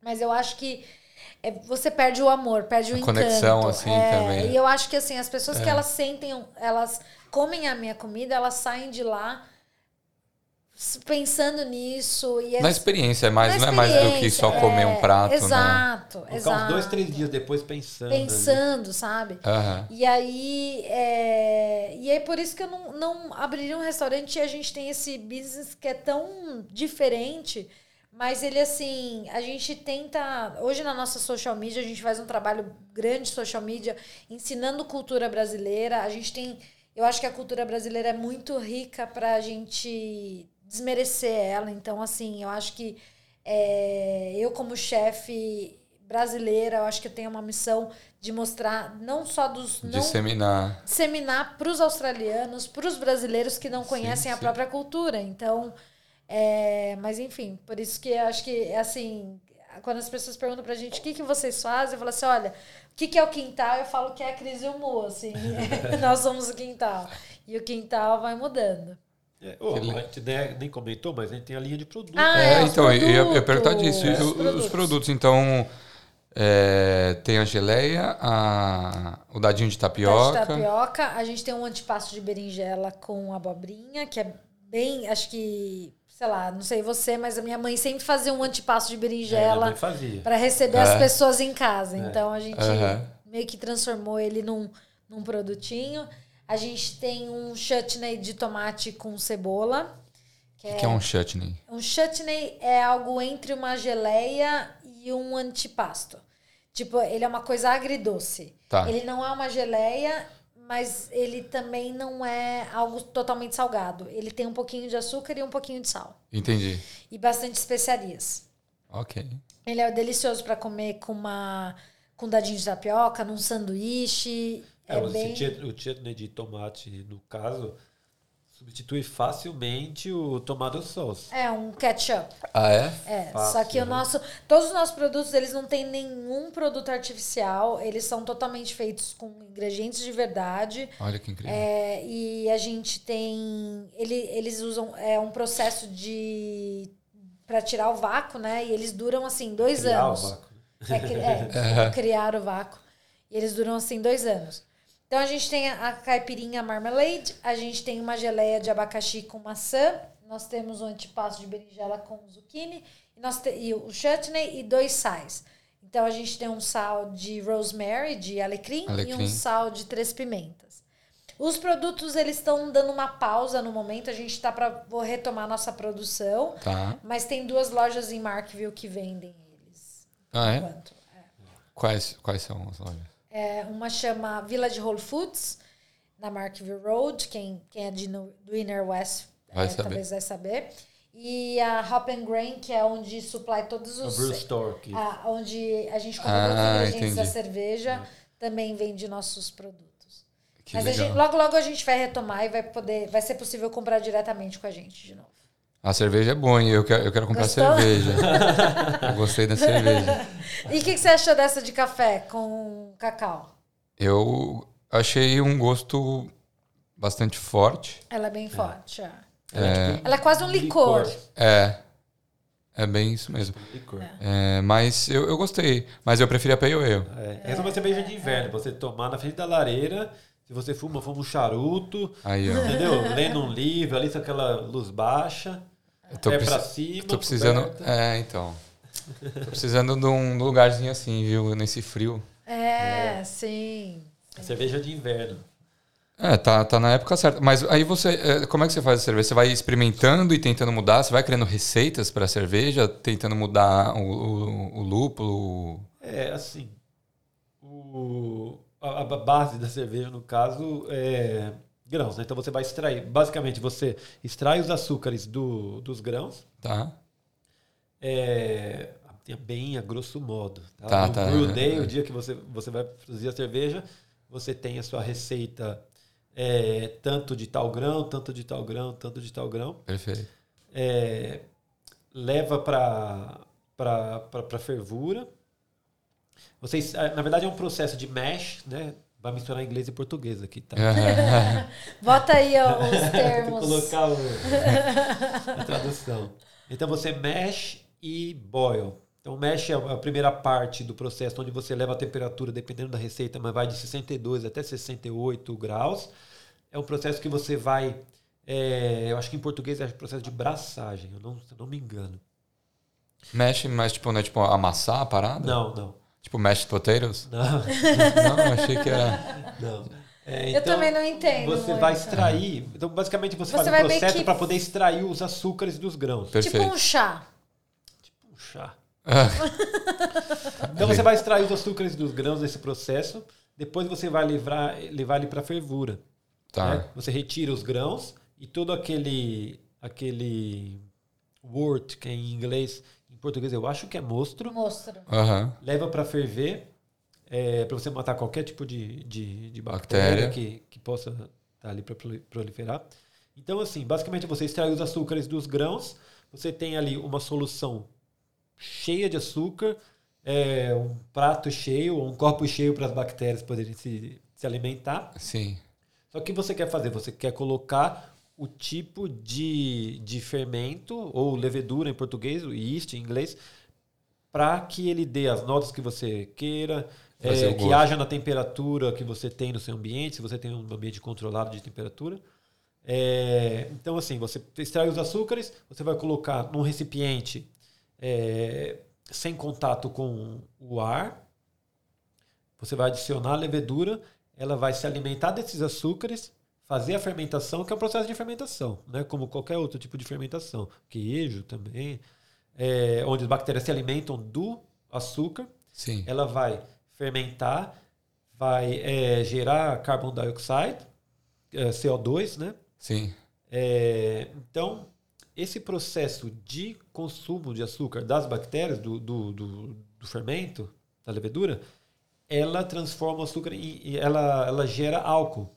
Mas eu acho que é, você perde o amor, perde o A encanto. conexão, assim, É, também. É. E eu acho que assim, as pessoas que elas sentem, elas comem a minha comida, elas saem de lá pensando nisso. E Na é- experiência, é mais, na não é mais do que só comer um é, prato, né? Exato, Ficar exato. uns dois, três dias depois pensando. ali. Pensando, sabe? Aham. E aí, é... e aí por isso que eu não, não abriria um restaurante e a gente tem esse business que é tão diferente, mas ele assim, a gente tenta, hoje na nossa social media, a gente faz um trabalho grande de social media, ensinando cultura brasileira, a gente tem, eu acho que a cultura brasileira é muito rica pra gente desmerecer ela, então assim, eu acho que é, eu como chefe brasileira, eu acho que eu tenho uma missão de mostrar não só dos não Disseminar. disseminar para os australianos, para os brasileiros que não conhecem a sim. própria cultura. Então, é, mas enfim, por isso que eu acho que assim, quando as pessoas perguntam pra gente o que, que vocês fazem, eu falo assim, olha, o que, que é o quintal? Eu falo que é a Cris e o Mo, assim, nós somos o quintal. E o quintal vai mudando. É, Que a gente nem, nem comentou, mas a gente tem a linha de produto. Ah, É, é, os então, eu ia, eu ia perguntar produtos. disso. E Os Os produtos. produtos, então, é, tem a geleia, a, o dadinho de tapioca. de tapioca, a gente tem um antipasto de berinjela com abobrinha, que é bem, acho que, sei lá, não sei você, mas a minha mãe sempre fazia um antipasto de É, berinjela fazia. para receber É. as pessoas em casa. Então a gente Aham. meio que transformou ele num, num produtinho. A gente tem um chutney de tomate com cebola. Que O que, que é um chutney? um chutney é algo entre uma geleia e um antipasto. Tipo, ele é uma coisa agridoce. Tá. Ele não é uma geleia, mas ele também não é algo totalmente salgado. Ele tem um pouquinho de açúcar e um pouquinho de sal. Entendi. E bastante especiarias. Ok. Ele é delicioso para comer com uma com dadinho de tapioca, num sanduíche. É, É, o bem... o chutney de tomate, no caso, substitui facilmente o tomato sauce. É um ketchup. Ah, é? É, Fácil, só que o né? nosso, todos os nossos produtos, eles não têm nenhum produto artificial, eles são totalmente feitos com ingredientes de verdade. Olha que incrível. É, e a gente tem, ele, eles usam é um processo de para tirar o vácuo, né? E eles duram assim dois Criar o anos. vácuo. É, cri- é, criar o vácuo. E eles duram assim dois anos. Então a gente tem a, caipirinha marmalade, a gente tem uma geleia de abacaxi com maçã, nós temos um antipasto de berinjela com zucchini e, nós te, e o chutney e dois sais. Então a gente tem um sal de rosemary, de alecrim, e Alecrim. um sal de três pimentas. Os produtos eles estão dando uma pausa no momento, a gente está para retomar nossa produção, Tá. mas tem duas lojas em Markville que vendem eles. Ah, é? enquanto. Quais, quais são as lojas? É, uma chama Village Whole Foods, na Markville Road. Quem, quem é de, no- do Inner West Vai é, talvez vai saber. E a Hop and Grain, que é onde supply todos os... Brew Store. Que... a- onde a gente compra Ah, todos os ingredientes da cerveja, também vende nossos produtos. Que Mas a gente- logo, logo a gente vai retomar e vai poder... Vai ser possível comprar diretamente com a gente de novo. A cerveja é boa, hein? Eu quero, eu quero comprar Gostou? cerveja. eu gostei da cerveja. E o que, que você achou dessa de café com cacau? Eu achei um gosto bastante forte. Ela é bem forte, é. Ela é, tipo, Ela é quase um licor. É. É bem isso mesmo. Licor. É, mas eu, eu gostei. Mas eu preferi a Pale Ale. É, essa é uma cerveja de inverno. Você tomar na frente da lareira, se você fuma, fuma um charuto, Aí, ó. entendeu? Lendo um livro, ali com aquela luz baixa, Eu tô, preci- pra cima. tô precisando. coberta. É, então. Tô precisando de um lugarzinho assim, viu? Nesse frio. É, sim. Cerveja de inverno. É, tá, tá na época certa. Mas aí você. é, Como é que você faz a cerveja? Você vai experimentando e tentando mudar? Você vai criando receitas para cerveja, tentando mudar o, o, o lúpulo? É, assim, o, a, a base da cerveja, no caso, é grãos, né? Então você vai extrair, basicamente você extrai os açúcares do, dos grãos, Tá? é, bem a grosso modo. Tá? Tá, no tá, brew é, day, é. o dia que você, você vai produzir a cerveja, você tem a sua receita é, tanto de tal grão, tanto de tal grão, tanto de tal grão. Perfeito. é, leva para fervura. Vocês, ah, na verdade, é um processo de mash, né? Vai misturar inglês e português aqui, tá? É. Bota aí ó, os termos. colocar o, a tradução. Então você mexe e boil. Então mexe é a primeira parte do processo onde você leva a temperatura, dependendo da receita, mas vai de 62 até 68 graus. É um processo que você vai. é, eu acho que em português é processo de braçagem, eu não, se eu não me engano. Mexe, mas tipo, né, tipo, amassar a parada? Não, não. Tipo, mashed potatoes? Não, Não, achei que era. não. É, Eu também não entendo Você muito. vai extrair. Então, basicamente, você, Você faz um processo que- para poder extrair os açúcares dos grãos. Perfeito. Tipo um chá. Um chá. Ah, Então você vai extrair os açúcares dos grãos nesse processo. Depois você vai levar, levar ele para fervura. tá. né? Você retira os grãos e todo aquele aquele wort que é em inglês, português eu acho que é mostro, Mostro. Aham. leva para ferver para você matar qualquer tipo de, de, de bactéria, Bactéria. que, que possa estar ali para proliferar. Então assim, basicamente você extrai os açúcares dos grãos. Você tem ali uma solução cheia de açúcar, é, um prato cheio, um copo cheio para as bactérias poderem se, se alimentar. Sim. Só que o que você quer fazer? Você quer colocar o tipo de, de fermento, ou levedura em português, o yeast em inglês, para que ele dê as notas que você queira, é, que haja na temperatura que você tem no seu ambiente, se você tem um ambiente controlado de temperatura. É, então, assim, você extrai os açúcares, você vai colocar num recipiente é, sem contato com o ar. Você vai adicionar a levedura, ela vai se alimentar desses açúcares, fazer a fermentação, que é um processo de fermentação, né? como qualquer outro tipo de fermentação. Queijo também, é, onde as bactérias se alimentam do açúcar Sim. ela vai fermentar, vai é, gerar carbon dioxide, é, CO2, né? Sim. É, então, esse processo de consumo de açúcar das bactérias, do, do, do, do fermento, da levedura, ela transforma o açúcar em- ela, ela gera álcool.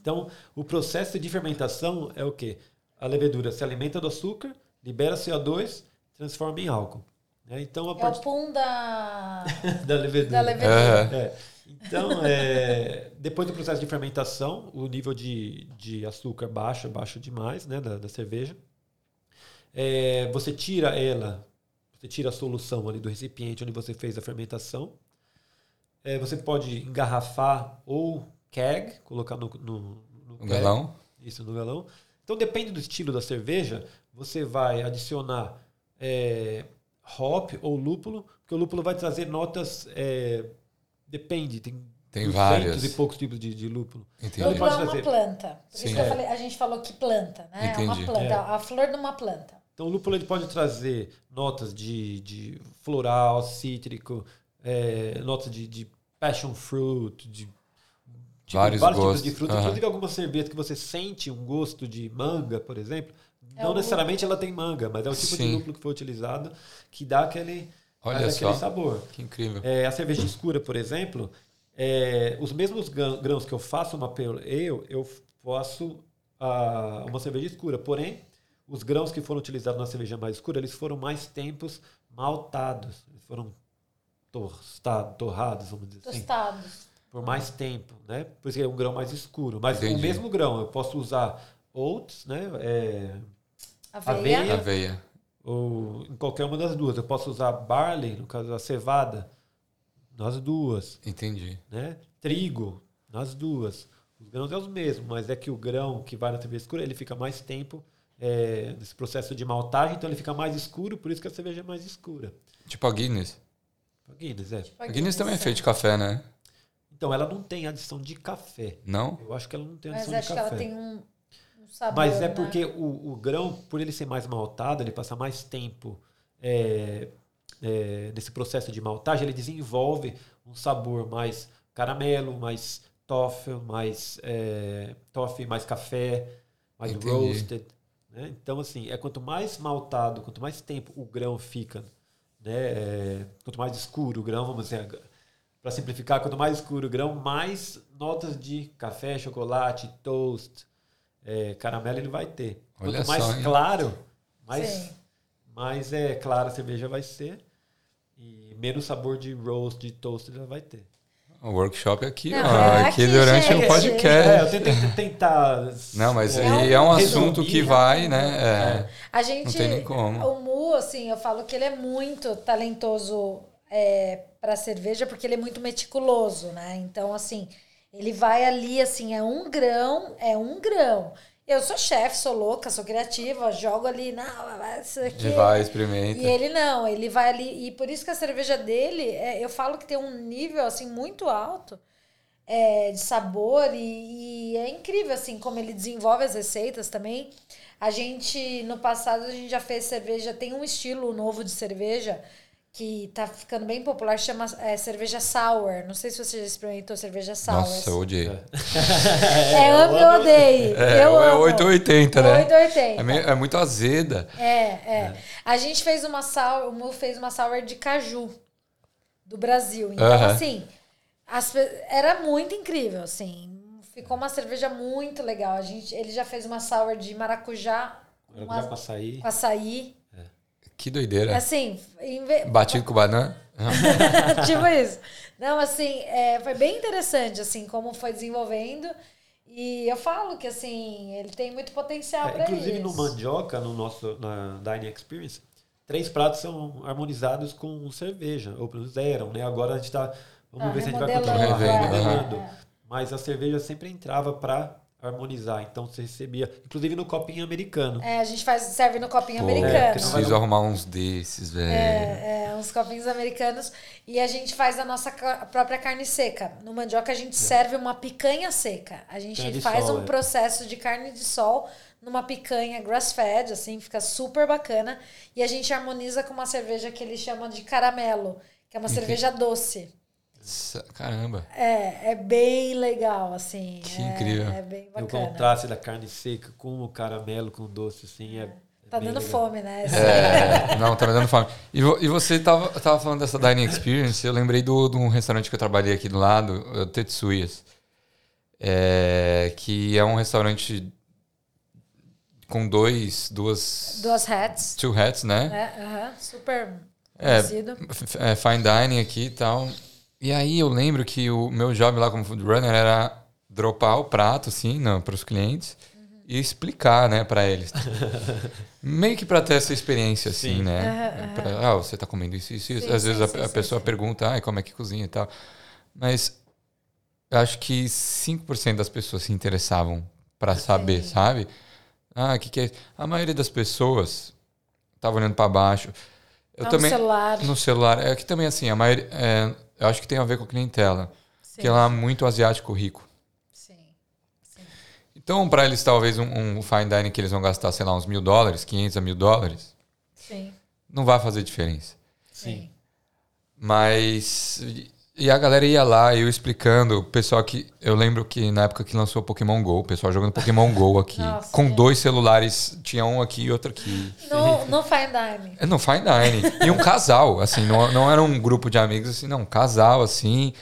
Então, o processo de fermentação é o quê? A levedura se alimenta do açúcar, libera CO2, transforma em álcool. né? Então, a É o partir pum da, da levedura. da levedura. Aham. É. Então, é, depois do processo de fermentação, o nível de, de açúcar baixa, baixa demais, né, da, da cerveja. É, você tira ela, você tira a solução ali do recipiente onde você fez a fermentação. É, você pode engarrafar ou keg, colocar no, no, no keg. galão? Isso, no galão. Então, depende do estilo da cerveja, você vai adicionar é, hop ou lúpulo, porque o lúpulo vai trazer notas. é, depende, tem, Tem 200 várias. e poucos tipos de, de lúpulo. Entendi. Ele Lúpulo é uma planta. Por Sim. isso que eu É. falei, a gente falou que planta, né? É uma Entendi. planta, É. a flor de uma planta. Então, o lúpulo ele pode trazer notas de, de floral, cítrico, é, notas de, de passion fruit, de tipo, Vários tipos gostos. de fruta. Aham. Inclusive, algumas cervejas que você sente um gosto de manga, por exemplo, É não o necessariamente ela tem manga, mas é o tipo de Sim. lúpulo que foi utilizado que dá aquele, Olha dá aquele só. sabor. Que incrível. É, a cerveja escura, por exemplo, é, os mesmos grã- grãos que eu faço uma pale ale, eu faço ah, uma cerveja escura. Porém, os grãos que foram utilizados na cerveja mais escura, eles foram mais tempos maltados. Eles foram tostados, torrados, vamos dizer assim, Tostados. Por mais tempo, né? Por isso que é um grão mais escuro. Mas Entendi. o mesmo grão, eu posso usar oats, né? É, Aveia. Aveia. Aveia. ou em qualquer uma das duas. Eu posso usar barley, no caso a cevada, nas duas. Entendi. Né? Trigo, nas duas. Os grãos é os mesmos, mas é que o grão que vai na cerveja escura, ele fica mais tempo é, nesse processo de maltagem, então ele fica mais escuro, por isso que a cerveja é mais escura. Tipo a Guinness. A Guinness, é. A Guinness também é feita de café, né? Então, ela não tem adição de café. Não? Eu acho que ela não tem Mas adição acho de que café. ela tem um, um sabor. Mas é né? porque o, o grão, por ele ser mais maltado, ele passa mais tempo é, é, nesse processo de maltagem, ele desenvolve um sabor mais caramelo, mais toffee, mais é, toffee, mais café, mais Entendi. roasted. né? Então, assim, é quanto mais maltado, quanto mais tempo o grão fica, né? é, quanto mais escuro o grão, vamos dizer, para simplificar, quanto mais escuro o grão, mais notas de café, chocolate, toast, é, caramelo ele vai ter. Olha Quanto mais só, claro, mais, Sim. mais é clara a cerveja vai ser e menos sabor de roast, de toast ela vai ter. O workshop aqui, Não, ó. é aqui, aqui, durante gente. É, podcast. eu tentei tentar. Não, mas é, é um resumir, assunto que vai, né? é. A gente. Não tem nem como. O Mu, assim, eu falo que ele é muito talentoso é, para cerveja, porque ele é muito meticuloso, né? Então, assim, ele vai ali, assim, é um grão, é um grão. Eu sou chefe, sou louca, sou criativa, jogo ali, não, isso aqui. E vai, experimenta. E ele não, ele vai ali. E por isso que a cerveja dele, é, eu falo que tem um nível assim muito alto é, de sabor e, e é incrível assim como ele desenvolve as receitas também. A gente, no passado, a gente já fez cerveja, tem um estilo novo de cerveja que tá ficando bem popular, chama é, cerveja sour. Não sei se você já experimentou cerveja sour. Nossa, eu odiei. É, ame ou odeie. É, eu é amo. 880, né? 880. É, meio- é muito azeda. É, é. A gente fez uma sour, o Mu fez uma sour de caju do Brasil. Então, Aham. assim, as era muito incrível, assim. Ficou uma cerveja muito legal. A gente, ele já fez uma sour de maracujá, Agora uma- já pra sair. com açaí. Que doideira. Assim, ve- Batido com banana. Tipo isso. Não, assim, é, foi bem interessante, assim, como foi desenvolvendo. E eu falo que, assim, ele tem muito potencial É, para isso. inclusive no mandioca, no nosso na Dining Experience, três pratos são harmonizados com cerveja, ou pelo menos eram, né? Agora a gente tá. Vamos Tá ver se a gente vai continuar Revendo, é. Mas a cerveja sempre entrava para harmonizar. Então você recebia, inclusive no copinho americano. É, a gente faz, serve no copinho Pô, americano. preciso arrumar uns desses, velho. É, é, uns copinhos americanos. E a gente faz a nossa ca- própria carne seca. No mandioca a gente serve uma picanha seca. A gente faz sol, um é. processo de carne de sol numa picanha grass-fed, assim, fica super bacana. E a gente harmoniza com uma cerveja que eles chamam de caramelo, que é uma cerveja doce. Caramba. É, é bem legal, assim. Que é, incrível. É bem E o bacana. contraste da carne seca com o caramelo, com o doce, assim, é. Tá bem dando legal. fome, né? É, não, tá me dando fome. E, vo- e você tava, tava falando dessa dining experience, eu lembrei do- de um restaurante que eu trabalhei aqui do lado, o Tetsuyas, é, que é um restaurante com dois, duas, Duas hats. two hats, né? Né? aham, super É, conhecido. É, fine dining aqui e tal. E aí eu lembro que o meu job lá como food runner era dropar o prato, assim, para os clientes e explicar, né, para eles. Meio que para ter essa experiência, assim, Sim. né? Pra, ah, você tá comendo isso, isso, isso. Sim, Às vezes sim, a, sim, a sim, pessoa sim. pergunta, ah, como é que cozinha e tal. Mas eu acho que 5% das pessoas se interessavam para saber, sabe? Ah, o que, que é isso? A maioria das pessoas tava olhando para baixo. Eu Tá também no celular. no celular. É que também, assim, a maioria. é, eu acho que tem a ver com a clientela. Sim, Que lá é muito asiático rico. sim. sim. Então, para eles, talvez um, um fine dining que eles vão gastar, sei lá, uns mil dólares, 500 a mil dólares, Sim. não vai fazer diferença. Sim. Mas. E a galera ia lá, eu explicando, o pessoal que. Eu lembro que na época que lançou o Pokémon GO, o pessoal jogando Pokémon GO aqui. Nossa, com gente. dois celulares, tinha um aqui e outro aqui. No, no fine dining. É, no fine. E um casal, assim, não, não era um grupo de amigos, assim, não, um casal, assim.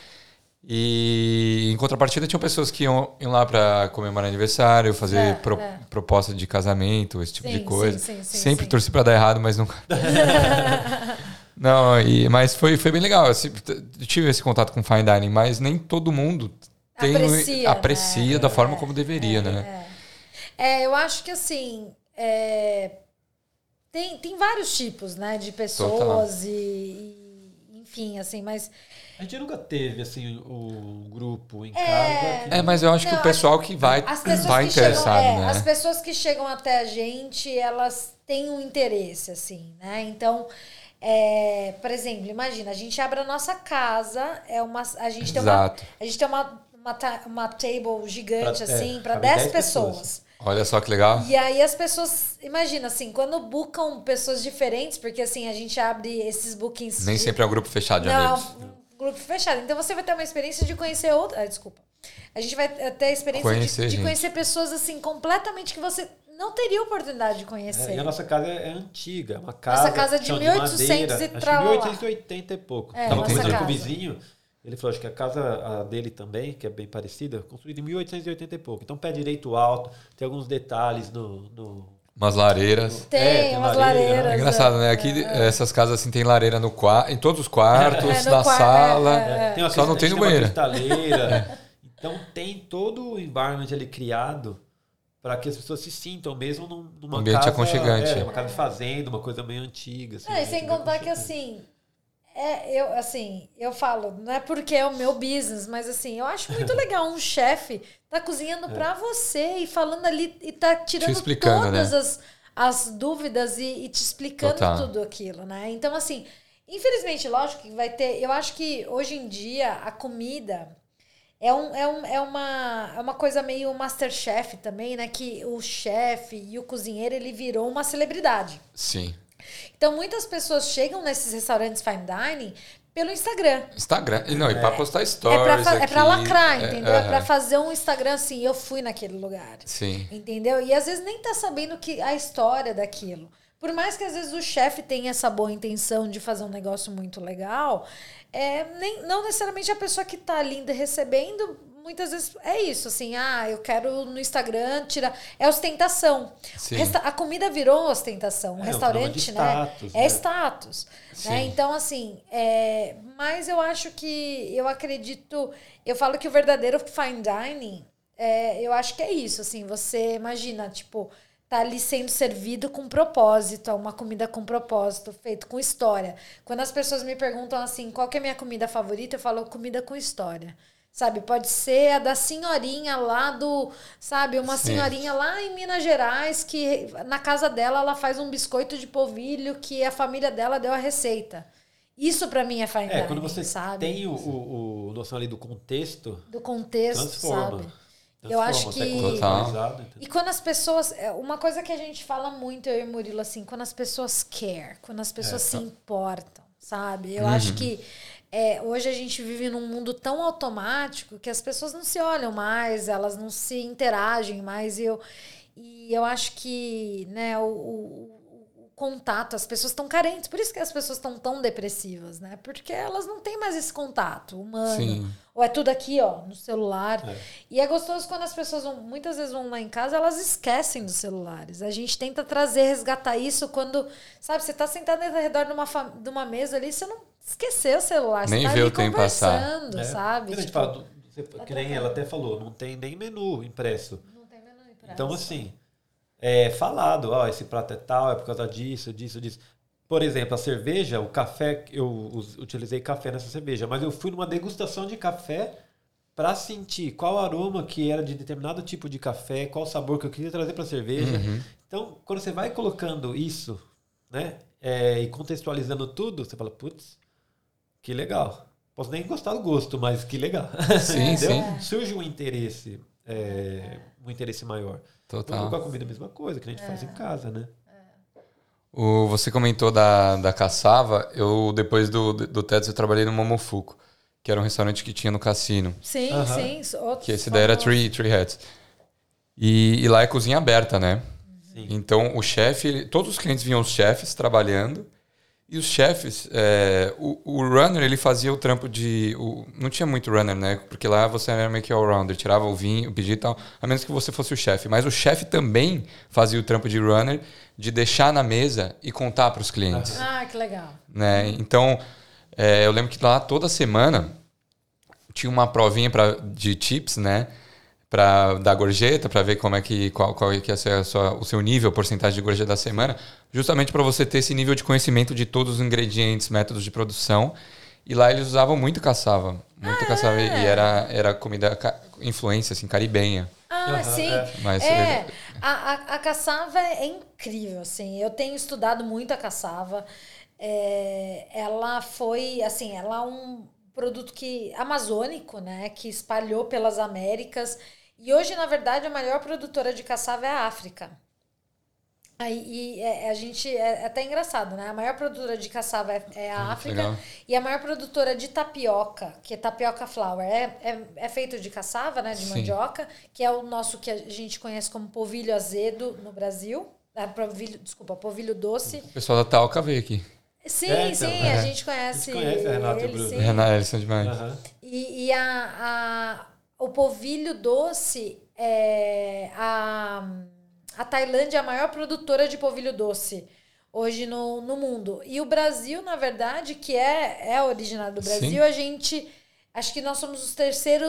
E em contrapartida tinham pessoas que iam, iam lá para comemorar aniversário, fazer É, pro- é. proposta de casamento, esse tipo Sim, de coisa. sim, sim, sim, Sempre torci para dar errado, mas nunca. não, e, mas foi, foi bem legal. Eu tive esse contato com fine dining, mas nem todo mundo tem, Aprecia, aprecia né? da forma como deveria, né? É, eu acho que assim, é, tem, tem vários tipos, né, de pessoas e, e, enfim, assim, mas A gente nunca teve, assim, o grupo em É. casa. que- É, mas eu acho que Não, o pessoal que vai, vai que interessado, é, né? as pessoas que chegam até a gente, elas têm um interesse, assim, né? Então, é, por exemplo, imagina, a gente abre a nossa casa, é uma, a gente tem uma, a gente tem uma, uma, ta- uma table gigante, Pra- é, assim, para cabe 10 10 pessoas. pessoas. Olha só que legal. E aí as pessoas, imagina assim, quando bookam pessoas diferentes, porque assim, a gente abre esses bookings. Nem de- sempre é um grupo fechado de Não, amigos. um grupo fechado. Então você vai ter uma experiência de conhecer outra. Ah, desculpa. A gente vai ter a experiência Conhecer de, de conhecer pessoas assim, completamente que você não teria oportunidade de conhecer. É, e a nossa casa é antiga, é uma casa. Nossa casa é de chão 1800 madeira, e tralalá. 1880 e pouco. É, Tava conversando com o vizinho, ele falou, acho que a casa a dele também, que é bem parecida, construída em 1880 e pouco. Então pé direito alto, tem alguns detalhes no... no- Umas lareiras. Tem, É, tem umas lareira, lareiras. É engraçado, né? Aqui, essas casas assim tem lareira no qua- em todos os quartos, É, na quarto, sala. é, é. Tem uma Só não tem no banheiro. uma cristaleira. Então tem todo o environment ali criado para que as pessoas se sintam mesmo num- numa Ambiente casa, aconchegante. É, uma casa de fazenda, uma coisa meio antiga. Assim, É, e sem bem contar que assim. É, eu, assim, eu falo, não é porque é o meu business, mas assim, eu acho muito legal um chefe tá cozinhando pra você e falando ali e tá tirando explicando, todas né? as, as dúvidas e, e te explicando Total. tudo aquilo, né? Então, assim, infelizmente, lógico que vai ter. Eu acho que hoje em dia a comida é, um, é, um, é, uma, é uma coisa meio Masterchef também, né? Que o chefe e o cozinheiro ele virou uma celebridade. Sim. Então, muitas pessoas chegam nesses restaurantes fine dining pelo Instagram. Instagram. E não, e pra postar É stories. pra, fa- é pra lacrar, é, entendeu? É, pra aham. fazer um Instagram assim, eu fui naquele lugar. Sim. Entendeu? E às vezes nem tá sabendo que a história daquilo. Por mais que às vezes o chefe tenha essa boa intenção de fazer um negócio muito legal, é, nem, não necessariamente a pessoa que tá ali recebendo, muitas vezes é isso, assim, ah, eu quero no Instagram tirar. É ostentação. Resta- a comida virou ostentação. É, restaurante, programa de né? status, é né? status. Né? Então, assim, é, mas eu acho que eu acredito. Eu falo que o verdadeiro fine dining, é, eu acho que é isso. Assim, você imagina, tipo, tá ali sendo servido com propósito, uma comida com propósito, feito com história. Quando as pessoas me perguntam assim, qual que é a minha comida favorita, eu falo comida com história. Sabe, pode ser a da senhorinha lá do, sabe, uma Sim. senhorinha lá em Minas Gerais que na casa dela ela faz um biscoito de polvilho que a família dela deu a receita. Isso pra mim é fine É, dining, quando você sabe? tem o, o, o noção ali do contexto, do contexto, transforma. sabe? Eu acho Transforma, que- é? E quando as pessoas. é, Uma coisa que a gente fala muito, eu e Murilo, assim, quando as pessoas care, quando as pessoas se tá. importam, sabe? Eu acho que é, hoje a gente vive num mundo tão automático que as pessoas não se olham mais, elas não se interagem mais. E eu, e eu acho que né, o, o- o contato, as pessoas estão carentes, por isso que as pessoas estão tão depressivas, né? Porque elas não têm mais esse contato humano. Sim. Ou é tudo aqui, ó, no celular. É. E é gostoso quando as pessoas vão, muitas vezes vão lá em casa, elas esquecem dos celulares. A gente tenta trazer, resgatar isso quando, sabe, você tá sentado ao redor de uma, de uma mesa ali, você não esqueceu o celular, Nem você tá vê ali o tempo passar. É. sabe? Tipo, fala do- você- que nem ela até falou, não tem nem menu impresso. não tem menu impresso. Então, assim, é falado, ó, esse prato é tal, é por causa disso, disso, disso. Por exemplo, a cerveja, o café, eu utilizei café nessa cerveja, mas eu fui numa degustação de café para sentir qual aroma que era de determinado tipo de café, qual sabor que eu queria trazer para a cerveja. Uhum. Então, quando você vai colocando isso, né, é, e contextualizando tudo, você fala, putz, que legal. Posso nem gostar do gosto, mas que legal. Sim, Entendeu? sim. Surge um interesse, é, um interesse maior. Com Total. a comida é a mesma coisa, que a gente faz em casa, né? O, você comentou da, da caçava. Eu, depois do, do TEDx, eu trabalhei no Momofuku, que era um restaurante que tinha no cassino. Sim, sim. Outros Que esse daí era. Tree, tree Hats. E, e lá é cozinha aberta, né? Sim. Então, o chefe, todos os clientes vinham os chefes trabalhando. E os chefes, é, o, o runner, ele fazia o trampo de. o- não tinha muito runner, né? Porque lá você era meio que all-rounder, tirava o vinho, o pedido e tal, a menos que você fosse o chefe. Mas o chefe também fazia o trampo de runner, de deixar na mesa e contar para os clientes Ah, que legal. né? Então, é, eu lembro que lá toda semana tinha uma provinha pra, de tips, né? Para dar gorjeta, para ver como é que qual, qual é que é a sua, o seu nível, porcentagem de gorjeta da semana, justamente para você ter esse nível de conhecimento de todos os ingredientes, métodos de produção. E lá eles usavam muito caçava, muito ah, caçava e era era comida influência assim caribenha. Ah, uhum, sim. É. Mas, é, a, a, a caçava é incrível, assim. Eu tenho estudado muito a caçava. É, ela foi, assim, ela é um produto que amazônico, né, que espalhou pelas Américas e hoje, na verdade, a maior produtora de caçava é a África. Aí, e é, a gente é, é até engraçado, né? A maior produtora de caçava é, é a África legal. e a maior produtora de tapioca, que é tapioca flour, é, é, é feito de caçava, né? De Sim. mandioca, que é o nosso que a gente conhece como polvilho azedo no Brasil. É, polvilho, desculpa, polvilho doce. O pessoal da Talca veio aqui. Sim, é, então, sim, a gente conhece. A gente conhece a Renata ele, e Bruno. Renata, eles são demais. Uhum. E, e a, a o polvilho doce é a, a Tailândia é a maior produtora de polvilho doce hoje no, no mundo. E o Brasil, na verdade, que é, é originário do Brasil, Sim. a gente. Acho que nós somos os terceiros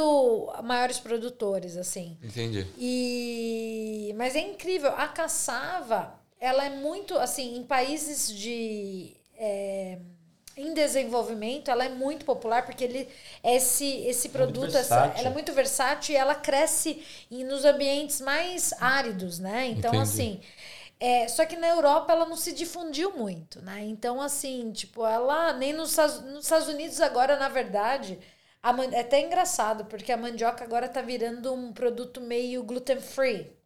maiores produtores, assim. Entendi. E, mas é incrível. A caçava, ela é muito, assim, em países de. É, em desenvolvimento, ela é muito popular porque ele esse esse é produto essa, ela é muito versátil e ela cresce em, nos ambientes mais áridos, né? Então Entendi. assim, é, só que na Europa ela não se difundiu muito, né? Então assim, tipo, ela nem nos, nos Estados Unidos agora, na verdade, a, é até engraçado, porque a mandioca agora está virando um produto meio gluten free.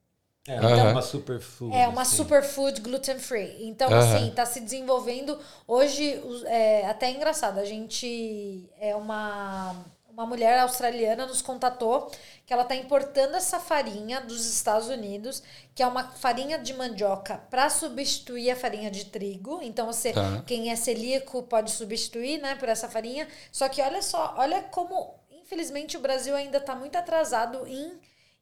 É, então, uma superfood. É uma assim. superfood gluten free. Então, assim, está se desenvolvendo. Hoje, é até engraçado, a gente é uma, uma mulher australiana nos contatou que ela está importando essa farinha dos Estados Unidos, que é uma farinha de mandioca para substituir a farinha de trigo. Então, você, tá. quem é celíaco pode substituir, né, por essa farinha. Só que olha só, olha como, infelizmente, o Brasil ainda está muito atrasado em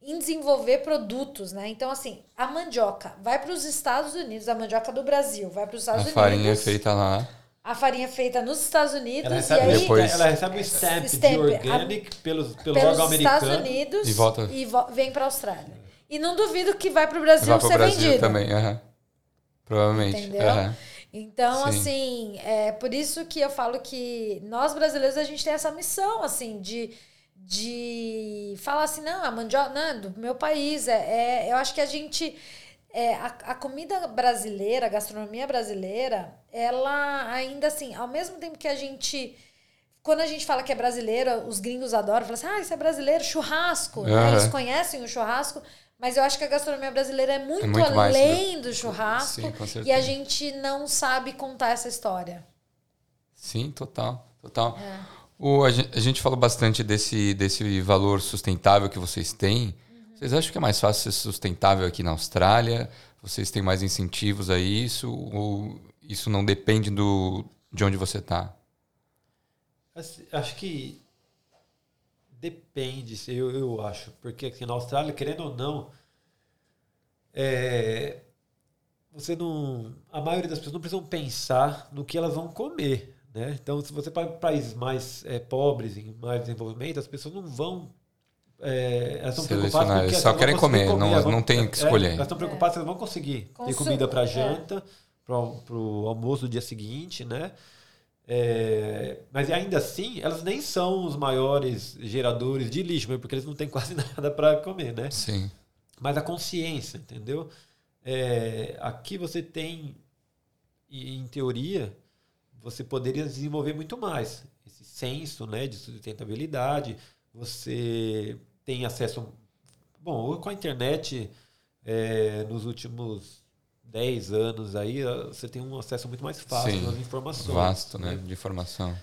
em desenvolver produtos, né? Então, assim, a mandioca vai para os Estados Unidos, a mandioca do Brasil vai para os Estados a Unidos. A farinha é feita lá. A farinha é feita nos Estados Unidos ela recebe, e aí depois, ela recebe o stamp, stamp de organic a, pelos, pelo pelos órgão americano. Estados Unidos e, volta. e vo vem para a Austrália. E não duvido que vai para o Brasil vai ser Brasil vendido. também, uhum. provavelmente. Entendeu? Uhum. Então, Sim. assim, é por isso que eu falo que nós brasileiros a gente tem essa missão, assim, de de falar assim, não, a mandioca, não, do meu país. É, é, eu acho que a gente. É, a, a comida brasileira, a gastronomia brasileira, ela ainda assim, ao mesmo tempo que a gente. Quando a gente fala que é brasileiro, os gringos adoram, falam assim, ah, isso é brasileiro, churrasco. Uhum. Né? Eles conhecem o churrasco, mas eu acho que a gastronomia brasileira é muito, é muito além mais, né? do churrasco. Sim, e a gente não sabe contar essa história. Sim, total. Total. É. O, a, gente, a gente falou bastante desse, desse valor sustentável que vocês têm. Uhum. Vocês acham que é mais fácil ser sustentável aqui na Austrália? Vocês têm mais incentivos a isso? Ou isso não depende do, de onde você está? Acho que depende, eu, eu acho. Porque aqui na Austrália, querendo ou não, é, você não. A maioria das pessoas não precisam pensar no que elas vão comer. Né? Então, se você para países mais é, pobres, em mais desenvolvimento, as pessoas não vão. É, elas estão preocupadas com Eles só querem comer, comer, não, vão, não tem que escolher. É, elas estão preocupadas se elas vão conseguir ter comida para é. janta, para o almoço do dia seguinte, né? É, mas ainda assim, elas nem são os maiores geradores de lixo, porque eles não têm quase nada para comer, né? Sim. Mas a consciência, entendeu? É, aqui você tem, em teoria, você poderia desenvolver muito mais esse senso né, de sustentabilidade. Você tem acesso. Bom, com a internet, é, nos últimos 10 anos aí, você tem um acesso muito mais fácil Sim, às informações. Vasto, né, de informação.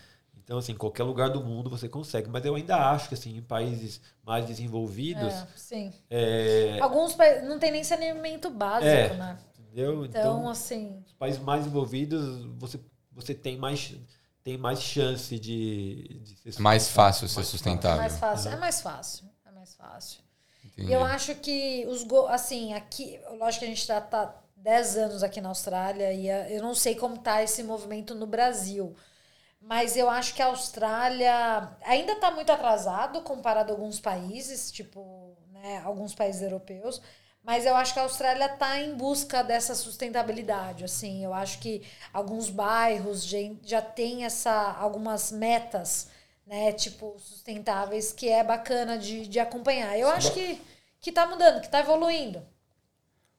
Então, assim, qualquer lugar do mundo você consegue. Mas eu ainda acho que, assim, em países mais desenvolvidos... É, sim. É... Alguns não tem nem saneamento básico, é, né? Entendeu? Então, então, assim... Os países mais envolvidos, você você tem mais tem mais chance de, de ser mais fácil ser sustentável. Mais fácil, é mais fácil, é mais fácil. Entendi. Eu acho que os go assim, aqui, lógico que a gente já tá 10 anos aqui na Austrália e eu não sei como tá esse movimento no Brasil. Mas eu acho que a Austrália ainda está muito atrasado comparado a alguns países, tipo né, alguns países europeus. Mas eu acho que a Austrália está em busca dessa sustentabilidade. Assim, eu acho que alguns bairros já, têm essa, algumas metas, né, tipo, sustentáveis, que é bacana de, de acompanhar. Eu acho que, que tá mudando, que está evoluindo.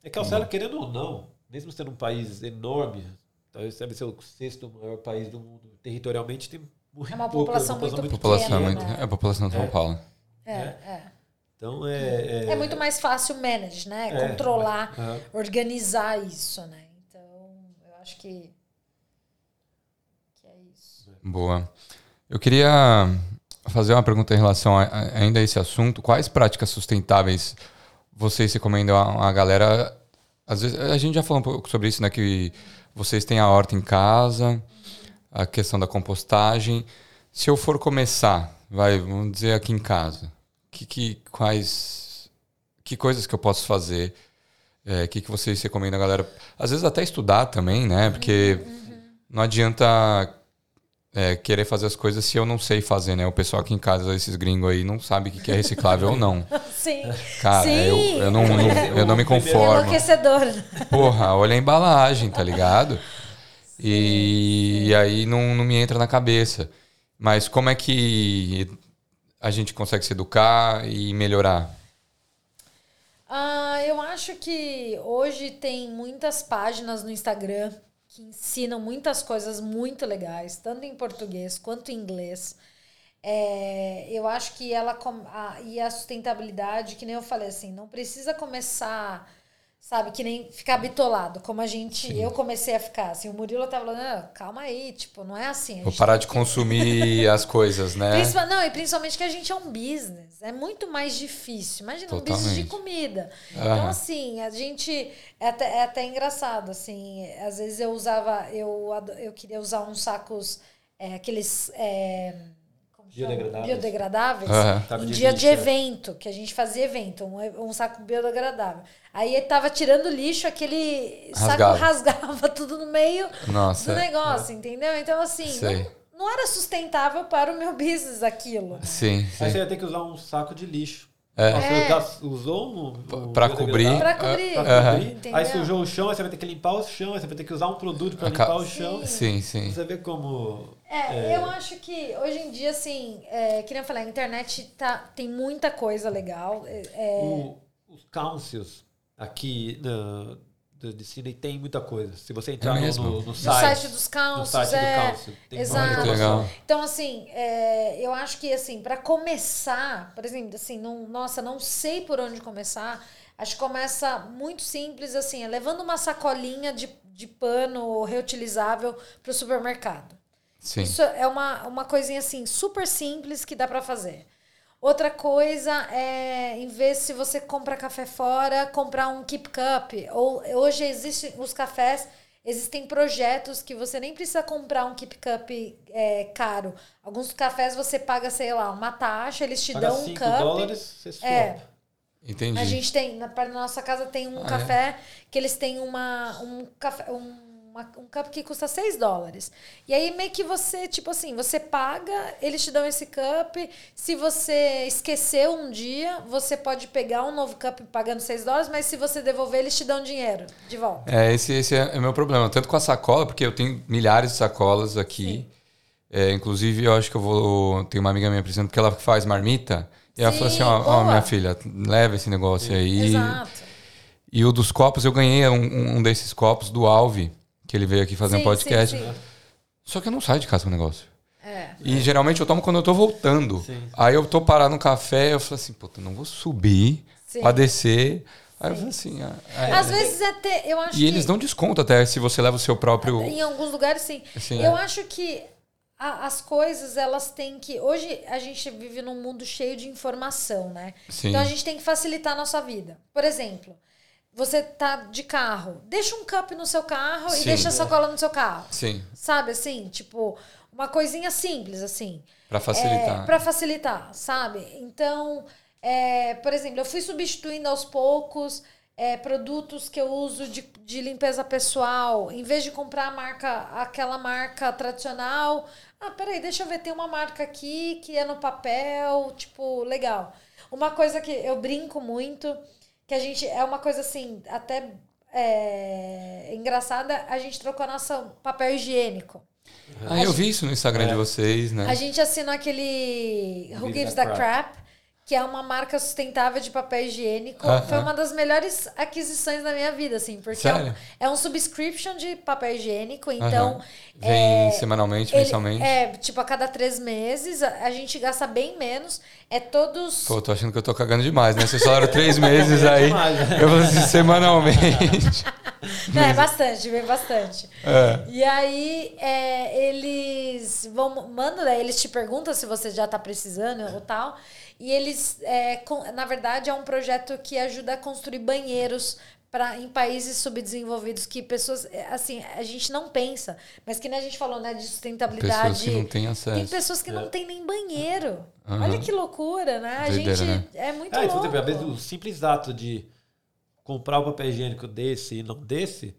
É que a Austrália, querendo ou não, mesmo sendo um país enorme, talvez deve ser o sexto maior país do mundo, territorialmente tem muito é uma população, pouca, muito, população pequena, muito, né? É a população de São É. Paulo. É, é. Então é. É, É muito mais fácil manage, né? É, Controlar, aham. organizar isso, né? Então, eu acho que, que é isso. Boa. Eu queria fazer uma pergunta em relação a, a- ainda a esse assunto. Quais práticas sustentáveis vocês recomendam a, a galera? Às vezes, a gente já falou um pouco sobre isso, né? Que vocês têm a horta em casa, a questão da compostagem. Se eu for começar, vai, vamos dizer aqui em casa, que, que quais que coisas que eu posso fazer? O que, que vocês recomendam a galera? Às vezes até estudar também, né? Porque não adianta é, querer fazer as coisas se eu não sei fazer, né? O pessoal aqui em casa, esses gringos aí, não sabe o que que é reciclável ou não. Sim. Cara, Sim. eu, eu, não, não- eu não me conformo. Enlouquecedor. Porra, olha a embalagem, tá ligado? E, e aí não, não me entra na cabeça. Mas como é que a gente consegue se educar e melhorar? Ah, eu acho que hoje tem muitas páginas no Instagram que ensinam muitas coisas muito legais, tanto em português quanto em inglês. É, eu acho que ela a, e a sustentabilidade, que nem eu falei assim, não precisa começar, sabe, que nem ficar bitolado, como a gente, eu comecei a ficar, assim, o Murilo tava falando, "Ah, calma aí, tipo, não é assim. Vou parar de consumir as coisas, né? Principal- não, e principalmente que a gente é um business. É muito mais difícil. Imagina um business de Totalmente. comida. Aham. Então, assim, a gente. É até, é até engraçado, assim. Às vezes eu usava. Eu, eu queria usar uns sacos. é, aqueles. é? Biodegradáveis. Biodegradáveis. Em de dia de é. evento, que a gente fazia evento, um, um saco biodegradável. Aí ele tava tirando lixo, aquele saco Rasgava. rasgava tudo no meio Nossa. do negócio, entendeu? Então, assim, não, não era sustentável para o meu business aquilo. Sim, Aí sim. você vai ter que usar um saco de lixo. É. Nossa, É. já usou um, um Pra biodegradável? cobrir. Pra cobrir. Pra cobrir. Aí sujou o chão, aí você vai ter que limpar o chão, aí você vai ter que usar um produto pra A ca- limpar o chão. Sim, sim. Você vê como. É, eu acho que hoje em dia, assim, é, que nem eu falei, a internet tá, tem muita coisa legal. É, é, o- os councils aqui do- de Sydney tem muita coisa. Se você entrar no, mesmo? no, no no site, site dos no councils, site é, do tem exato. legal. Então, assim, é, eu acho que, assim, para começar, por exemplo, assim, não, nossa, não sei por onde começar. Acho que começa muito simples, assim, é levando uma sacolinha de, de pano reutilizável para o supermercado. Sim. Isso é uma, uma coisinha assim, super simples que dá pra fazer. Outra coisa é, em vez se você compra café fora, comprar um Keep Cup. Ou hoje existem os cafés, existem projetos que você nem precisa comprar um Keep Cup é, caro. Alguns cafés você paga, sei lá, uma taxa, eles te Paga dão um 5 cup. dólares, você swap. É. Entendi. A gente tem, na, na nossa casa tem um Ah, café que eles têm uma, um, café, um, uma- um cup que custa 6 dólares. E aí meio que você, tipo assim, você paga, eles te dão esse cup. Se você esqueceu um dia, você pode pegar um novo cup pagando 6 dólares, mas se você devolver, eles te dão dinheiro de volta. É, esse, esse é o meu problema. Tanto com a sacola, porque eu tenho milhares de sacolas aqui. É, inclusive, eu acho que eu vou. Tem uma amiga minha, por exemplo, que ela faz marmita. E ela Sim, falou assim: ó, minha filha, leva esse negócio aí. Exato. E o dos copos, eu ganhei um, um desses copos do Alve, que ele veio aqui fazer um Sim, podcast. sim, sim. Só que eu não saio de casa com o negócio. É. E geralmente eu tomo quando eu tô voltando. Sim. Aí eu tô parado no café, eu falo assim, puta, não vou subir Sim. pra descer. Aí eu falo assim, ah, aí- Às vezes é ter, eu acho E eles que dão desconto até se você leva o seu próprio. Em alguns lugares, sim. Sim, eu é. acho que a- as coisas, elas têm que. Hoje a gente vive num mundo cheio de informação, né? Sim. Então a gente tem que facilitar a nossa vida. Por exemplo, você tá de carro, deixa um cup no seu carro e Sim. deixa a sacola no seu carro. Sim, Sabe assim? Tipo, uma coisinha simples, assim. pra facilitar. É, para facilitar, sabe? Então, é, por exemplo, eu fui substituindo aos poucos é, produtos que eu uso de, de limpeza pessoal. Em vez de comprar a marca, aquela marca tradicional, ah, peraí, deixa eu ver, tem uma marca aqui que é no papel, tipo, legal. Uma coisa que eu brinco muito, que a gente. É uma coisa assim, até é, engraçada, a gente trocou nosso papel higiênico. Ah, eu vi isso no Instagram de vocês, né? A gente assinou aquele Who Gives the the Crap, que é uma marca sustentável de papel higiênico. Aham. Foi uma das melhores aquisições da minha vida, assim, porque é um, é um subscription de papel higiênico, então. Aham. Vem é, semanalmente, ele- mensalmente. É, tipo, a cada três meses, a, a gente gasta bem menos. É todos. Pô, tô achando que eu tô cagando demais, né? Vocês falaram três meses aí. demais, né? Eu vou assim, semanalmente. Não, é bastante, vem bastante. É. E aí, é, eles vão, mandam, né, eles te perguntam se você já tá precisando ou tal. E eles, é, com- na verdade, é um projeto que ajuda a construir banheiros pra, em países subdesenvolvidos que pessoas, é, assim, a gente não pensa, mas que nem a gente falou, né, de sustentabilidade. Pessoas que não têm Tem acesso. pessoas que não têm nem banheiro. Aham. Olha que loucura, né? A Doideira, gente né? é muito então, louco. às vezes, o simples ato de comprar o papel higiênico desse e não desse,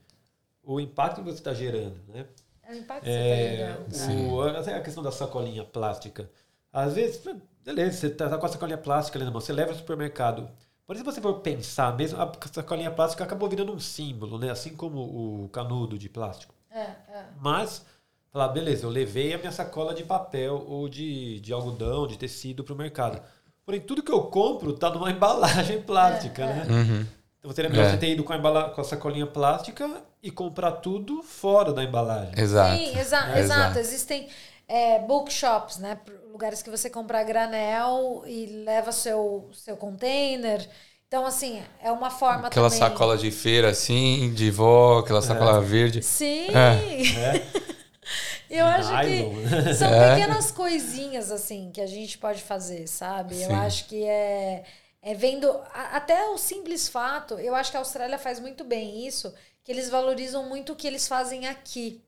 o impacto que você está gerando, né? É o impacto que É, você tá gerando. o, até a questão da sacolinha plástica. Às vezes, beleza, você tá com a sacolinha plástica ali na mão, você leva ao supermercado. Por se você for pensar mesmo, a sacolinha plástica acabou virando um símbolo, né? Assim como o canudo de plástico. É, é. Mas, falar, beleza, eu levei a minha sacola de papel ou de, de algodão, de tecido para o mercado. Porém, tudo que eu compro tá numa embalagem plástica, né? Uhum. Então seria melhor É. você ter ido com a, embala- com a sacolinha plástica e comprar tudo fora da embalagem. Exato. Sim, exa É, exato. Existem é, bookshops, né? Lugares que você compra granel e leva seu, seu container. Então, assim, é uma forma Aquela também... sacola de feira assim, de vó, aquela sacola verde. Sim! É. Eu acho Nylon, que são É. pequenas coisinhas, assim, que a gente pode fazer, sabe? Eu Sim. acho que é, é vendo... Até o simples fato, eu acho que a Austrália faz muito bem isso, que eles valorizam muito o que eles fazem aqui.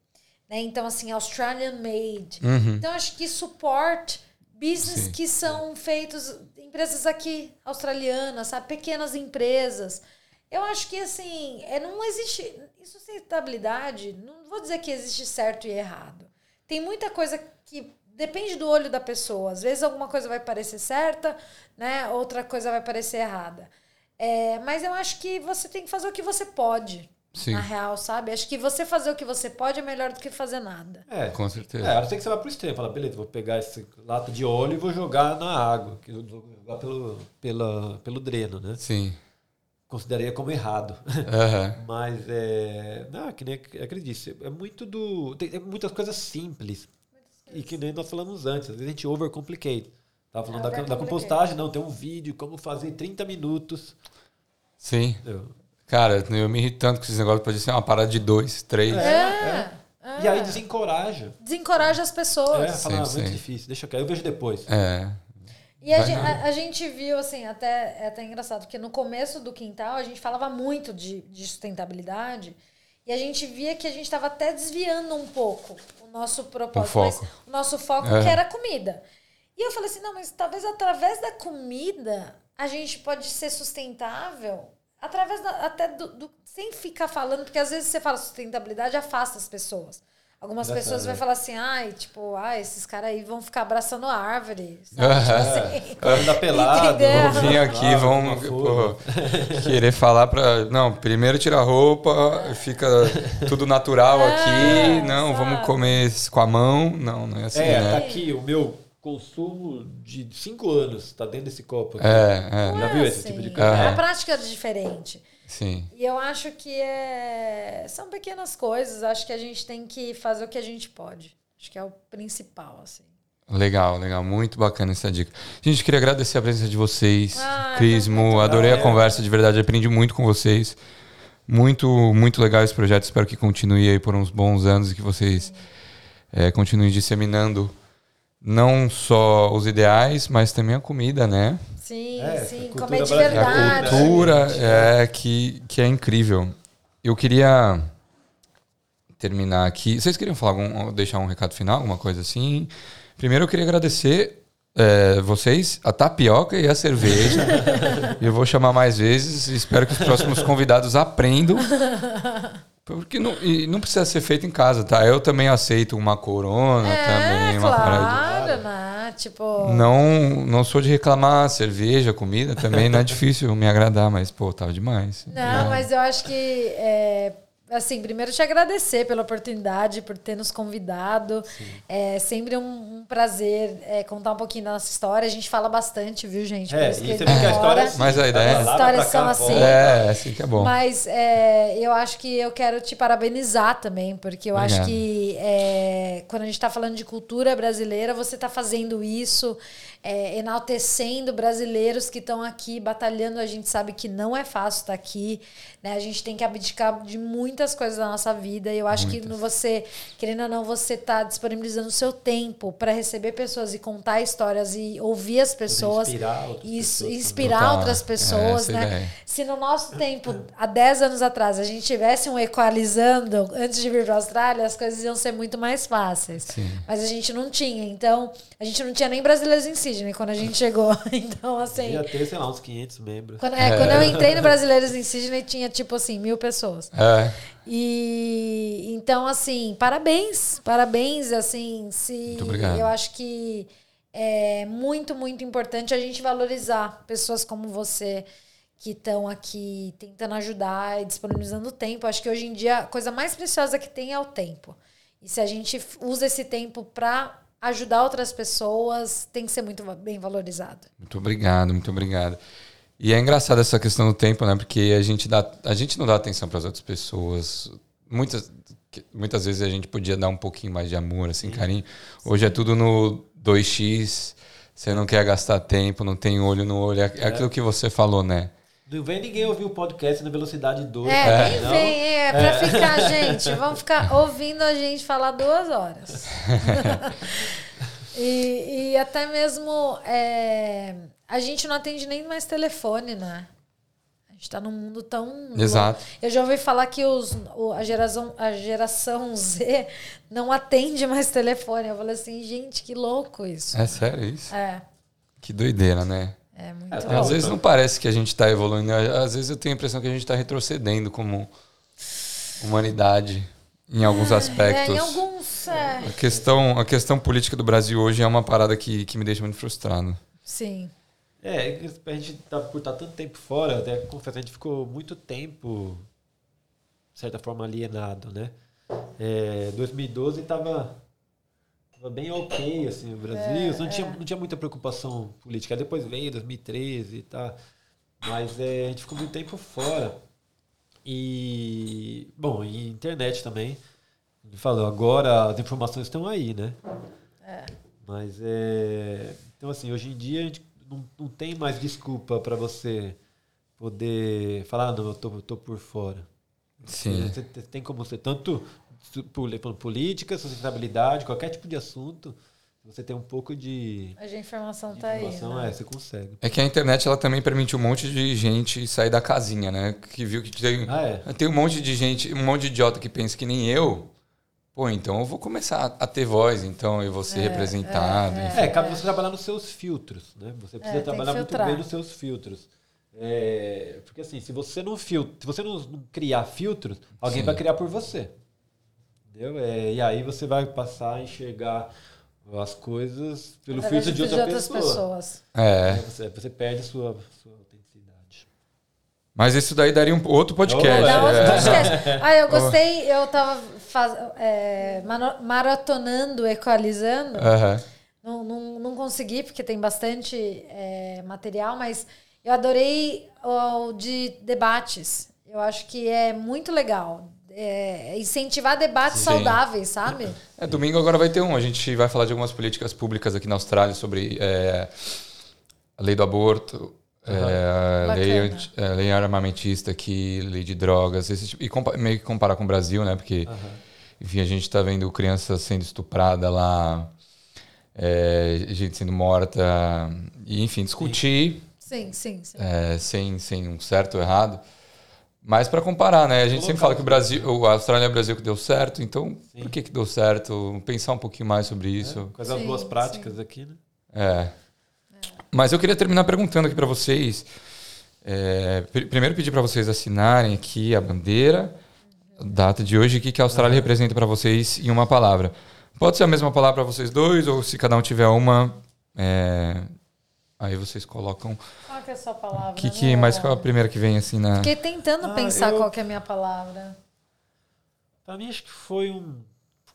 Né? Então, assim, Australian made. Uhum. Então, acho que support business Sim. que são feitos, empresas aqui australianas, sabe? Pequenas empresas. Eu acho que, assim, é, não existe. Sustentabilidade, não vou dizer que existe certo e errado. Tem muita coisa que depende do olho da pessoa. Às vezes, alguma coisa vai parecer certa, né? Outra coisa vai parecer errada. É, mas eu acho que você tem que fazer o que você pode, Sim, na real, sabe? Acho que você fazer o que você pode é melhor do que fazer nada. É. com É, certeza. a não ser que você vá pro extremo, fala, beleza, vou pegar essa lata de óleo e vou jogar na água, que eu vou jogar pelo, pela, pelo dreno, né? Sim. Consideraria como errado. Aham. Mas é. Não, que nem acredite, é muito do. Tem, tem muitas coisas simples. E que nem nós falamos antes, às vezes a gente overcomplicate. Tava falando da, da Overcomplicate. compostagem, não, tem um vídeo, como fazer em 30 minutos. Sim. entendeu? Cara, eu me irrito tanto com esses negócios. Pode ser uma parada de dois, três. É. E aí desencoraja. Desencoraja as pessoas. É, falar, ah, Sim, muito sim. difícil, deixa eu eu vejo depois. É. E a gente, a, a gente viu, assim, até, é até engraçado, porque no começo do quintal a gente falava muito de, de sustentabilidade e a gente via que a gente estava até desviando um pouco o nosso propósito, O foco. mas o nosso foco É. que era a comida. E eu falei assim, não, mas talvez através da comida a gente pode ser sustentável, através da, até do, do- sem ficar falando, porque às vezes você fala sustentabilidade afasta as pessoas. Algumas Engraçado, pessoas vão né? falar assim, ai, tipo, ai, esses caras aí vão ficar abraçando a árvore. Sabe? Aham. Tipo assim. Andar pelado. Vão vir aqui, Ah, vão pô, querer falar pra. Não, primeiro tira a roupa, fica tudo natural É, aqui. Não, sabe? vamos comer com a mão. Não, não é assim, É, tá né? aqui o meu consumo de 5 anos, tá dentro desse copo aqui. É, é, Já é viu esse assim. tipo de coisa? A Aham. prática é diferente. sim. E eu acho que é... são pequenas coisas. Acho que a gente tem que fazer o que a gente pode. Acho que é o principal, assim. Legal, legal. Muito bacana essa dica. Gente, queria agradecer a presença de vocês. Ah, Cris, foi Mu, muito adorei a conversa, de verdade. Aprendi muito com vocês. Muito, muito legal esse projeto. Espero que continue aí por uns bons anos e que vocês eh, continuem disseminando não só os ideais, mas também a comida, né? Sim, É, sim. Comer de brasileira. A verdade. cultura é que, que é incrível. Eu queria terminar aqui. Vocês queriam falar algum, deixar um recado final, alguma coisa assim? Primeiro eu queria agradecer é, vocês, a tapioca e a cerveja. eu vou chamar mais vezes. Espero que os próximos convidados aprendam Porque não, e não precisa ser feito em casa, tá? Eu também aceito uma corona É, também, uma parada. claro, né? Tipo. Não, não sou de reclamar cerveja, comida, também não é difícil me agradar, mas, pô, tava demais. Não, mas eu acho que. é, assim, primeiro te agradecer pela oportunidade, por ter nos convidado. É sempre um, um prazer é, contar um pouquinho da nossa história. A gente fala bastante, viu, gente? Por É, isso e que você vê que a história é assim, Mas a ideia- vai lá, Histórias são assim. É, assim que é bom. Mas é, eu acho que eu quero te parabenizar também, porque eu acho Obrigado. que é, quando a gente está falando de cultura brasileira, você está fazendo isso, é, enaltecendo brasileiros que estão aqui batalhando. A gente sabe que não é fácil estar aqui, né? A gente tem que abdicar de muitas coisas da nossa vida. E eu acho que no você, querendo ou não, você está disponibilizando o seu tempo para receber pessoas e contar histórias e ouvir as pessoas. inspirar outras Isso, pessoas inspirar outras pessoas, É, né? ideia. Se no nosso tempo, há 10 anos atrás, a gente tivesse um equalizando antes de vir para a Austrália, as coisas iam ser muito mais fáceis. Sim. Mas a gente não tinha. Então, a gente não tinha nem brasileiros em Sydney quando a gente chegou. Então, assim. Ia ter, sei lá, uns 500 membros. Quando, é, quando eu entrei no Brasileiros em Sydney, tinha tipo assim, mil pessoas. É, E então, assim, parabéns, parabéns, assim, se Muito obrigado. eu acho que é muito, muito importante a gente valorizar pessoas como você que estão aqui tentando ajudar e disponibilizando tempo. Acho que hoje em dia a coisa mais preciosa que tem é o tempo. E se a gente usa esse tempo para ajudar outras pessoas, tem que ser muito bem valorizado. Muito obrigado, muito obrigado. E é engraçado essa questão do tempo, né? Porque a gente, dá, a gente não dá atenção para as outras pessoas. Muitas, muitas vezes a gente podia dar um pouquinho mais de amor, assim, carinho. Hoje é tudo no 2x, você não quer gastar tempo, não tem olho no olho. É, é aquilo que você falou, né? Não vem ninguém ouvir o podcast na velocidade 2. É, nem não. vem, é, pra ficar, gente. Vamos ficar ouvindo a gente falar duas horas. e, e até mesmo é, a gente não atende nem mais telefone, né? A gente tá num mundo tão. Exato. louco. Eu já ouvi falar que os, a, geração, a geração Z não atende mais telefone. Eu falei assim, gente, que louco isso. É sério isso? É, Que doideira, né? É muito É. Às vezes não parece que a gente está evoluindo, às vezes eu tenho a impressão que a gente está retrocedendo como humanidade em alguns É, aspectos. em alguns. É, A questão, a questão política do Brasil hoje é uma parada que, que me deixa muito frustrado. sim. É, a gente tá, por estar tanto tempo fora, até confesso, a gente ficou muito tempo, de certa forma, alienado, né? É, 2012 tava, tava bem ok, assim, o Brasil, não, tinha, não tinha muita preocupação política. Aí depois veio 2013 e tá. Mas é, a gente ficou muito tempo fora. E, bom, e internet também. Ele falou, agora as informações estão aí, né? Mas é. Então, assim, hoje em dia a gente não, não tem mais desculpa para você poder falar, ah, não, eu tô, eu tô por fora. Sim. Você te- tem como ser tanto falando política, sustentabilidade, qualquer tipo de assunto, você tem um pouco de A informação de tá aí. informação, né? é, você consegue. É que a internet ela também permite um monte de gente sair da casinha, né? Que viu que tem, Ah, é? tem um monte de gente, um monte de idiota que pensa que nem eu. Pô, então eu vou começar a ter voz, então eu vou ser representado. enfim. É, cabe você trabalhar nos seus filtros, né? Você precisa É, trabalhar muito bem nos seus filtros. É, porque assim, se você não filtra, se você não, não criar filtros, alguém Sim. vai criar por você. Entendeu? É, e aí você vai passar a enxergar as coisas pelo filtro de outra outras pessoa. pessoas. É. Você, você perde sua, sua autenticidade. Mas isso daí daria um outro podcast. Oh, Dá outro é. podcast. Ah, eu gostei, eu tava faz- é, maratonando, equalizando. Aham. Não, não, não consegui, porque tem bastante é, material, mas eu adorei o de debates. Eu acho que é muito legal. É, incentivar debates Sim. saudáveis, sabe? É, domingo agora vai ter um. A gente vai falar de algumas políticas públicas aqui na Austrália sobre é, a lei do aborto, é, a lei, a lei armamentista aqui, lei de drogas, esse tipo, e compa- meio que comparar com o Brasil, né? Porque, enfim, a gente está vendo crianças sendo estupradas lá, é, gente sendo morta, e, enfim, discutir Sim, sim, sim. é, sem, sem um certo ou errado. Mas para comparar, né? A gente sempre fala que o Brasil, a Austrália é o Brasil que deu certo, então por que que deu certo? Pensar um pouquinho mais sobre isso. Com as Sim, boas práticas aqui, né? É. Mas eu queria terminar perguntando aqui para vocês. é, pr- primeiro pedir para vocês assinarem aqui a bandeira data de hoje, o que, que a Austrália representa para vocês em uma palavra. Pode ser a mesma palavra para vocês dois, ou se cada um tiver uma, é, aí vocês colocam. Qual que é a sua palavra? Que, que, né? mas qual é a primeira que vem assim na. Fiquei tentando Ah, pensar eu- qual que é a minha palavra. Pra mim, acho que foi um,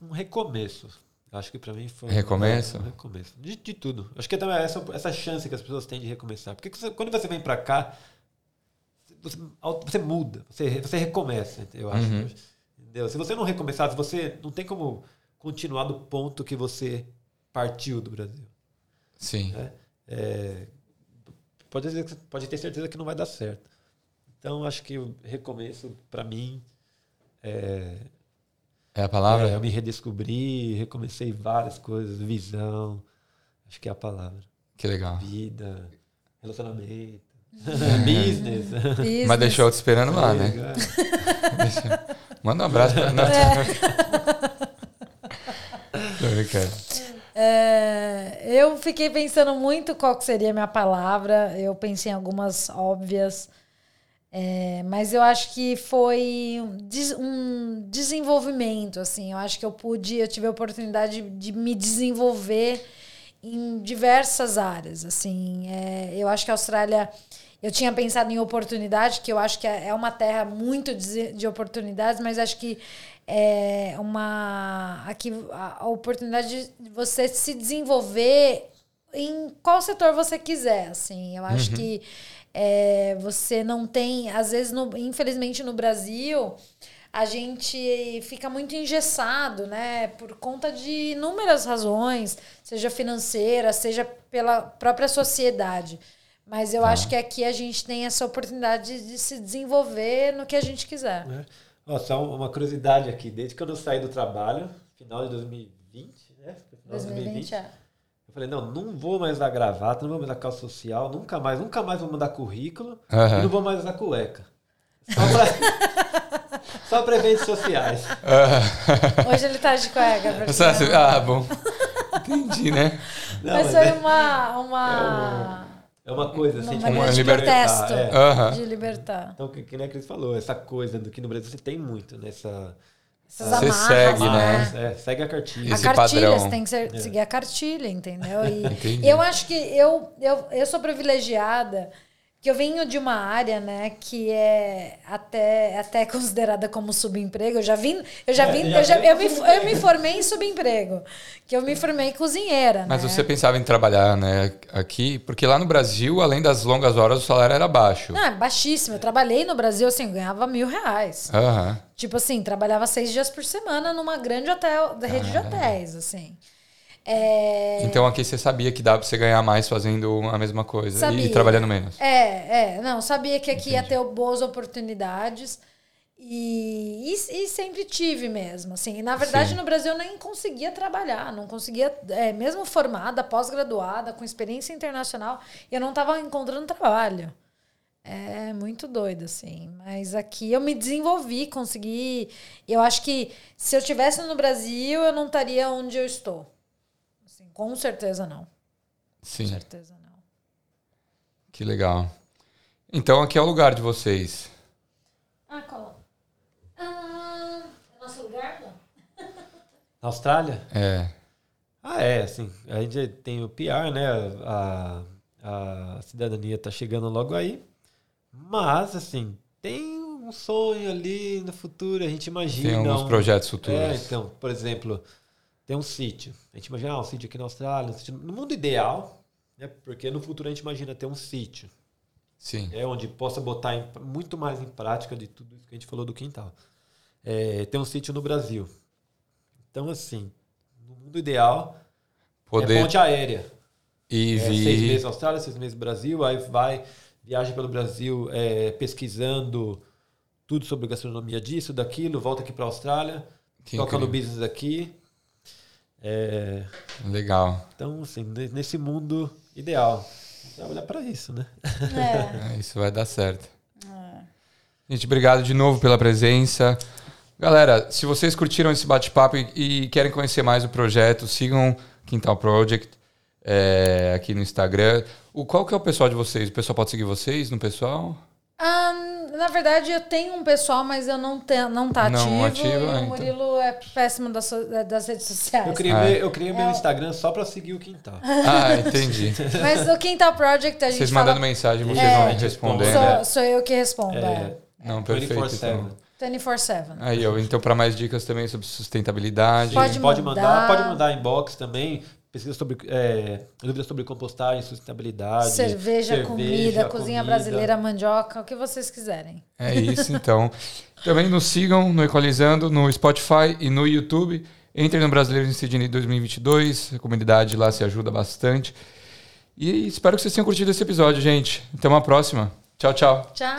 um recomeço. Acho que pra mim foi. Recomeço? Um recomeço. De, de tudo. Acho que é também essa, essa chance que as pessoas têm de recomeçar. Porque você- quando você vem pra cá, você, você muda, você, você recomeça, eu acho. Uhum. Entendeu? Se você não recomeçar, se você não tem como continuar do ponto que você partiu do Brasil. Sim. né? É, pode, pode ter certeza que não vai dar certo. Então, acho que o recomeço, pra mim, é, É a palavra? é, eu me redescobri, recomecei várias coisas, visão, acho que é a palavra. Que legal. Vida, relacionamento, business. Business. Mas deixou eu te esperando lá, né? É. Manda um abraço pra nós. Tô brincando. É, eu fiquei pensando muito qual seria a minha palavra. Eu pensei em algumas óbvias. É, mas eu acho que foi um des- desenvolvimento, assim. Eu acho que eu pude, eu tive a oportunidade de me desenvolver em diversas áreas, assim. É, eu acho que a Austrália, eu tinha pensado em oportunidade, que eu acho que é é uma terra muito de, de oportunidades, mas acho que é uma aqui a, oportunidade de você se desenvolver em qual setor você quiser, assim. Eu acho que é, você não tem, às vezes, no- infelizmente no Brasil, a gente fica muito engessado, né? Por conta de inúmeras razões, seja financeira, seja pela própria sociedade. Mas eu Tá. acho que aqui a gente tem essa oportunidade de se desenvolver no que a gente quiser. Né? Ó, só uma curiosidade aqui, desde que eu saí do trabalho, final de 2020, né? Final de 2020 é. Eu falei, não, não vou mais usar gravata, não vou mais usar calça social, nunca mais, nunca mais vou mandar currículo Aham. e não vou mais usar cueca. Só pra, só pra eventos sociais. Hoje ele tá de cueca. Só- te ver. Ah, bom. Entendi, né? Não, Mas mas foi é, uma. uma... é uma coisa assim, Uma tipo, de libertar, protesto. é. Aham. De libertar. Então, que, que nem a Cris falou, essa coisa do que no Brasil você tem muito, né? Essa, Essas Você amarras, segue, né? né? É, segue a cartilha. A Esse cartilha, padrão. você tem que ser- seguir a cartilha, entendeu? E eu acho que eu, eu, eu sou privilegiada, que eu venho de uma área, né, que é até, até considerada como subemprego. Eu já vim, eu já É, vim, já eu, já, eu, me, eu me formei em subemprego, que eu me formei cozinheira, Mas né? você pensava em trabalhar, né, aqui? Porque lá no Brasil, além das longas horas, o salário era baixo. Não, é baixíssimo. Eu trabalhei no Brasil, assim, eu ganhava mil reais. Aham. Tipo assim, trabalhava seis dias por semana numa grande hotel, da rede de hotéis, assim. É, Então aqui você sabia que dá pra você ganhar mais fazendo a mesma coisa Sabia. e trabalhando menos. É, é, não, sabia que aqui ia ter boas oportunidades e, e, e sempre tive mesmo, assim. E, na verdade, Sim. no Brasil eu nem conseguia trabalhar, não conseguia, é, mesmo formada, pós-graduada, com experiência internacional, eu não estava encontrando trabalho. É muito doido, assim. Mas aqui eu me desenvolvi, consegui. Eu acho que se eu tivesse no Brasil, eu não estaria onde eu estou. Com certeza não. Com Sim, certeza não. que legal. Então aqui é o lugar de vocês. Ah, cola. Ah, é nosso lugar, não? Na Austrália? É. Ah, é, assim, a gente tem o PR, né? A, a cidadania tá chegando logo aí. Mas, assim, tem um sonho ali no futuro, a gente imagina. Tem alguns um- projetos futuros. É, então, por exemplo, tem um sítio. A gente imagina ah, um sítio aqui na Austrália, um sítio no mundo ideal, né? Porque no futuro a gente imagina ter um sítio. Sim. É onde possa botar em- muito mais em prática de tudo isso que a gente falou do quintal. É, tem um sítio no Brasil. Então, assim, no mundo ideal, é Poder ponte aérea. ir É, seis meses Austrália, seis meses Brasil, aí vai, viaja pelo Brasil é, pesquisando tudo sobre gastronomia disso, daquilo, volta aqui para a Austrália, Que toca no incrível. business aqui. É, Legal. então, assim, ne- nesse mundo ideal. Trabalhar para isso, né? É. É, isso vai dar certo. Gente, obrigado de novo pela presença. Galera, se vocês curtiram esse bate-papo e, e querem conhecer mais o projeto, sigam Quintal Project é, aqui no Instagram. O, qual que é o pessoal de vocês? O pessoal pode seguir vocês no pessoal? Ah, na verdade, eu tenho um pessoal, mas eu não, te, não tá Não ativo. ativo, e ah, o então. Murilo é péssimo das, so- das redes sociais. Eu criei, Ah. meu, eu criei meu Instagram só pra seguir o quintal. Ah, entendi. Mas o Quintal Project a gente Vocês fala... mandando mensagem, vocês É. vão respondendo. Sou, né? sou eu que respondo, é. É, Não, perfeito. 24/7. Então. 24-7. Aí, ó, então, para mais dicas também sobre sustentabilidade. Pode pode mandar. mandar. Pode mandar inbox também. Pesquisa sobre é, dúvidas sobre compostagem, sustentabilidade. Cerveja, comida, cozinha comida. brasileira, mandioca, o que vocês quiserem. É isso, então. Também nos sigam no Equalizando, no Spotify e no YouTube. Entrem no Brasileiro em Sydney 2022. A comunidade lá se ajuda bastante. E espero que vocês tenham curtido esse episódio, gente. Até uma próxima. Tchau, tchau. Tchau.